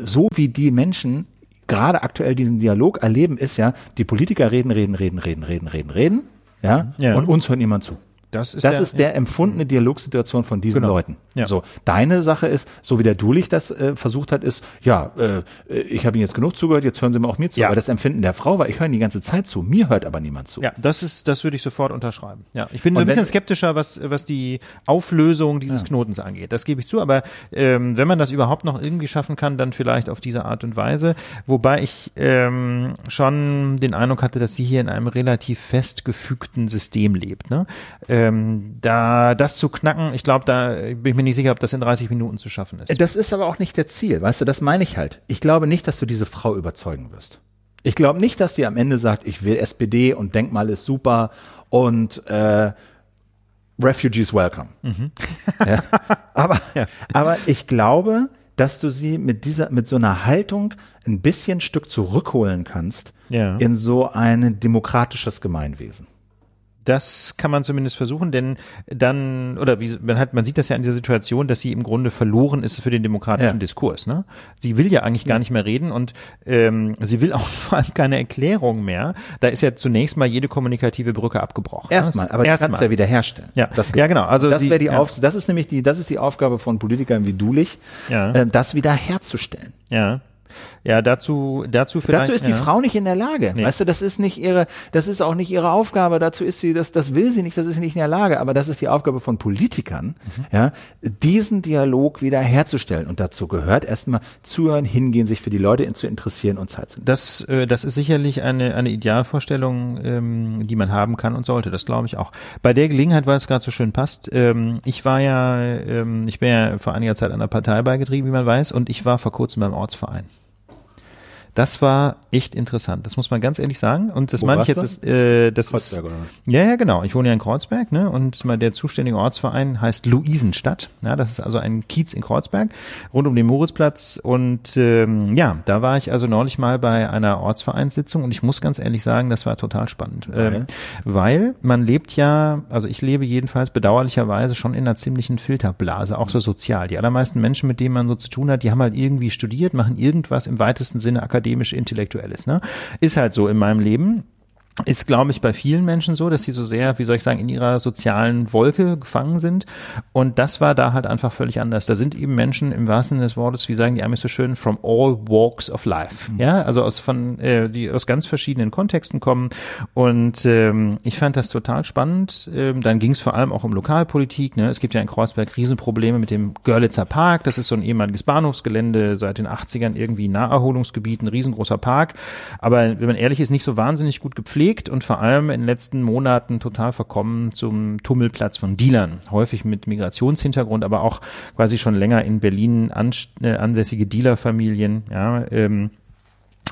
Speaker 2: so wie die Menschen gerade aktuell diesen Dialog erleben, ist ja, die Politiker reden, reden, reden, reden, reden, reden, reden, ja,
Speaker 1: Ja.
Speaker 2: und uns hört niemand zu.
Speaker 1: Das ist
Speaker 2: Das
Speaker 1: der,
Speaker 2: ist der empfundene Dialogsituation von diesen
Speaker 1: Genau.
Speaker 2: Leuten.
Speaker 1: Ja.
Speaker 2: So, deine Sache ist, so wie der Dulich das äh, versucht hat, ist, ja, äh, ich habe Ihnen jetzt genug zugehört, jetzt hören Sie mal auch mir zu.
Speaker 1: Ja.
Speaker 2: Aber das Empfinden der Frau war, ich höre Ihnen die ganze Zeit zu, mir hört aber niemand zu.
Speaker 1: Ja, das ist, das würde ich sofort unterschreiben. Ja, ich bin so ein bisschen skeptischer, was, was die Auflösung dieses Knotens angeht. Das gebe ich zu, aber ähm, wenn man das überhaupt noch irgendwie schaffen kann, dann vielleicht auf diese Art und Weise. Wobei ich ähm, schon den Eindruck hatte, dass sie hier in einem relativ festgefügten System lebt. Ne? Ähm, da das zu knacken, ich glaube, da bin ich mir nicht sicher, ob das in 30 Minuten zu schaffen ist.
Speaker 2: Das ist aber auch nicht der Ziel, weißt du, das meine ich halt. Ich glaube nicht, dass du diese Frau überzeugen wirst. Ich glaube nicht, dass sie am Ende sagt, ich will SPD und Denkmal ist super und äh, Refugees welcome. Ja. Aber, aber ich glaube, dass du sie mit dieser, mit so einer Haltung ein bisschen Stück zurückholen kannst
Speaker 1: Ja.
Speaker 2: in so ein demokratisches Gemeinwesen.
Speaker 1: Das kann man zumindest versuchen, denn dann, oder wie, man hat, man sieht das ja in dieser Situation, dass sie im Grunde verloren ist für den demokratischen
Speaker 2: Ja.
Speaker 1: Diskurs. Ne? Sie will ja eigentlich gar nicht mehr reden und ähm, sie will auch vor allem keine Erklärung mehr. Da ist ja zunächst mal jede kommunikative Brücke abgebrochen. ne?
Speaker 2: Erstmal, aber du kannst
Speaker 1: erstmal.
Speaker 2: ja wiederherstellen.
Speaker 1: Ja.
Speaker 2: das,
Speaker 1: Ja, genau. Also
Speaker 2: das wäre die
Speaker 1: ja.
Speaker 2: Auf, das ist nämlich die, das ist die Aufgabe von Politikern wie Dulich,
Speaker 1: Ja.
Speaker 2: äh, das wiederherzustellen.
Speaker 1: Ja. Ja, dazu, dazu vielleicht.
Speaker 2: Dazu ist die
Speaker 1: ja.
Speaker 2: Frau nicht in der Lage.
Speaker 1: Nee.
Speaker 2: Weißt du, das ist nicht ihre, das ist auch nicht ihre Aufgabe. Dazu ist sie, das, das will sie nicht, das ist sie nicht in der Lage. Aber das ist die Aufgabe von Politikern,
Speaker 1: Mhm.
Speaker 2: ja, diesen Dialog wieder herzustellen. Und dazu gehört erstmal zuhören, hingehen, sich für die Leute zu interessieren und Zeit zu nehmen.
Speaker 1: Das, äh, das ist sicherlich eine, eine Idealvorstellung, ähm, die man haben kann und sollte. Das glaube ich auch. Bei der Gelegenheit, weil es gerade so schön passt, ähm, ich war ja, ähm, ich bin ja vor einiger Zeit einer Partei beigetrieben, wie man weiß, und ich war vor kurzem beim Ortsverein. Das war echt interessant, das muss man ganz ehrlich sagen. Und das
Speaker 2: Wo
Speaker 1: meine ich jetzt, ist, äh, das
Speaker 2: Kreuzberg,
Speaker 1: ist,
Speaker 2: oder?
Speaker 1: ja, ja, genau. Ich wohne ja in Kreuzberg, ne? Und mal der zuständige Ortsverein heißt Luisenstadt. Ja, das ist also ein Kiez in Kreuzberg, rund um den Moritzplatz. Und ähm, ja, da war ich also neulich mal bei einer Ortsvereinssitzung und ich muss ganz ehrlich sagen, das war total spannend. Ähm, weil man lebt ja, also ich lebe jedenfalls bedauerlicherweise schon in einer ziemlichen Filterblase, auch so sozial. Die allermeisten Menschen, mit denen man so zu tun hat, die haben halt irgendwie studiert, machen irgendwas im weitesten Sinne akademisch-intellektuelles. Ne? Ist halt so in meinem Leben ist, glaube ich, bei vielen Menschen so, dass sie so sehr, wie soll ich sagen, in ihrer sozialen Wolke gefangen sind. Und das war da halt einfach völlig anders. Da sind eben Menschen im wahrsten Sinne des Wortes, wie sagen die Amis so schön, from all walks of life. Ja, also aus von, äh, die aus ganz verschiedenen Kontexten kommen. Und ähm, ich fand das total spannend. Ähm, dann ging es vor allem auch um Lokalpolitik. Ne? Es gibt ja in Kreuzberg Riesenprobleme mit dem Görlitzer Park. Das ist so ein ehemaliges Bahnhofsgelände seit den 80ern irgendwie Naherholungsgebiet, ein riesengroßer Park. Aber wenn man ehrlich ist, nicht so wahnsinnig gut gepflegt und vor allem in den letzten Monaten total verkommen zum Tummelplatz von Dealern. Häufig mit Migrationshintergrund, aber auch quasi schon länger in Berlin äh, ansässige Dealerfamilien. Ja, ähm,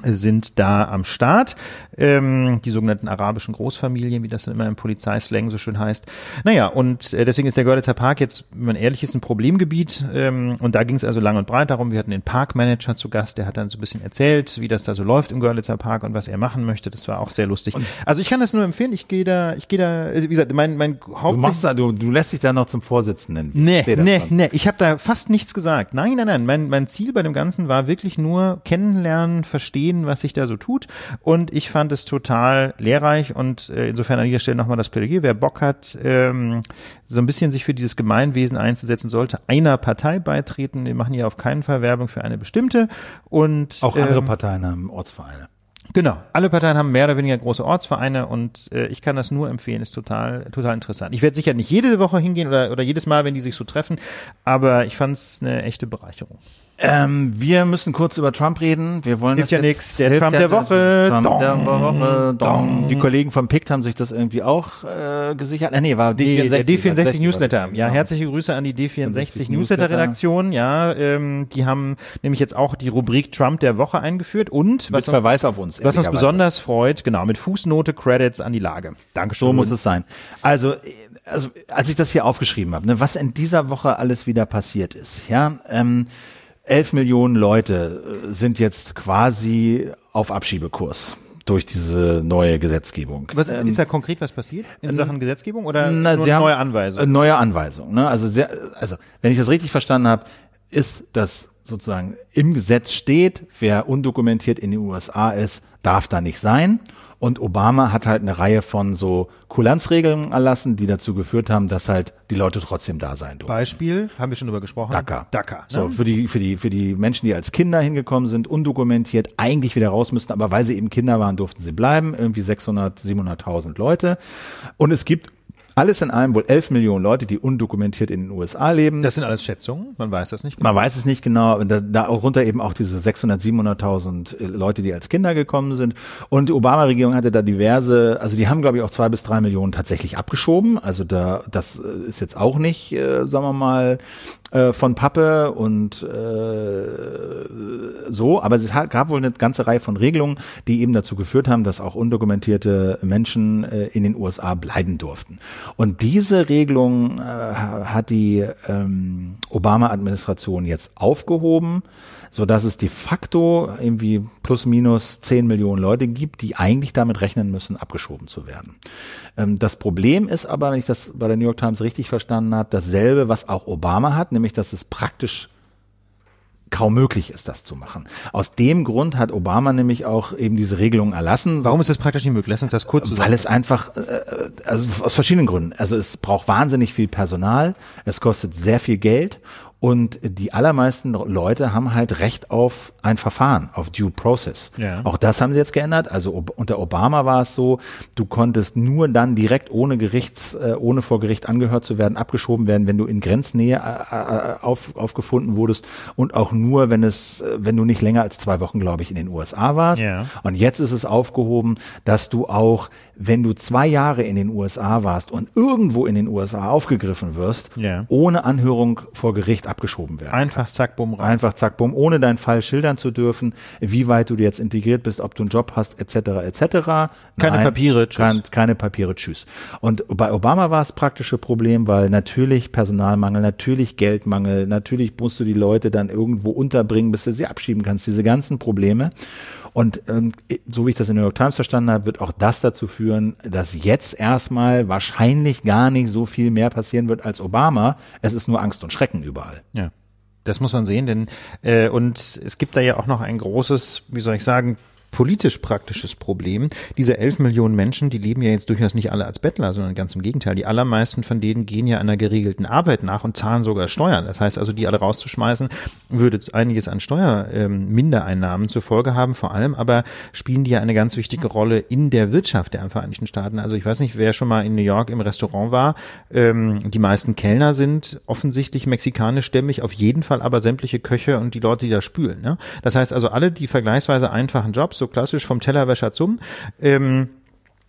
Speaker 1: sind da am Start, ähm, die sogenannten arabischen Großfamilien, wie das dann immer im Polizeislang so schön heißt. Naja, und äh, deswegen ist der Görlitzer Park jetzt, wenn man ehrlich ist, ein Problemgebiet ähm, und da ging es also lang und breit darum, wir hatten den Parkmanager zu Gast, der hat dann so ein bisschen erzählt, wie das da so läuft im Görlitzer Park und was er machen möchte, das war auch sehr lustig. also ich kann das nur empfehlen, ich gehe da, ich gehe da, also wie gesagt, mein, mein
Speaker 2: Du
Speaker 1: Haupt
Speaker 2: machst da, du, du lässt dich da noch zum Vorsitzenden.
Speaker 1: Nee, nee, nee, ich habe da fast nichts gesagt. Nein, nein, nein. Mein, mein Ziel bei dem Ganzen war wirklich nur kennenlernen, verstehen, was sich da so tut. Und ich fand es total lehrreich und äh, insofern an dieser Stelle nochmal das Plädoyer. Wer Bock hat, ähm, so ein bisschen sich für dieses Gemeinwesen einzusetzen, sollte einer Partei beitreten. Wir machen hier auf keinen Fall Werbung für eine bestimmte. Und
Speaker 2: Auch andere
Speaker 1: ähm,
Speaker 2: Parteien haben Ortsvereine.
Speaker 1: Genau, alle Parteien haben mehr oder weniger große Ortsvereine und äh, ich kann das nur empfehlen, ist total, total interessant. Ich werde sicher nicht jede Woche hingehen oder, oder jedes Mal, wenn die sich so treffen, aber ich fand es eine echte Bereicherung.
Speaker 2: Ähm, wir müssen kurz über Trump reden. Wir wollen
Speaker 1: Hilft ja
Speaker 2: jetzt-
Speaker 1: nix. Der Trump
Speaker 2: ja-
Speaker 1: der Woche.
Speaker 2: Trump
Speaker 1: Dong.
Speaker 2: der Woche. Dong. Die Kollegen von PICT haben sich das irgendwie auch äh, gesichert. Äh, nee, war D64.
Speaker 1: Nee, der D64
Speaker 2: tatsächlich.
Speaker 1: Newsletter. Ja,
Speaker 2: Genau.
Speaker 1: herzliche Grüße an die D64
Speaker 2: Newsletter.
Speaker 1: Newsletter Redaktion. Ja, ähm, die haben nämlich jetzt auch die Rubrik Trump der Woche eingeführt und
Speaker 2: Mit
Speaker 1: was uns,
Speaker 2: Verweis auf uns.
Speaker 1: was uns besonders freut, genau, mit Fußnote Credits an die Lage. Dankeschön.
Speaker 2: So muss es sein. Also, äh, also als ich das hier aufgeschrieben habe, ne, was in dieser Woche alles wieder passiert ist, ja, ähm, 11 Millionen Leute äh, sind jetzt quasi auf Abschiebekurs durch diese neue Gesetzgebung.
Speaker 1: Was ist, ist da konkret was passiert in Sachen Gesetzgebung oder
Speaker 2: Ähm, Na,
Speaker 1: nur neue Anweisungen?
Speaker 2: Äh, Neue Anweisung. Ne? Also, sehr, also, wenn ich das richtig verstanden habe, ist das sozusagen im Gesetz steht, wer undokumentiert in den USA ist, darf da nicht sein. Und Obama hat halt eine Reihe von so Kulanzregeln erlassen, die dazu geführt haben, dass halt die Leute trotzdem da sein durften.
Speaker 1: Beispiel, haben wir schon drüber gesprochen.
Speaker 2: DACA.
Speaker 1: DACA.
Speaker 2: So,
Speaker 1: ne?
Speaker 2: für die, für die, für die Menschen, die als Kinder hingekommen sind, undokumentiert, eigentlich wieder raus müssten, aber weil sie eben Kinder waren, durften sie bleiben. Irgendwie 600, 700.000 Leute. Und es gibt alles in allem wohl 11 Millionen Leute, die undokumentiert in den USA leben.
Speaker 1: Das sind alles Schätzungen, man weiß das nicht. genau.
Speaker 2: Man weiß es nicht genau, und da, da auch runter eben auch diese 600, 700.000 Leute, die als Kinder gekommen sind. Und die Obama-Regierung hatte da diverse, also die haben glaube ich auch zwei bis drei Millionen tatsächlich abgeschoben. Also da, das äh, ist jetzt auch nicht, äh, sagen wir mal, äh, von Pappe und äh, so. Aber es gab wohl eine ganze Reihe von Regelungen, die eben dazu geführt haben, dass auch undokumentierte Menschen äh, in den USA bleiben durften. Und diese Regelung äh, hat die ähm, Obama-Administration jetzt aufgehoben, so dass es de facto irgendwie plus minus 10 Millionen Leute gibt, die eigentlich damit rechnen müssen, abgeschoben zu werden. Ähm, das Problem ist aber, wenn ich das bei der New York Times richtig verstanden habe, dasselbe, was auch Obama hat, nämlich dass es praktisch kaum möglich ist, das zu machen. Aus dem Grund hat Obama nämlich auch eben diese Regelung erlassen.
Speaker 1: Warum ist das praktisch nicht möglich? Lass uns das kurz
Speaker 2: Weil
Speaker 1: zusammen.
Speaker 2: es einfach, äh, also aus verschiedenen Gründen. Also es braucht wahnsinnig viel Personal, es kostet sehr viel Geld Und die allermeisten Leute haben halt Recht auf ein Verfahren, auf Due Process.
Speaker 1: Ja.
Speaker 2: Auch das haben sie jetzt geändert. Also unter Obama war es so, du konntest nur dann direkt ohne Gerichts, äh, ohne vor Gericht angehört zu werden, abgeschoben werden, wenn du in Grenznähe äh, äh, auf, aufgefunden wurdest und auch nur, wenn es, wenn du nicht länger als zwei Wochen, glaube ich, in den USA warst.
Speaker 1: Ja.
Speaker 2: Und jetzt ist es aufgehoben, dass du auch, wenn du zwei Jahre in den USA warst und irgendwo in den USA aufgegriffen wirst,
Speaker 1: Ja.
Speaker 2: ohne Anhörung vor Gericht abgeschoben werden.
Speaker 1: Einfach zack, bumm, rein.
Speaker 2: Einfach zack, bumm, ohne deinen Fall schildern zu dürfen, wie weit du jetzt integriert bist, ob du einen Job hast, etc., etc.
Speaker 1: Keine Papiere, tschüss.
Speaker 2: Kein, keine Papiere, tschüss. Und bei Obama war es praktische Problem, weil natürlich Personalmangel, natürlich Geldmangel, natürlich musst du die Leute dann irgendwo unterbringen, bis du sie abschieben kannst, diese ganzen Probleme. Und ähm, so wie ich das in New York Times verstanden habe, wird auch das dazu führen, dass jetzt erstmal wahrscheinlich gar nicht so viel mehr passieren wird als Obama. Es ist nur Angst und Schrecken überall.
Speaker 1: Ja. Das muss man sehen, denn äh, und es gibt da ja auch noch ein großes, wie soll ich sagen, politisch praktisches Problem. Diese elf Millionen Menschen, die leben ja jetzt durchaus nicht alle als Bettler, sondern ganz im Gegenteil. Die allermeisten von denen gehen ja einer geregelten Arbeit nach und zahlen sogar Steuern. Das heißt also, die alle rauszuschmeißen, würde einiges an Steuermindereinnahmen zur Folge haben. Vor allem aber spielen die ja eine ganz wichtige Rolle in der Wirtschaft der Vereinigten Staaten. Also ich weiß nicht, wer schon mal in New York im Restaurant war. Ähm, die meisten Kellner sind offensichtlich mexikanischstämmig, auf jeden Fall aber sämtliche Köche und die Leute, die da spülen. Ne? Das heißt also, alle die vergleichsweise einfachen Jobs, so klassisch vom Tellerwäscher zum, ähm,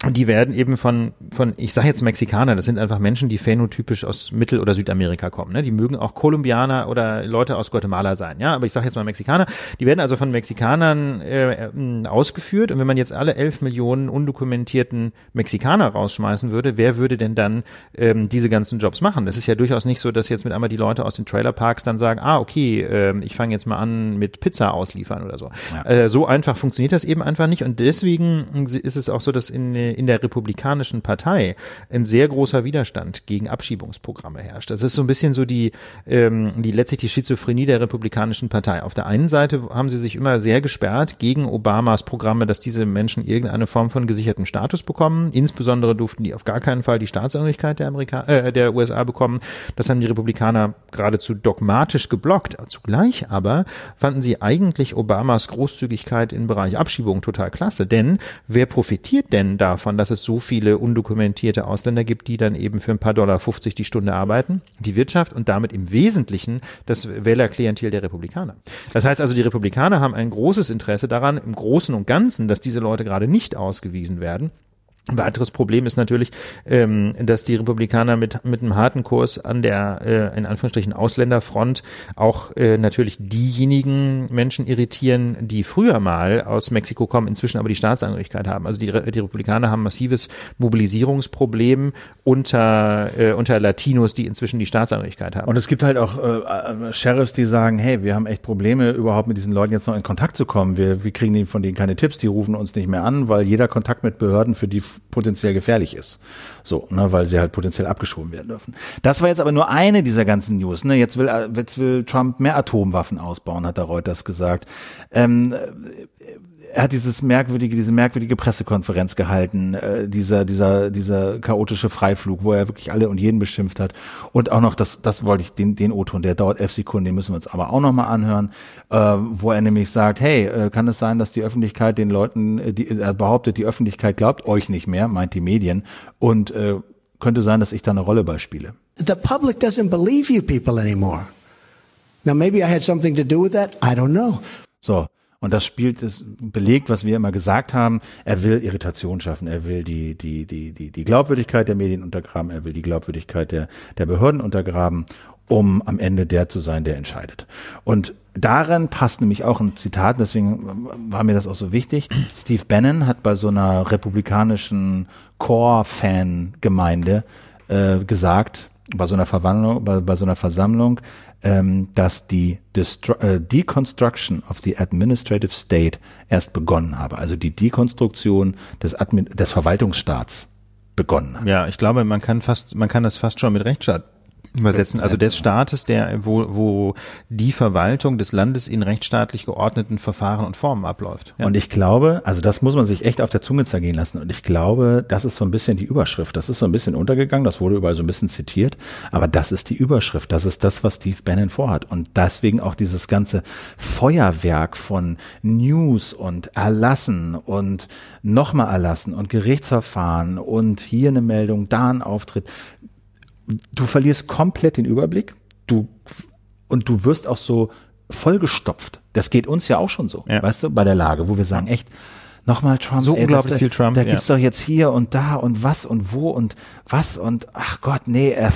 Speaker 1: die werden eben von, von ich sage jetzt Mexikaner, das sind einfach Menschen, die phänotypisch aus Mittel- oder Südamerika kommen. Ne? Die mögen auch Kolumbianer oder Leute aus Guatemala sein, ja, aber ich sage jetzt mal Mexikaner. Die werden also von Mexikanern äh, äh, ausgeführt und wenn man jetzt alle elf Millionen undokumentierten Mexikaner rausschmeißen würde, wer würde denn dann ähm, diese ganzen Jobs machen? Das ist ja durchaus nicht so, dass jetzt mit einmal die Leute aus den Trailerparks dann sagen, ah, okay, äh, ich fange jetzt mal an mit Pizza ausliefern oder so. Äh, so einfach funktioniert das eben einfach nicht und deswegen ist es auch so, dass in in der Republikanischen Partei ein sehr großer Widerstand gegen Abschiebungsprogramme herrscht. Das ist so ein bisschen so die, ähm, die letztlich die Schizophrenie der Republikanischen Partei. Auf der einen Seite haben sie sich immer sehr gesperrt gegen Obamas Programme, dass diese Menschen irgendeine Form von gesichertem Status bekommen. Insbesondere durften die auf gar keinen Fall die Staatsangehörigkeit der Amerika äh, der USA bekommen. Das haben die Republikaner geradezu dogmatisch geblockt. Zugleich aber fanden sie eigentlich Obamas Großzügigkeit im Bereich Abschiebung total klasse. Denn wer profitiert denn davon, dass es so viele undokumentierte Ausländer gibt, die dann eben für ein paar Dollar 50 die Stunde arbeiten? Die Wirtschaft und damit im Wesentlichen das Wählerklientel der Republikaner. Das heißt also, die Republikaner haben ein großes Interesse daran, im Großen und Ganzen, dass diese Leute gerade nicht ausgewiesen werden. Ein weiteres Problem ist natürlich, ähm, dass die Republikaner mit, mit einem harten Kurs an der, äh, in Anführungsstrichen, Ausländerfront auch äh, natürlich diejenigen Menschen irritieren, die früher mal aus Mexiko kommen, inzwischen aber die Staatsangehörigkeit haben. Also die, die Republikaner haben massives Mobilisierungsproblem unter, äh, unter Latinos, die inzwischen die Staatsangehörigkeit haben.
Speaker 2: Und es gibt halt auch äh, Sheriffs, die sagen, hey, wir haben echt Probleme, überhaupt mit diesen Leuten jetzt noch in Kontakt zu kommen. Wir, wir kriegen von denen keine Tipps, die rufen uns nicht mehr an, weil jeder Kontakt mit Behörden für die potenziell gefährlich ist. So, ne, weil sie halt potenziell abgeschoben werden dürfen. Das war jetzt aber nur eine dieser ganzen News. Ne? Jetzt will jetzt will Trump mehr Atomwaffen ausbauen, hat der Reuters gesagt. Ähm, er hat dieses merkwürdige, diese merkwürdige Pressekonferenz gehalten, äh, dieser, dieser, dieser chaotische Freiflug, wo er wirklich alle und jeden beschimpft hat. Und auch noch, das, das wollte ich, den, den O-Ton, der dauert elf Sekunden, den müssen wir uns aber auch nochmal anhören, äh, wo er nämlich sagt, hey, äh, kann es sein, dass die Öffentlichkeit den Leuten, äh, die, er behauptet, die Öffentlichkeit glaubt euch nicht mehr, meint die Medien, und äh, könnte sein, dass ich da eine Rolle beispiele.
Speaker 5: The public doesn't believe you people anymore. Now maybe I had something to do with that. I don't know.
Speaker 2: So. Und das spielt es belegt, was wir immer gesagt haben. Er will Irritation schaffen. Er will die, die, die, die, die Glaubwürdigkeit der Medien untergraben. Er will die Glaubwürdigkeit der, der Behörden untergraben, um am Ende der zu sein, der entscheidet. Und daran passt nämlich auch ein Zitat, deswegen war mir das auch so wichtig. Steve Bannon hat bei so einer republikanischen Core-Fan-Gemeinde äh, gesagt, bei so einer Verwandlung, bei, bei so einer Versammlung, ähm, dass die Destru äh, Deconstruction of the Administrative State erst begonnen habe. Also die Dekonstruktion des, Admin des Verwaltungsstaats begonnen hat.
Speaker 1: Ja, ich glaube, man kann fast, man kann das fast schon mit Rechtsstaat übersetzen, also des Staates, der, wo, wo die Verwaltung des Landes in rechtsstaatlich geordneten Verfahren und Formen abläuft.
Speaker 2: Ja. Und ich glaube, also das muss man sich echt auf der Zunge zergehen lassen. Und ich glaube, das ist so ein bisschen die Überschrift. Das ist so ein bisschen untergegangen, das wurde überall so ein bisschen zitiert, aber das ist die Überschrift. Das ist das, was Steve Bannon vorhat. Und deswegen auch dieses ganze Feuerwerk von News und Erlassen und nochmal Erlassen und Gerichtsverfahren und hier eine Meldung, da ein Auftritt du verlierst komplett den Überblick. Du und du wirst auch so vollgestopft. Das geht uns ja auch schon so, ja. weißt du, bei der Lage, wo wir sagen, echt, nochmal Trump.
Speaker 1: So ey, unglaublich
Speaker 2: das,
Speaker 1: viel Trump.
Speaker 2: Da gibt's doch jetzt hier und da und was und wo und was und ach Gott, nee, äh,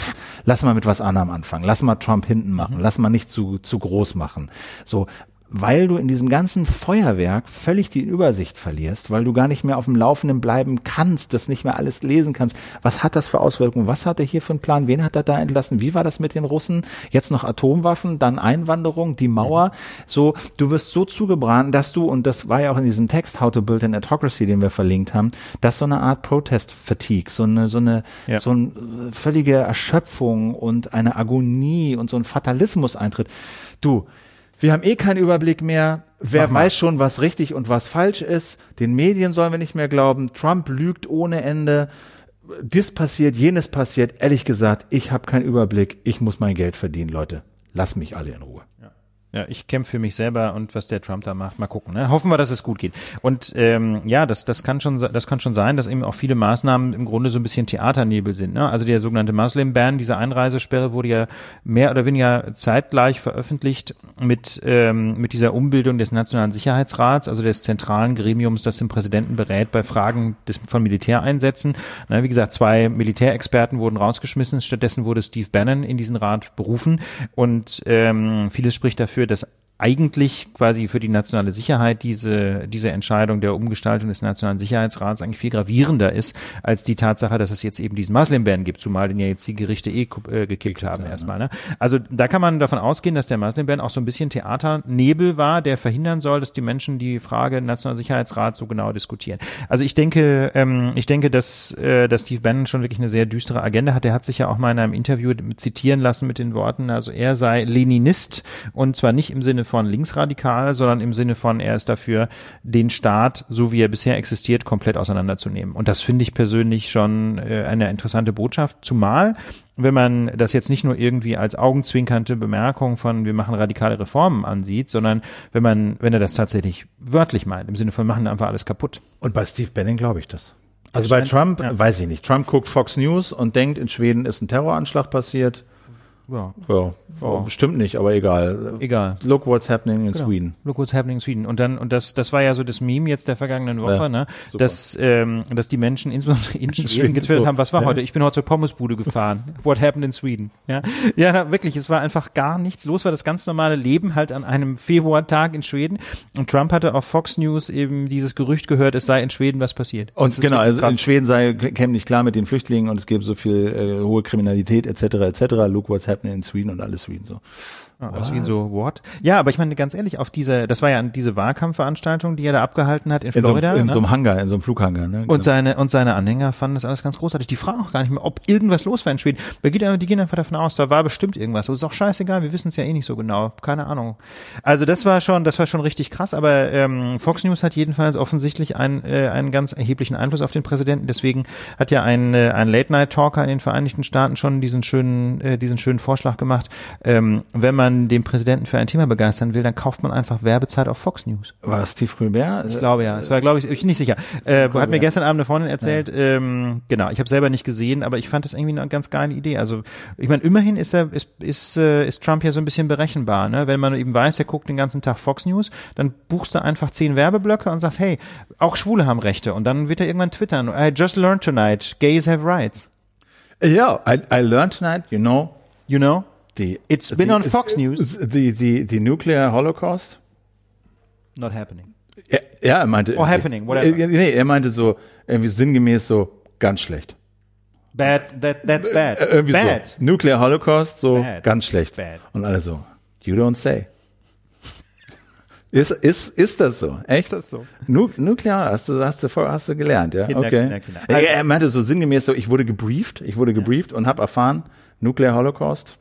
Speaker 2: lass mal mit was anderem anfangen. Lass mal Trump hinten machen. Mhm. Lass mal nicht zu, zu groß machen. So, weil du in diesem ganzen Feuerwerk völlig die Übersicht verlierst, weil du gar nicht mehr auf dem Laufenden bleiben kannst, das nicht mehr alles lesen kannst. Was hat das für Auswirkungen? Was hat er hier für einen Plan? Wen hat er da entlassen? Wie war das mit den Russen? Jetzt noch Atomwaffen, dann Einwanderung, die Mauer. So, du wirst so zugebrannt, dass du, und das war ja auch in diesem Text How to Build an Autocracy, den wir verlinkt haben, dass so eine Art Protest-Fatigue, so eine, so eine, ja. so eine völlige Erschöpfung und eine Agonie und so ein Fatalismus eintritt. Du, wir haben eh keinen Überblick mehr. Wer weiß schon, was richtig und was falsch ist. Den Medien sollen wir nicht mehr glauben. Trump lügt ohne Ende. Dies passiert, jenes passiert. Ehrlich gesagt, ich habe keinen Überblick. Ich muss mein Geld verdienen, Leute. Lass mich alle in Ruhe.
Speaker 1: Ja, ich kämpfe für mich selber und was der Trump da macht, mal gucken. Ne? Hoffen wir, dass es gut geht. Und ähm, ja, das, das kann schon, das kann schon sein, dass eben auch viele Maßnahmen im Grunde so ein bisschen Theaternebel sind. Ne? Also der sogenannte Muslim-Ban, diese Einreisesperre wurde ja mehr oder weniger zeitgleich veröffentlicht mit ähm, mit dieser Umbildung des Nationalen Sicherheitsrats, also des zentralen Gremiums, das den Präsidenten berät bei Fragen des, von Militäreinsätzen. Na, wie gesagt, zwei Militärexperten wurden rausgeschmissen. Stattdessen wurde Steve Bannon in diesen Rat berufen und ähm, vieles spricht dafür dass eigentlich quasi für die nationale Sicherheit diese, diese Entscheidung der Umgestaltung des Nationalen Sicherheitsrats eigentlich viel gravierender ist, als die Tatsache, dass es jetzt eben diesen Muslim-Ban gibt, zumal den ja jetzt die Gerichte eh äh, gekippt haben ja, erstmal. Ne? Also da kann man davon ausgehen, dass der Muslim-Ban auch so ein bisschen Theaternebel war, der verhindern soll, dass die Menschen die Frage Nationaler Sicherheitsrat so genau diskutieren. Also ich denke, ähm, ich denke, dass, äh, dass Steve Bannon schon wirklich eine sehr düstere Agenda hat. Er hat sich ja auch mal in einem Interview zitieren lassen mit den Worten, also er sei Leninist und zwar nicht im Sinne von linksradikal, sondern im Sinne von, er ist dafür, den Staat, so wie er bisher existiert, komplett auseinanderzunehmen. Und das finde ich persönlich schon äh, eine interessante Botschaft, zumal wenn man das jetzt nicht nur irgendwie als augenzwinkernde Bemerkung von wir machen radikale Reformen ansieht, sondern wenn man, wenn er das tatsächlich wörtlich meint, im Sinne von machen einfach alles kaputt.
Speaker 2: Und bei Steve Bannon glaube ich das. Also bei Trump, ja. weiß ich nicht. Trump guckt Fox News und denkt, in Schweden ist ein Terroranschlag passiert. Ja. ja. Oh, stimmt nicht, aber egal.
Speaker 1: Egal.
Speaker 2: Look what's happening in genau. Sweden.
Speaker 1: Look what's happening in Sweden. Und dann, und das, das war ja so das Meme jetzt der vergangenen Woche, ja, ne? Dass, ähm, dass die Menschen insbesondere in Schweden getwittert so. haben, was war ja. heute? Ich bin heute zur Pommesbude gefahren. What happened in Sweden? Ja. Ja, na, wirklich, es war einfach gar nichts los, war das ganz normale Leben halt an einem Februartag in Schweden. Und Trump hatte auf Fox News eben dieses Gerücht gehört, es sei in Schweden was passiert.
Speaker 2: Und genau, also in Schweden sei, käme nicht klar mit den Flüchtlingen und es gäbe so viel äh, hohe Kriminalität etc. etc. Look what's happening in Sweden und alles Sweden so.
Speaker 1: Ah, aus wie so, what? Ja, aber ich meine ganz ehrlich, auf diese, das war ja diese Wahlkampfveranstaltung, die er da abgehalten hat in, in Florida.
Speaker 2: So, in ne? so einem Hangar, in so einem Flughangar. Ne?
Speaker 1: Genau. Und seine und seine Anhänger fanden das alles ganz großartig. Die fragen auch gar nicht mehr, ob irgendwas los war in Schweden. Die gehen einfach davon aus, da war bestimmt irgendwas. Das ist auch scheißegal, wir wissen es ja eh nicht so genau. Keine Ahnung. Also das war schon, das war schon richtig krass, aber ähm, Fox News hat jedenfalls offensichtlich einen, äh, einen ganz erheblichen Einfluss auf den Präsidenten. Deswegen hat ja ein, äh, ein Late-Night-Talker in den Vereinigten Staaten schon diesen schönen, äh, diesen schönen Vorschlag gemacht, ähm, wenn man den Präsidenten für ein Thema begeistern will, dann kauft man einfach Werbezeit auf Fox News.
Speaker 2: War das Steve Colbert?
Speaker 1: Ich glaube ja. Es war, glaube ich, ich bin nicht sicher. Äh, hat mir gestern Abend eine Freundin erzählt, ja. ähm, genau, ich habe selber nicht gesehen, aber ich fand das irgendwie eine ganz geile Idee. Also ich meine, immerhin ist er, ist, ist, äh, ist Trump ja so ein bisschen berechenbar, ne? Wenn man eben weiß, er guckt den ganzen Tag Fox News, dann buchst du einfach zehn Werbeblöcke und sagst, hey, auch Schwule haben Rechte. Und dann wird er irgendwann twittern, I just learned tonight, gays have rights.
Speaker 2: Ja, I, I learned tonight, you know.
Speaker 1: You know?
Speaker 2: The,
Speaker 1: It's been the, on Fox News.
Speaker 2: The, the, the nuclear holocaust?
Speaker 1: Not happening.
Speaker 2: Ja, er meinte.
Speaker 1: Or happening, whatever.
Speaker 2: Nee, er meinte so, irgendwie sinngemäß so, ganz schlecht.
Speaker 1: Bad, that, that's bad.
Speaker 2: Irgendwie
Speaker 1: bad.
Speaker 2: So, Nuclear Holocaust, so,
Speaker 1: bad.
Speaker 2: ganz schlecht.
Speaker 1: Bad.
Speaker 2: Und alle so, you don't say. Ist, ist, ist das so? Echt?
Speaker 1: Ist das so?
Speaker 2: Nu Nuklear, hast du, hast du, hast du gelernt, ja?
Speaker 1: Kinder,
Speaker 2: okay.
Speaker 1: Kinder, Kinder.
Speaker 2: Er, er meinte so sinngemäß so, ich wurde gebrieft, ich wurde gebrieft ja. und habe erfahren, Nuclear Holocaust,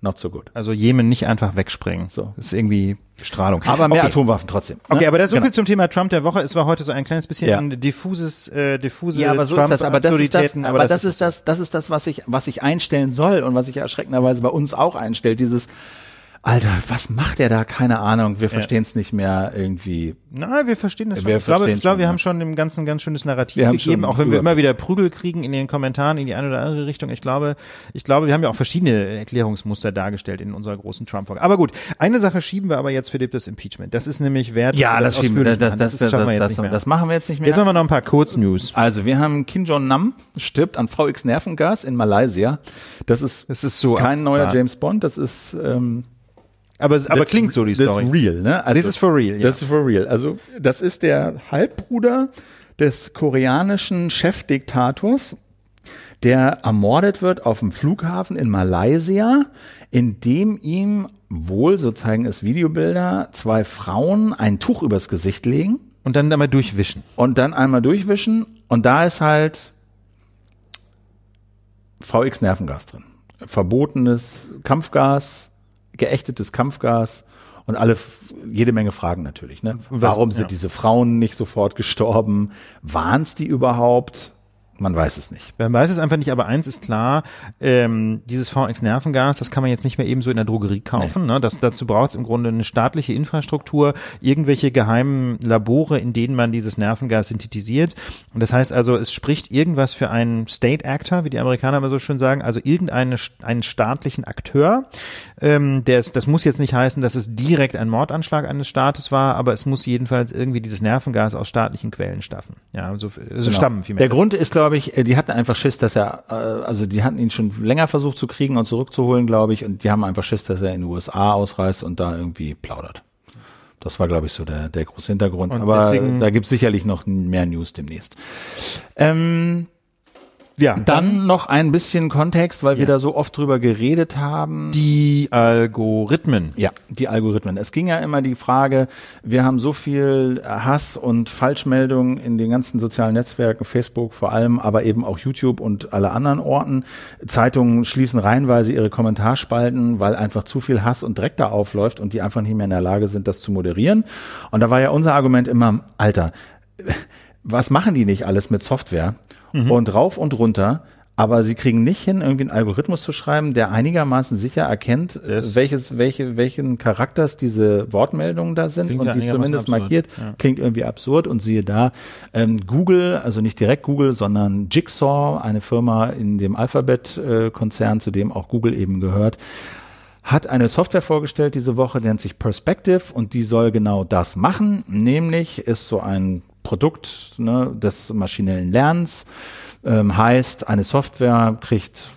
Speaker 2: not so good.
Speaker 1: Also Jemen nicht einfach wegspringen.
Speaker 2: So.
Speaker 1: Das ist irgendwie Strahlung.
Speaker 2: Aber mehr
Speaker 1: okay.
Speaker 2: Atomwaffen trotzdem. ne?
Speaker 1: Okay, aber das ist so
Speaker 2: Genau.
Speaker 1: viel zum Thema Trump der Woche. Es war heute so ein kleines bisschen
Speaker 2: Ja.
Speaker 1: ein diffuses, äh, diffuse
Speaker 2: Ja, aber so ist das. Aber das ist das,
Speaker 1: Trump-Autoritäten,
Speaker 2: aber das ist das, das ist das, was ich, was ich einstellen soll und was ich erschreckenderweise bei uns auch einstellt. Dieses, Alter, was macht der da? Keine Ahnung. Wir verstehen es nicht mehr irgendwie.
Speaker 1: Na, wir verstehen das schon.
Speaker 2: Wir
Speaker 1: ich glaube, ich glaube, wir
Speaker 2: ja.
Speaker 1: haben schon dem Ganzen ein ganz schönes Narrativ
Speaker 2: Wir haben
Speaker 1: gegeben, auch wenn wir immer wieder Prügel kriegen in den Kommentaren in die eine oder andere Richtung. Ich glaube, ich glaube, wir haben ja auch verschiedene Erklärungsmuster dargestellt in unserer großen Trump-Folge. Aber gut, eine Sache schieben wir aber jetzt Philipp das Impeachment. Das ist nämlich wert.
Speaker 2: Ja,
Speaker 1: wir
Speaker 2: das, schieben wir, das,
Speaker 1: machen.
Speaker 2: das, das,
Speaker 1: schaffen wir jetzt
Speaker 2: das,
Speaker 1: nicht
Speaker 2: das,
Speaker 1: mehr.
Speaker 2: das machen wir jetzt nicht mehr.
Speaker 1: Jetzt machen wir noch ein paar Kurznews.
Speaker 2: Also wir haben Kim Jong Nam stirbt an VX Nervengas in Malaysia. Das ist,
Speaker 1: Das ist so
Speaker 2: kein neuer. James Bond. Das ist ähm,
Speaker 1: Aber, aber
Speaker 2: das-
Speaker 1: klingt so die
Speaker 2: das
Speaker 1: Story.
Speaker 2: ist real, ne? Also,
Speaker 1: This is for real, ja.
Speaker 2: Das ist for real. Also das ist der Halbbruder des koreanischen Chefdiktators, der ermordet wird auf dem Flughafen in Malaysia, indem ihm wohl, so zeigen es Videobilder, zwei Frauen ein Tuch übers Gesicht legen
Speaker 1: Und dann einmal durchwischen.
Speaker 2: und dann einmal durchwischen und da ist halt VX Nervengas drin. Verbotenes Kampfgas, geächtetes Kampfgas und alle jede Menge Fragen natürlich, ne? Warum sind
Speaker 1: ja.
Speaker 2: diese Frauen nicht sofort gestorben? Waren es die überhaupt? Man weiß es nicht.
Speaker 1: Man weiß es einfach nicht, aber eins ist klar, ähm, dieses VX-Nervengas, das kann man jetzt nicht mehr eben so in der Drogerie kaufen. Ne? Das, dazu braucht es im Grunde eine staatliche Infrastruktur, irgendwelche geheimen Labore, in denen man dieses Nervengas synthetisiert. Und das heißt also, es spricht irgendwas für einen State Actor, wie die Amerikaner immer so schön sagen, also irgendeinen einen staatlichen Akteur. Ähm, der ist, das muss jetzt nicht heißen, dass es direkt ein Mordanschlag eines Staates war, aber es muss jedenfalls irgendwie dieses Nervengas aus staatlichen Quellen staffen. Ja, also, also stammen vielmehr.
Speaker 2: Der Grund ist, glaube ich, äh, die hatten einfach Schiss, dass er, äh, also die hatten ihn schon länger versucht zu kriegen und zurückzuholen, glaube ich, und die haben einfach Schiss, dass er in die USA ausreist und da irgendwie plaudert. Das war, glaube ich, so der, der große Hintergrund.
Speaker 1: Und
Speaker 2: Aber
Speaker 1: deswegen-
Speaker 2: da gibt's sicherlich noch mehr News demnächst. Ähm,
Speaker 1: ja,
Speaker 2: dann noch ein bisschen Kontext, weil wir da so oft drüber geredet haben.
Speaker 1: die Algorithmen.
Speaker 2: Ja, die Algorithmen. Es ging ja immer die Frage, wir haben so viel Hass und Falschmeldungen in den ganzen sozialen Netzwerken, Facebook vor allem, aber eben auch YouTube und alle anderen Orten. Zeitungen schließen reihenweise ihre Kommentarspalten, weil einfach zu viel Hass und Dreck da aufläuft und die einfach nicht mehr in der Lage sind, das zu moderieren. Und da war ja unser Argument immer, Alter, was machen die nicht alles mit Software und rauf und runter? Aber sie kriegen nicht hin, irgendwie einen Algorithmus zu schreiben, der einigermaßen sicher erkennt, äh, welches, welche, welchen Charakters diese Wortmeldungen da sind
Speaker 1: Klingt
Speaker 2: und
Speaker 1: ja
Speaker 2: die zumindest
Speaker 1: absurd,
Speaker 2: markiert.
Speaker 1: ja.
Speaker 2: Klingt irgendwie absurd und siehe da, ähm, Google, also nicht direkt Google, sondern Jigsaw, eine Firma in dem Alphabet-Konzern, zu dem auch Google eben gehört, hat eine Software vorgestellt diese Woche, nennt sich Perspective und die soll genau das machen, nämlich ist so ein Produkt ne, des maschinellen Lernens, ähm, heißt, eine Software kriegt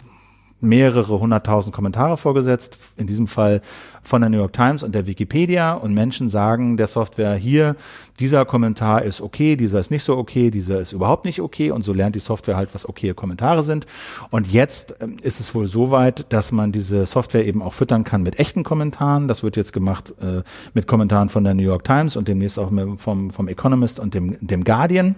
Speaker 2: mehrere hunderttausend Kommentare vorgesetzt, in diesem Fall von der New York Times und der Wikipedia und Menschen sagen der Software hier, dieser Kommentar ist okay, dieser ist nicht so okay, dieser ist überhaupt nicht okay und so lernt die Software halt, was okaye Kommentare sind. Und jetzt ähm, ist es wohl so weit, dass man diese Software eben auch füttern kann mit echten Kommentaren. Das wird jetzt gemacht äh, mit Kommentaren von der New York Times und demnächst auch mit, vom, vom Economist und dem, dem Guardian.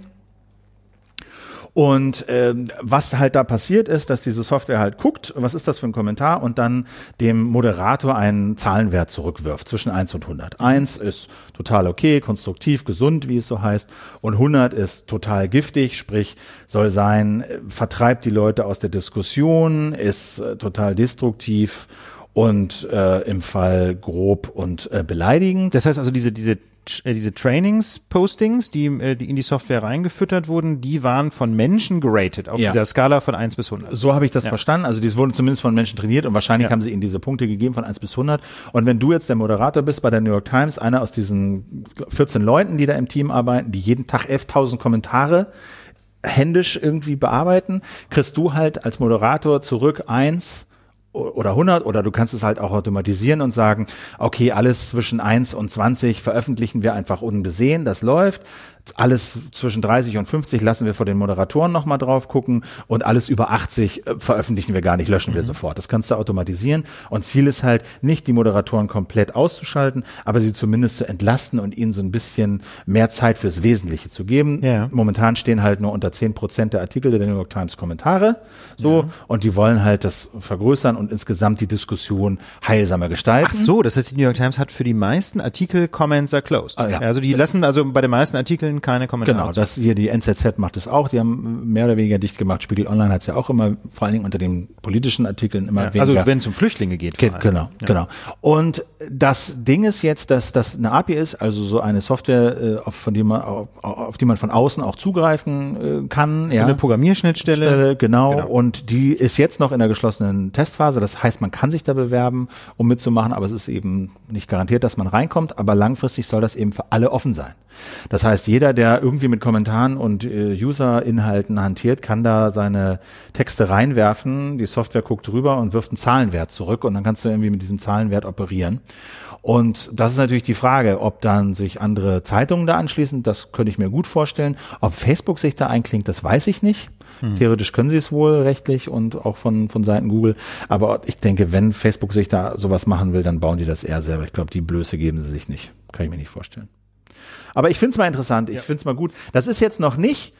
Speaker 2: Und ähm, was halt da passiert ist, dass diese Software halt guckt, was ist das für ein Kommentar und dann dem Moderator einen Zahlenwert zurückwirft zwischen 1 und 100. 1 ist total okay, konstruktiv, gesund, wie es so heißt, und 100 ist total giftig, sprich soll sein, äh, vertreibt die Leute aus der Diskussion, ist äh, total destruktiv und äh, im Fall grob und äh, beleidigend.
Speaker 1: Das heißt also, diese, diese, äh, diese Trainings-Postings, die, äh, die in die Software reingefüttert wurden, die waren von Menschen geratet auf
Speaker 2: Ja.
Speaker 1: dieser Skala von 1 bis 100.
Speaker 2: So habe ich das verstanden. Also die wurden zumindest von Menschen trainiert und wahrscheinlich
Speaker 1: Ja.
Speaker 2: haben sie ihnen diese Punkte gegeben von 1 bis 100. Und wenn du jetzt der Moderator bist bei der New York Times, einer aus diesen 14 Leuten, die da im Team arbeiten, die jeden Tag 11.000 Kommentare händisch irgendwie bearbeiten, kriegst du halt als Moderator zurück eins oder 100 oder du kannst es halt auch automatisieren und sagen, okay, alles zwischen 1 und 20 veröffentlichen wir einfach unbesehen, das läuft. Alles zwischen 30 und 50 lassen wir vor den Moderatoren nochmal drauf gucken und alles über 80 äh, veröffentlichen wir gar nicht, löschen wir sofort. Das kannst du automatisieren und Ziel ist halt, nicht die Moderatoren komplett auszuschalten, aber sie zumindest zu entlasten und ihnen so ein bisschen mehr Zeit fürs Wesentliche zu geben.
Speaker 1: Ja.
Speaker 2: Momentan stehen halt nur unter 10 Prozent der Artikel der New York Times Kommentare so und die wollen halt das vergrößern und insgesamt die Diskussion heilsamer gestalten.
Speaker 1: Ach so, das heißt, die New York Times hat für die meisten Artikel Comments are closed.
Speaker 2: Ah, ja.
Speaker 1: Also die lassen also bei den meisten Artikeln keine Kommentare.
Speaker 2: Genau, das hier die NZZ macht es auch. Die haben mehr oder weniger dicht gemacht. Spiegel Online hat es ja auch immer, vor allen Dingen unter den politischen Artikeln immer
Speaker 1: ja,
Speaker 2: weniger.
Speaker 1: also wenn es um Flüchtlinge geht.
Speaker 2: Geht, genau,
Speaker 1: Ja.
Speaker 2: genau. Und das Ding ist jetzt, dass das eine API ist, also so eine Software, äh, auf, von die man, auf, auf die man von außen auch zugreifen äh, kann.
Speaker 1: So
Speaker 2: ja.
Speaker 1: eine Programmierschnittstelle.
Speaker 2: Stelle, genau.
Speaker 1: Genau.
Speaker 2: Und die ist jetzt noch in der geschlossenen Testphase. Das heißt, man kann sich da bewerben, um mitzumachen, aber es ist eben nicht garantiert, dass man reinkommt. Aber langfristig soll das eben für alle offen sein. Das heißt, jeder, der irgendwie mit Kommentaren und äh, User-Inhalten hantiert, kann da seine Texte reinwerfen. Die Software guckt drüber und wirft einen Zahlenwert zurück und dann kannst du irgendwie mit diesem Zahlenwert operieren. Und das ist natürlich die Frage, ob dann sich andere Zeitungen da anschließen. Das könnte ich mir gut vorstellen. Ob Facebook sich da einklingt, das weiß ich nicht. Theoretisch können sie es wohl rechtlich und auch von, von Seiten Google. Aber ich denke, wenn Facebook sich da sowas machen will, dann bauen die das eher selber. Ich glaube, die Blöße geben sie sich nicht. Kann ich mir nicht vorstellen. Aber ich finde es mal interessant. Ich finde es mal gut. Das ist jetzt noch nicht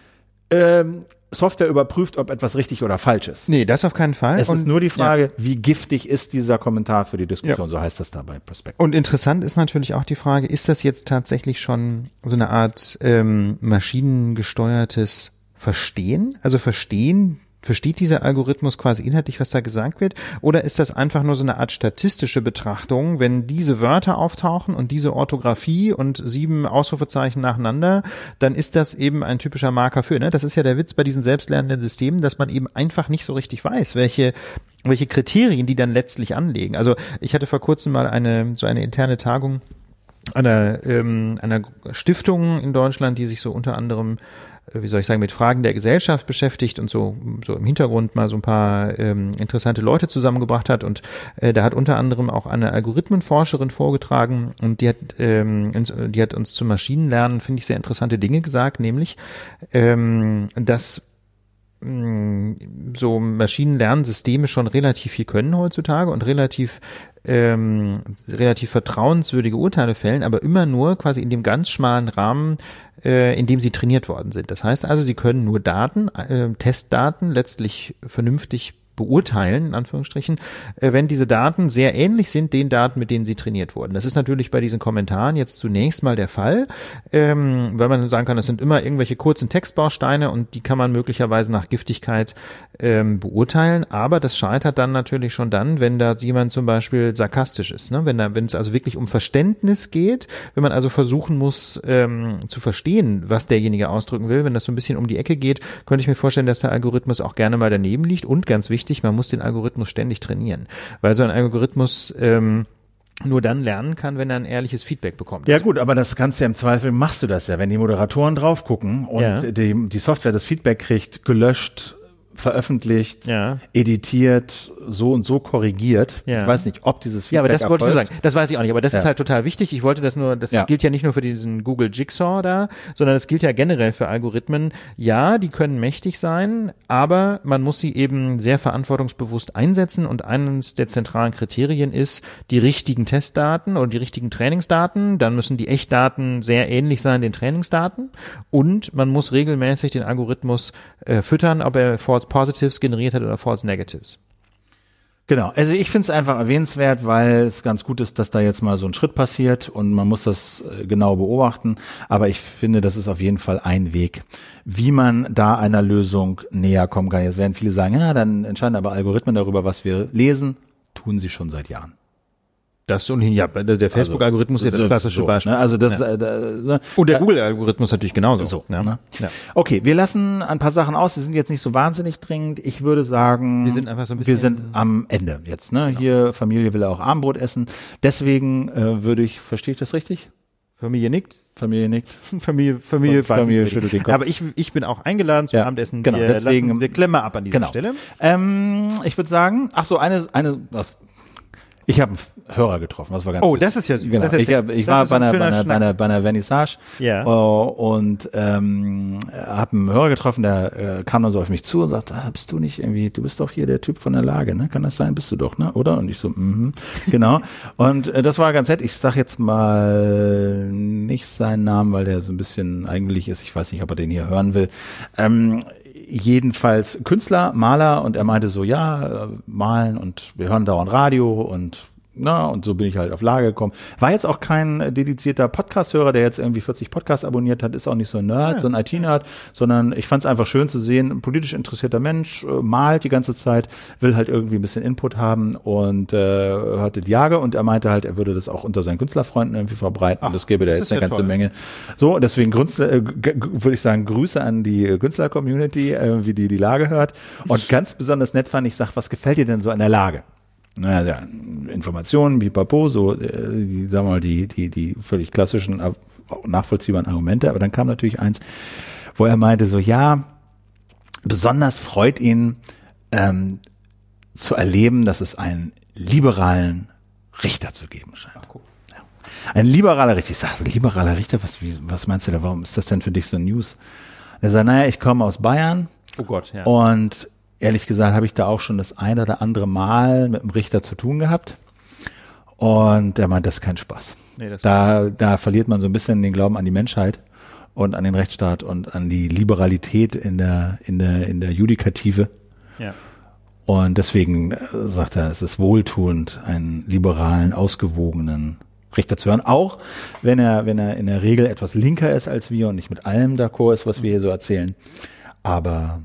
Speaker 2: ähm, Software überprüft, ob etwas richtig oder falsch ist.
Speaker 1: Nee, das auf keinen Fall.
Speaker 2: Es
Speaker 1: Und-
Speaker 2: ist nur die Frage, wie giftig ist dieser Kommentar für die Diskussion? So heißt das da bei Prospect.
Speaker 1: Und interessant ist natürlich auch die Frage, ist das jetzt tatsächlich schon so eine Art ähm, maschinengesteuertes Verstehen? Also verstehen, versteht dieser Algorithmus quasi inhaltlich, was da gesagt wird? Oder ist das einfach nur so eine Art statistische Betrachtung, wenn diese Wörter auftauchen und diese Orthographie und sieben Ausrufezeichen nacheinander, dann ist das eben ein typischer Marker für, ne? Das ist ja der Witz bei diesen selbstlernenden Systemen, dass man eben einfach nicht so richtig weiß, welche welche Kriterien die dann letztlich anlegen. Also ich hatte vor kurzem mal eine so eine interne Tagung einer, ähm, einer Stiftung in Deutschland, die sich so unter anderem, wie soll ich sagen, mit Fragen der Gesellschaft beschäftigt und so, so im Hintergrund mal so ein paar ähm, interessante Leute zusammengebracht hat. Und äh, da hat unter anderem auch eine Algorithmenforscherin vorgetragen und die hat, ähm, uns- die hat uns zum Maschinenlernen, finde ich, sehr interessante Dinge gesagt, nämlich, ähm, dass so Maschinenlernsysteme schon relativ viel können heutzutage und relativ ähm, relativ vertrauenswürdige Urteile fällen, aber immer nur quasi in dem ganz schmalen Rahmen, äh, in dem sie trainiert worden sind. Das heißt also, sie können nur Daten, äh, Testdaten letztlich vernünftig beurteilen, in Anführungsstrichen, äh, wenn diese Daten sehr ähnlich sind den Daten, mit denen sie trainiert wurden. Das ist natürlich bei diesen Kommentaren jetzt zunächst mal der Fall, ähm, weil man sagen kann, das sind immer irgendwelche kurzen Textbausteine und die kann man möglicherweise nach Giftigkeit ähm, beurteilen, aber das scheitert dann natürlich schon dann, wenn da jemand zum Beispiel sarkastisch ist, ne? wenn da, wenn es also wirklich um Verständnis geht, wenn man also versuchen muss ähm, zu verstehen, was derjenige ausdrücken will, wenn das so ein bisschen um die Ecke geht, könnte ich mir vorstellen, dass der Algorithmus auch gerne mal daneben liegt und ganz wichtig, man muss den Algorithmus ständig trainieren, weil so ein Algorithmus ähm, nur dann lernen kann, wenn er ein ehrliches Feedback bekommt.
Speaker 2: Ja gut, aber das kannst du ja im Zweifel, machst du das ja, wenn die Moderatoren drauf gucken und
Speaker 1: Ja.
Speaker 2: die, die Software das Feedback kriegt, gelöscht, veröffentlicht,
Speaker 1: Ja.
Speaker 2: editiert, so und so korrigiert.
Speaker 1: Ja.
Speaker 2: Ich weiß nicht, ob dieses Feedback
Speaker 1: Ja, aber das wollte ich nur sagen. Das weiß ich auch nicht, aber das
Speaker 2: Ja.
Speaker 1: ist halt total wichtig. Ich wollte das nur, das gilt ja nicht nur für diesen Google Jigsaw da, sondern es gilt ja generell für Algorithmen. Ja, die können mächtig sein, aber man muss sie eben sehr verantwortungsbewusst einsetzen und eines der zentralen Kriterien ist die richtigen Testdaten oder die richtigen Trainingsdaten. Dann müssen die Echtdaten sehr ähnlich sein den Trainingsdaten und man muss regelmäßig den Algorithmus äh, füttern, ob er False Positives generiert hat oder False Negatives.
Speaker 2: Genau, also ich finde es einfach erwähnenswert, weil es ganz gut ist, dass da jetzt mal so ein Schritt passiert und man muss das äh, genau beobachten. Aber ich finde, das ist auf jeden Fall ein Weg, wie man da einer Lösung näher kommen kann. Jetzt werden viele sagen, ja, dann entscheiden aber Algorithmen darüber, was wir lesen. Tun sie schon seit Jahren.
Speaker 1: Das ohnehin, ja, der Facebook-Algorithmus ist ja das klassische
Speaker 2: so,
Speaker 1: Beispiel.
Speaker 2: Ne? Also das, äh, da,
Speaker 1: Und der Google-Algorithmus natürlich genauso.
Speaker 2: So,
Speaker 1: ja.
Speaker 2: ne?
Speaker 1: Ja.
Speaker 2: Okay, wir lassen ein paar Sachen aus. Die sind jetzt nicht so wahnsinnig dringend. Ich würde sagen,
Speaker 1: Wir sind einfach so ein bisschen- Genau.
Speaker 2: wir sind am Ende jetzt. Ne? Hier Familie will auch Armbrot essen. Deswegen äh, würde ich, verstehe ich das richtig?
Speaker 1: Familie nickt.
Speaker 2: Familie nickt.
Speaker 1: Familie, Familie,
Speaker 2: Familie schüttelt den Kopf.
Speaker 1: Aber ich, ich bin auch eingeladen zum
Speaker 2: Ja,
Speaker 1: Abendessen.
Speaker 2: genau,
Speaker 1: wir,
Speaker 2: deswegen-
Speaker 1: lassen, wir klemmen ab an dieser
Speaker 2: Genau.
Speaker 1: Stelle.
Speaker 2: Ähm, ich würde sagen, ach so, eine, eine, was, Ich habe einen Hörer getroffen, das war ganz
Speaker 1: Oh,
Speaker 2: lustig.
Speaker 1: das ist ja.
Speaker 2: Genau.
Speaker 1: Das
Speaker 2: ich hab, ich war bei
Speaker 1: ein
Speaker 2: einer, bei, einer, bei, einer, bei einer Vernissage
Speaker 1: Ja.
Speaker 2: äh, und ähm, habe einen Hörer getroffen, der äh, kam dann so auf mich zu und sagte, ah, bist du nicht irgendwie, du bist doch hier der Typ von der Lage, ne? Kann das sein? Bist du doch, ne? Oder? Und ich so, mhm, genau. Und äh, das war ganz nett. Ich sag jetzt mal nicht seinen Namen, weil der so ein bisschen eigentlich ist. Ich weiß nicht, ob er den hier hören will. Ähm, jedenfalls Künstler, Maler und er meinte so, ja, äh, malen und wir hören dauernd Radio und na, und so bin ich halt auf Lage gekommen. War jetzt auch kein äh, dedizierter Podcast-Hörer, der jetzt irgendwie 40 Podcasts abonniert hat, ist auch nicht so ein Nerd, so ein IT-Nerd, sondern ich fand es einfach schön zu sehen, ein politisch interessierter Mensch, äh, malt die ganze Zeit, will halt irgendwie ein bisschen Input haben und äh, hörte die Jage und er meinte halt, er würde das auch unter seinen Künstlerfreunden irgendwie verbreiten und es gäbe da
Speaker 1: das
Speaker 2: jetzt eine
Speaker 1: ja
Speaker 2: ganze
Speaker 1: toll.
Speaker 2: Menge. So, deswegen äh, würde ich sagen, Grüße an die äh, Künstler-Community, äh, wie die die Lage hört. Und ganz besonders nett fand ich, sag, was gefällt dir denn so an der Lage? Naja, ja, Informationen, bipapo, so, äh, die, sagen wir mal, die, die, die völlig klassischen, äh, auch nachvollziehbaren Argumente. Aber dann kam natürlich eins, wo er meinte so, ja, besonders freut ihn, ähm, zu erleben, dass es einen liberalen Richter zu geben scheint. Ja. Ein liberaler Richter. Ich sage, liberaler Richter, was, wie, was meinst du da? Warum ist das denn für dich so News? Er sagt, naja, ich komme aus Bayern
Speaker 1: Oh Gott, ja.
Speaker 2: und ehrlich gesagt habe ich da auch schon das ein oder andere Mal mit dem Richter zu tun gehabt. Und er meint, das ist kein Spaß.
Speaker 1: Nee,
Speaker 2: da, da verliert man so ein bisschen den Glauben an die Menschheit und an den Rechtsstaat und an die Liberalität in der, in der, in der Judikative.
Speaker 1: ja.
Speaker 2: Und deswegen äh, sagt er, es ist wohltuend, einen liberalen, ausgewogenen Richter zu hören. Auch wenn er, wenn er in der Regel etwas linker ist als wir und nicht mit allem d'accord ist, was wir hier so erzählen. Aber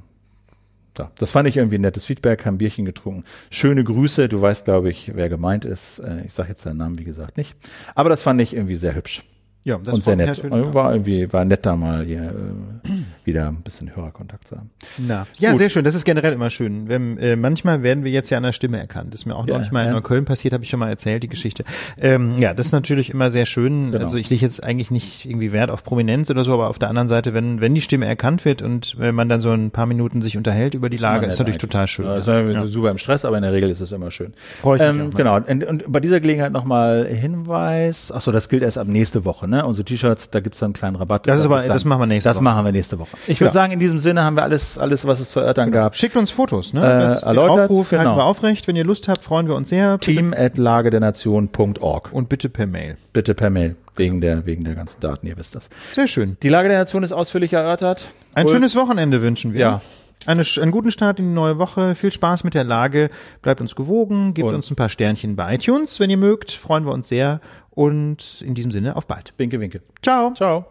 Speaker 2: ja, das fand ich irgendwie ein nettes Feedback, haben Bierchen getrunken. Schöne Grüße, du weißt, glaube ich, wer gemeint ist. Äh, Ich sage jetzt seinen Namen, wie gesagt, nicht. Aber das fand ich irgendwie sehr hübsch
Speaker 1: Ja, das
Speaker 2: und sehr nett. Also War irgendwie, war nett da mal hier, äh, wieder ein bisschen Hörerkontakt zu haben.
Speaker 1: Na, ja, sehr schön. Das ist generell immer schön. Wenn, äh, manchmal werden wir jetzt ja an der Stimme erkannt. Das ist mir auch
Speaker 2: Ja,
Speaker 1: neulich mal in
Speaker 2: ja.
Speaker 1: Neukölln passiert, habe ich schon mal erzählt, die Geschichte. Ähm, ja, das ist natürlich immer sehr schön.
Speaker 2: Genau.
Speaker 1: Also ich lege jetzt eigentlich nicht irgendwie Wert auf Prominenz oder so, aber auf der anderen Seite, wenn, wenn die Stimme erkannt wird und äh, man dann so ein paar Minuten sich unterhält über die Lage, ist natürlich total schön.
Speaker 2: Ja, das war super im Stress, aber in der Regel ist es immer schön.
Speaker 1: Freu ich mich
Speaker 2: ähm, genau. Und, und bei dieser Gelegenheit nochmal Hinweis. Ach so, das gilt erst ab nächste Woche, ne? Unsere T-Shirts, da gibt's dann einen kleinen Rabatt.
Speaker 1: Das ist aber- das machen wir nächste
Speaker 2: Das
Speaker 1: Woche.
Speaker 2: machen wir nächste Woche. Ich würde
Speaker 1: Ja.
Speaker 2: sagen, in diesem Sinne haben wir alles, alles, was es zu erörtern gab.
Speaker 1: Schickt uns Fotos, ne?
Speaker 2: Äh,
Speaker 1: das, den
Speaker 2: erläutert,
Speaker 1: Aufruf halten
Speaker 2: genau.
Speaker 1: wir aufrecht. Wenn ihr Lust habt, freuen wir uns sehr.
Speaker 2: Team at lagedernation.org.
Speaker 1: Und bitte per Mail.
Speaker 2: Bitte per Mail. Wegen der, wegen der ganzen Daten, ihr wisst das.
Speaker 1: Sehr schön.
Speaker 2: Die Lage der Nation ist ausführlich erörtert.
Speaker 1: Ein
Speaker 2: Ulf,
Speaker 1: schönes Wochenende wünschen wir.
Speaker 2: Ja.
Speaker 1: Eine, einen guten Start in die neue Woche. Viel Spaß mit der Lage. Bleibt uns gewogen. Gebt
Speaker 2: Und-
Speaker 1: uns ein paar Sternchen bei iTunes, wenn ihr mögt. Freuen wir uns sehr. Und in diesem Sinne, auf bald.
Speaker 2: Winke, winke.
Speaker 1: Ciao.
Speaker 2: Ciao.